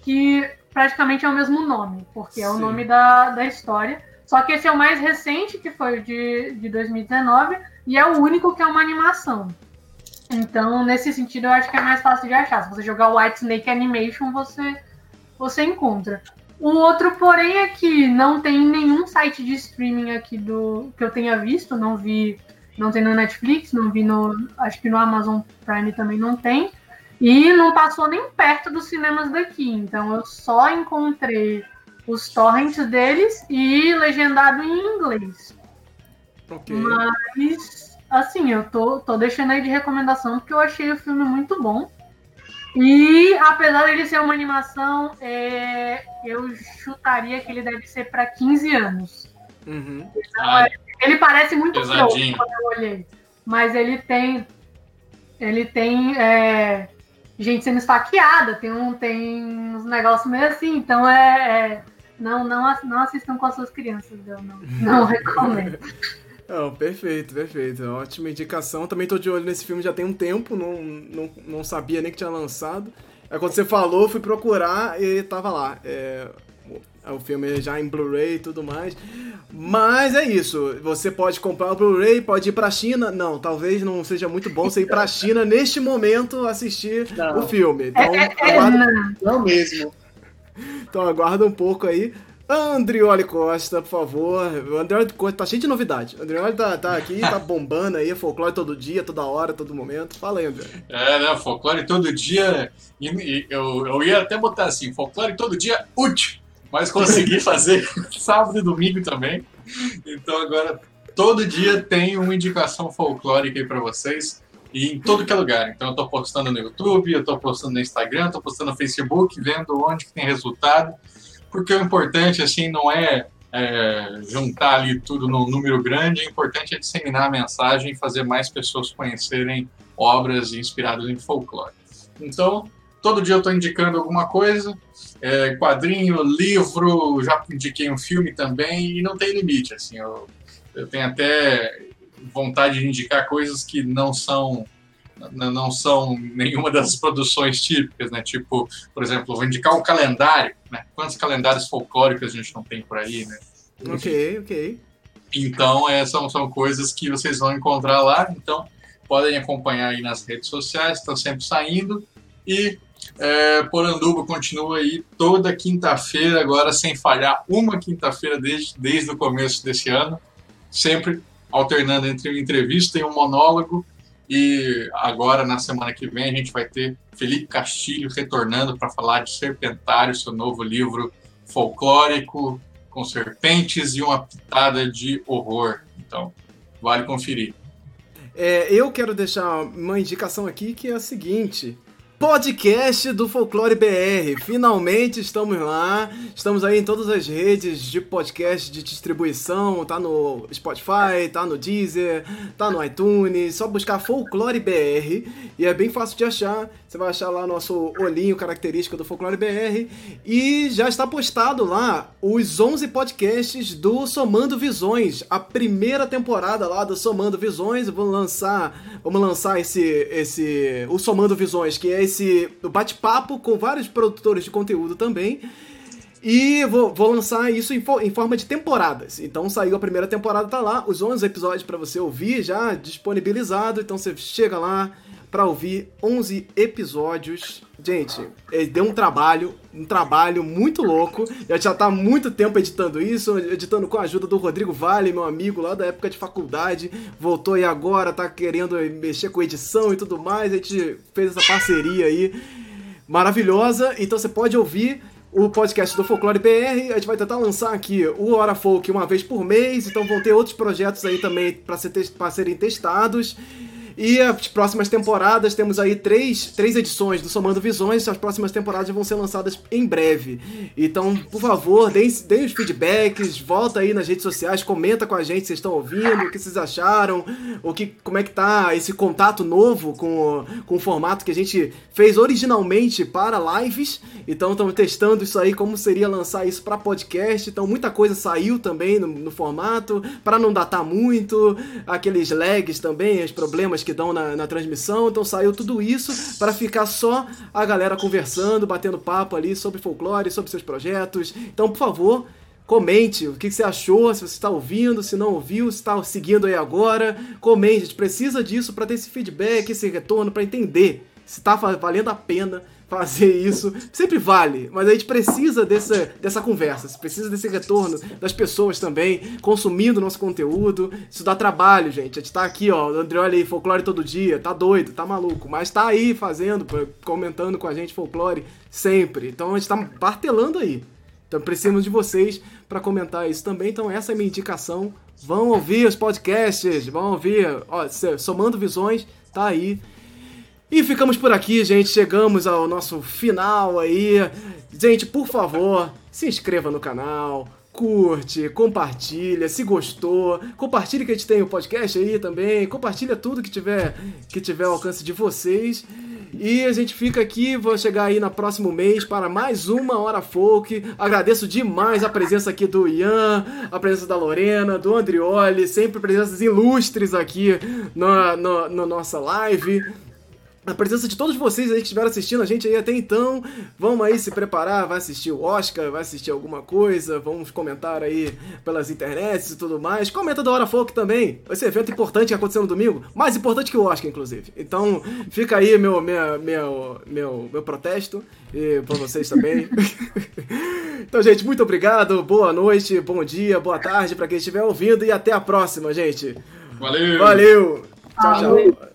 C: que praticamente é o mesmo nome, porque é o
A: Sim.
C: nome da, da história. Só que esse é o mais recente, que foi o de, de 2019, e é o único que é uma animação. Então, nesse sentido, eu acho que é mais fácil de achar. Se você jogar White Snake Animation, você, você encontra. O outro, porém, é que não tem nenhum site de streaming aqui do que eu tenha visto, não vi, não tem no Netflix, não vi no, acho que no Amazon Prime também não tem. E não passou nem perto dos cinemas daqui. Então eu só encontrei os torrents deles e legendado em inglês.
A: Ok.
C: Mas, assim, eu tô, tô deixando aí de recomendação porque eu achei o filme muito bom. E apesar dele ser uma animação, é, eu chutaria que ele deve ser para 15 anos.
A: Uhum.
B: Ah,
C: Ele parece muito
B: Pesadinho.
C: Quando eu olhei. mas ele tem. Ele tem é, gente sendo esfaqueada, tem, um, tem uns negócios meio assim, então é. é não, não, não assistam com as suas crianças, eu não, não recomendo.
A: Não, perfeito, perfeito. Ótima indicação. Também tô de olho nesse filme já tem um tempo, não, não, não sabia nem que tinha lançado. Aí quando você falou, fui procurar e tava lá. É, o filme já em Blu-ray e tudo mais. Mas é isso. Você pode comprar o Blu-ray, pode ir pra China. Não, talvez não seja muito bom você ir pra China neste momento assistir não. o filme. Então, é, é, é aguarda...
D: Não mesmo.
A: Então aguarda um pouco aí. Andrioli Costa, por favor. O Andrioli Costa tá cheio de novidade. O Andrioli tá, tá aqui, tá bombando aí, folclore todo dia, toda hora, todo momento. Fala aí, André.
B: É, né? Folclore todo dia. E, e, eu, eu ia até botar assim: folclore todo dia útil. Mas consegui fazer sábado e domingo também. Então agora todo dia tem uma indicação folclórica aí para vocês e em todo que é lugar. Então eu tô postando no YouTube, eu tô postando no Instagram, tô postando no Facebook, vendo onde que tem resultado porque o importante, assim, não é, é juntar ali tudo num número grande, o importante é disseminar a mensagem e fazer mais pessoas conhecerem obras inspiradas em folclore. Então, todo dia eu estou indicando alguma coisa, é, quadrinho, livro, já indiquei um filme também, e não tem limite, assim, eu, eu tenho até vontade de indicar coisas que não são não são nenhuma das produções típicas, né? Tipo, por exemplo, vou indicar um calendário, né? Quantos calendários folclóricos a gente não tem por aí, né?
A: Ok, ok.
B: Então, é, são, são coisas que vocês vão encontrar lá. Então, podem acompanhar aí nas redes sociais, estão sempre saindo. E é, Poranduba continua aí toda quinta-feira, agora sem falhar, uma quinta-feira desde, desde o começo desse ano, sempre alternando entre uma entrevista e um monólogo e agora, na semana que vem, a gente vai ter Felipe Castilho retornando para falar de Serpentário, seu novo livro folclórico, com serpentes e uma pitada de horror. Então, vale conferir.
A: É, eu quero deixar uma indicação aqui que é a seguinte: podcast do Folclore BR. Finalmente estamos lá. Estamos aí em todas as redes de podcast de distribuição. Tá no Spotify, tá no Deezer, tá no iTunes. Só buscar Folclore BR e é bem fácil de achar. Você vai achar lá nosso olhinho característico do Folclore BR e já está postado lá os 11 podcasts do Somando Visões, a primeira temporada lá do Somando Visões. Vamos lançar, vamos lançar esse esse o Somando Visões, que é esse bate-papo com vários produtores de conteúdo também. E vou, vou lançar isso em, em, forma de temporadas. Então saiu a primeira temporada, tá lá, os 11 episódios para você ouvir já disponibilizado. Então você chega lá para ouvir 11 episódios. Gente, deu um trabalho, um trabalho muito louco. Eu já tá há muito tempo editando isso, editando com a ajuda do Rodrigo Vale, meu amigo lá da época de faculdade. Voltou e agora tá querendo mexer com edição e tudo mais. A gente fez essa parceria aí maravilhosa. Então você pode ouvir o podcast do Folclore BR. A gente vai tentar lançar aqui o Hora Folk uma vez por mês. Então vão ter outros projetos aí também para ser, serem testados. E as próximas temporadas, temos aí três, três edições do Somando Visões, as próximas temporadas vão ser lançadas em breve. Então, por favor, deem, deem os feedbacks, volta aí nas redes sociais, comenta com a gente se vocês estão ouvindo, o que vocês acharam, o que, como é que tá esse contato novo com, com o formato que a gente fez originalmente para lives. Então, estamos testando isso aí, como seria lançar isso para podcast. Então, muita coisa saiu também no, no formato, para não datar muito, aqueles lags também, os problemas que dão na, na transmissão. Então saiu tudo isso para ficar só a galera conversando, batendo papo ali sobre folclore, sobre seus projetos. Então, por favor, comente o que você achou, se você está ouvindo, se não ouviu, se está seguindo aí agora. Comente, a gente precisa disso para ter esse feedback, esse retorno, para entender se está valendo a pena fazer isso. Sempre vale, mas a gente precisa dessa, dessa conversa, precisa desse retorno das pessoas também, consumindo nosso conteúdo. Isso dá trabalho, gente. A gente tá aqui, ó, o aí, folclore todo dia, tá doido, tá maluco, mas tá aí fazendo, comentando com a gente folclore sempre. Então a gente tá martelando aí. Então precisamos de vocês para comentar isso também. Então essa é a minha indicação. Vão ouvir os podcasts, vão ouvir, ó, somando visões, tá aí. E ficamos por aqui, gente. Chegamos ao nosso final aí. Gente, por favor, se inscreva no canal, curte, compartilha, se gostou, compartilha que a gente tem o podcast aí também, compartilha tudo que tiver que tiver ao alcance de vocês. E a gente fica aqui, vou chegar aí no próximo mês para mais uma Hora Folk. Agradeço demais a presença aqui do Ian, a presença da Lorena, do Andrioli, sempre presenças ilustres aqui na no nossa live a presença de todos vocês aí que estiveram assistindo a gente aí até então. Vamos aí se preparar, vai assistir o Oscar, vai assistir alguma coisa, vamos comentar aí pelas internets e tudo mais. Comenta da Hora Folk também, esse evento importante que aconteceu no domingo, mais importante que o Oscar, inclusive. Então, fica aí meu, minha, meu, meu, meu protesto e pra vocês também. então, gente, muito obrigado, boa noite, bom dia, boa tarde para quem estiver ouvindo e até a próxima, gente.
B: Valeu!
A: Valeu! Tchau, tchau!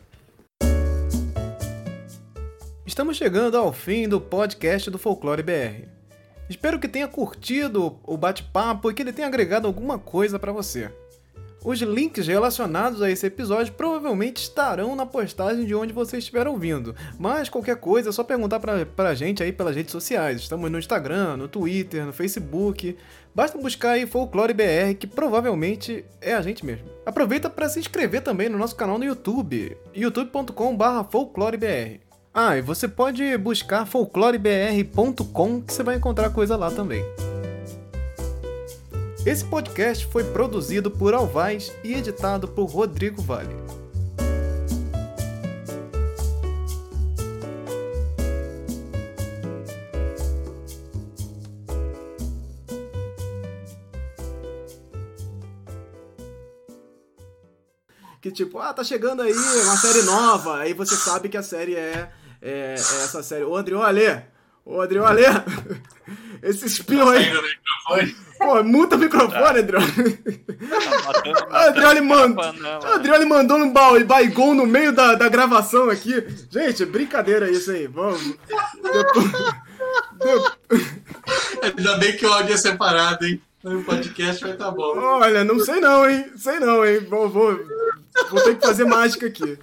A: Estamos chegando ao fim do podcast do Folclore BR. Espero que tenha curtido o bate-papo e que ele tenha agregado alguma coisa para você. Os links relacionados a esse episódio provavelmente estarão na postagem de onde você estiver ouvindo, mas qualquer coisa é só perguntar pra, pra gente aí pelas redes sociais. Estamos no Instagram, no Twitter, no Facebook. Basta buscar aí Folclore BR, que provavelmente é a gente mesmo. Aproveita para se inscrever também no nosso canal no YouTube, youtube.com/folclorebr. Ah, e você pode buscar folclorebr.com que você vai encontrar coisa lá também. Esse podcast foi produzido por Alvaz e editado por Rodrigo Vale. Que tipo, ah, tá chegando aí uma série nova, aí você sabe que a série é é, é essa série. Ô, Andriole! Ô, Andriole! Esse espirro aí. Pô, muta o microfone, Andriole. Tá Andriole mandou. Andriole mandou um baigão no meio da, da gravação aqui. Gente, brincadeira isso aí. Vamos.
B: Ainda bem que o áudio é separado, hein? O podcast vai estar tá bom.
A: Olha, não sei não, hein? Sei não, hein? Vou, vou, vou ter que fazer mágica aqui.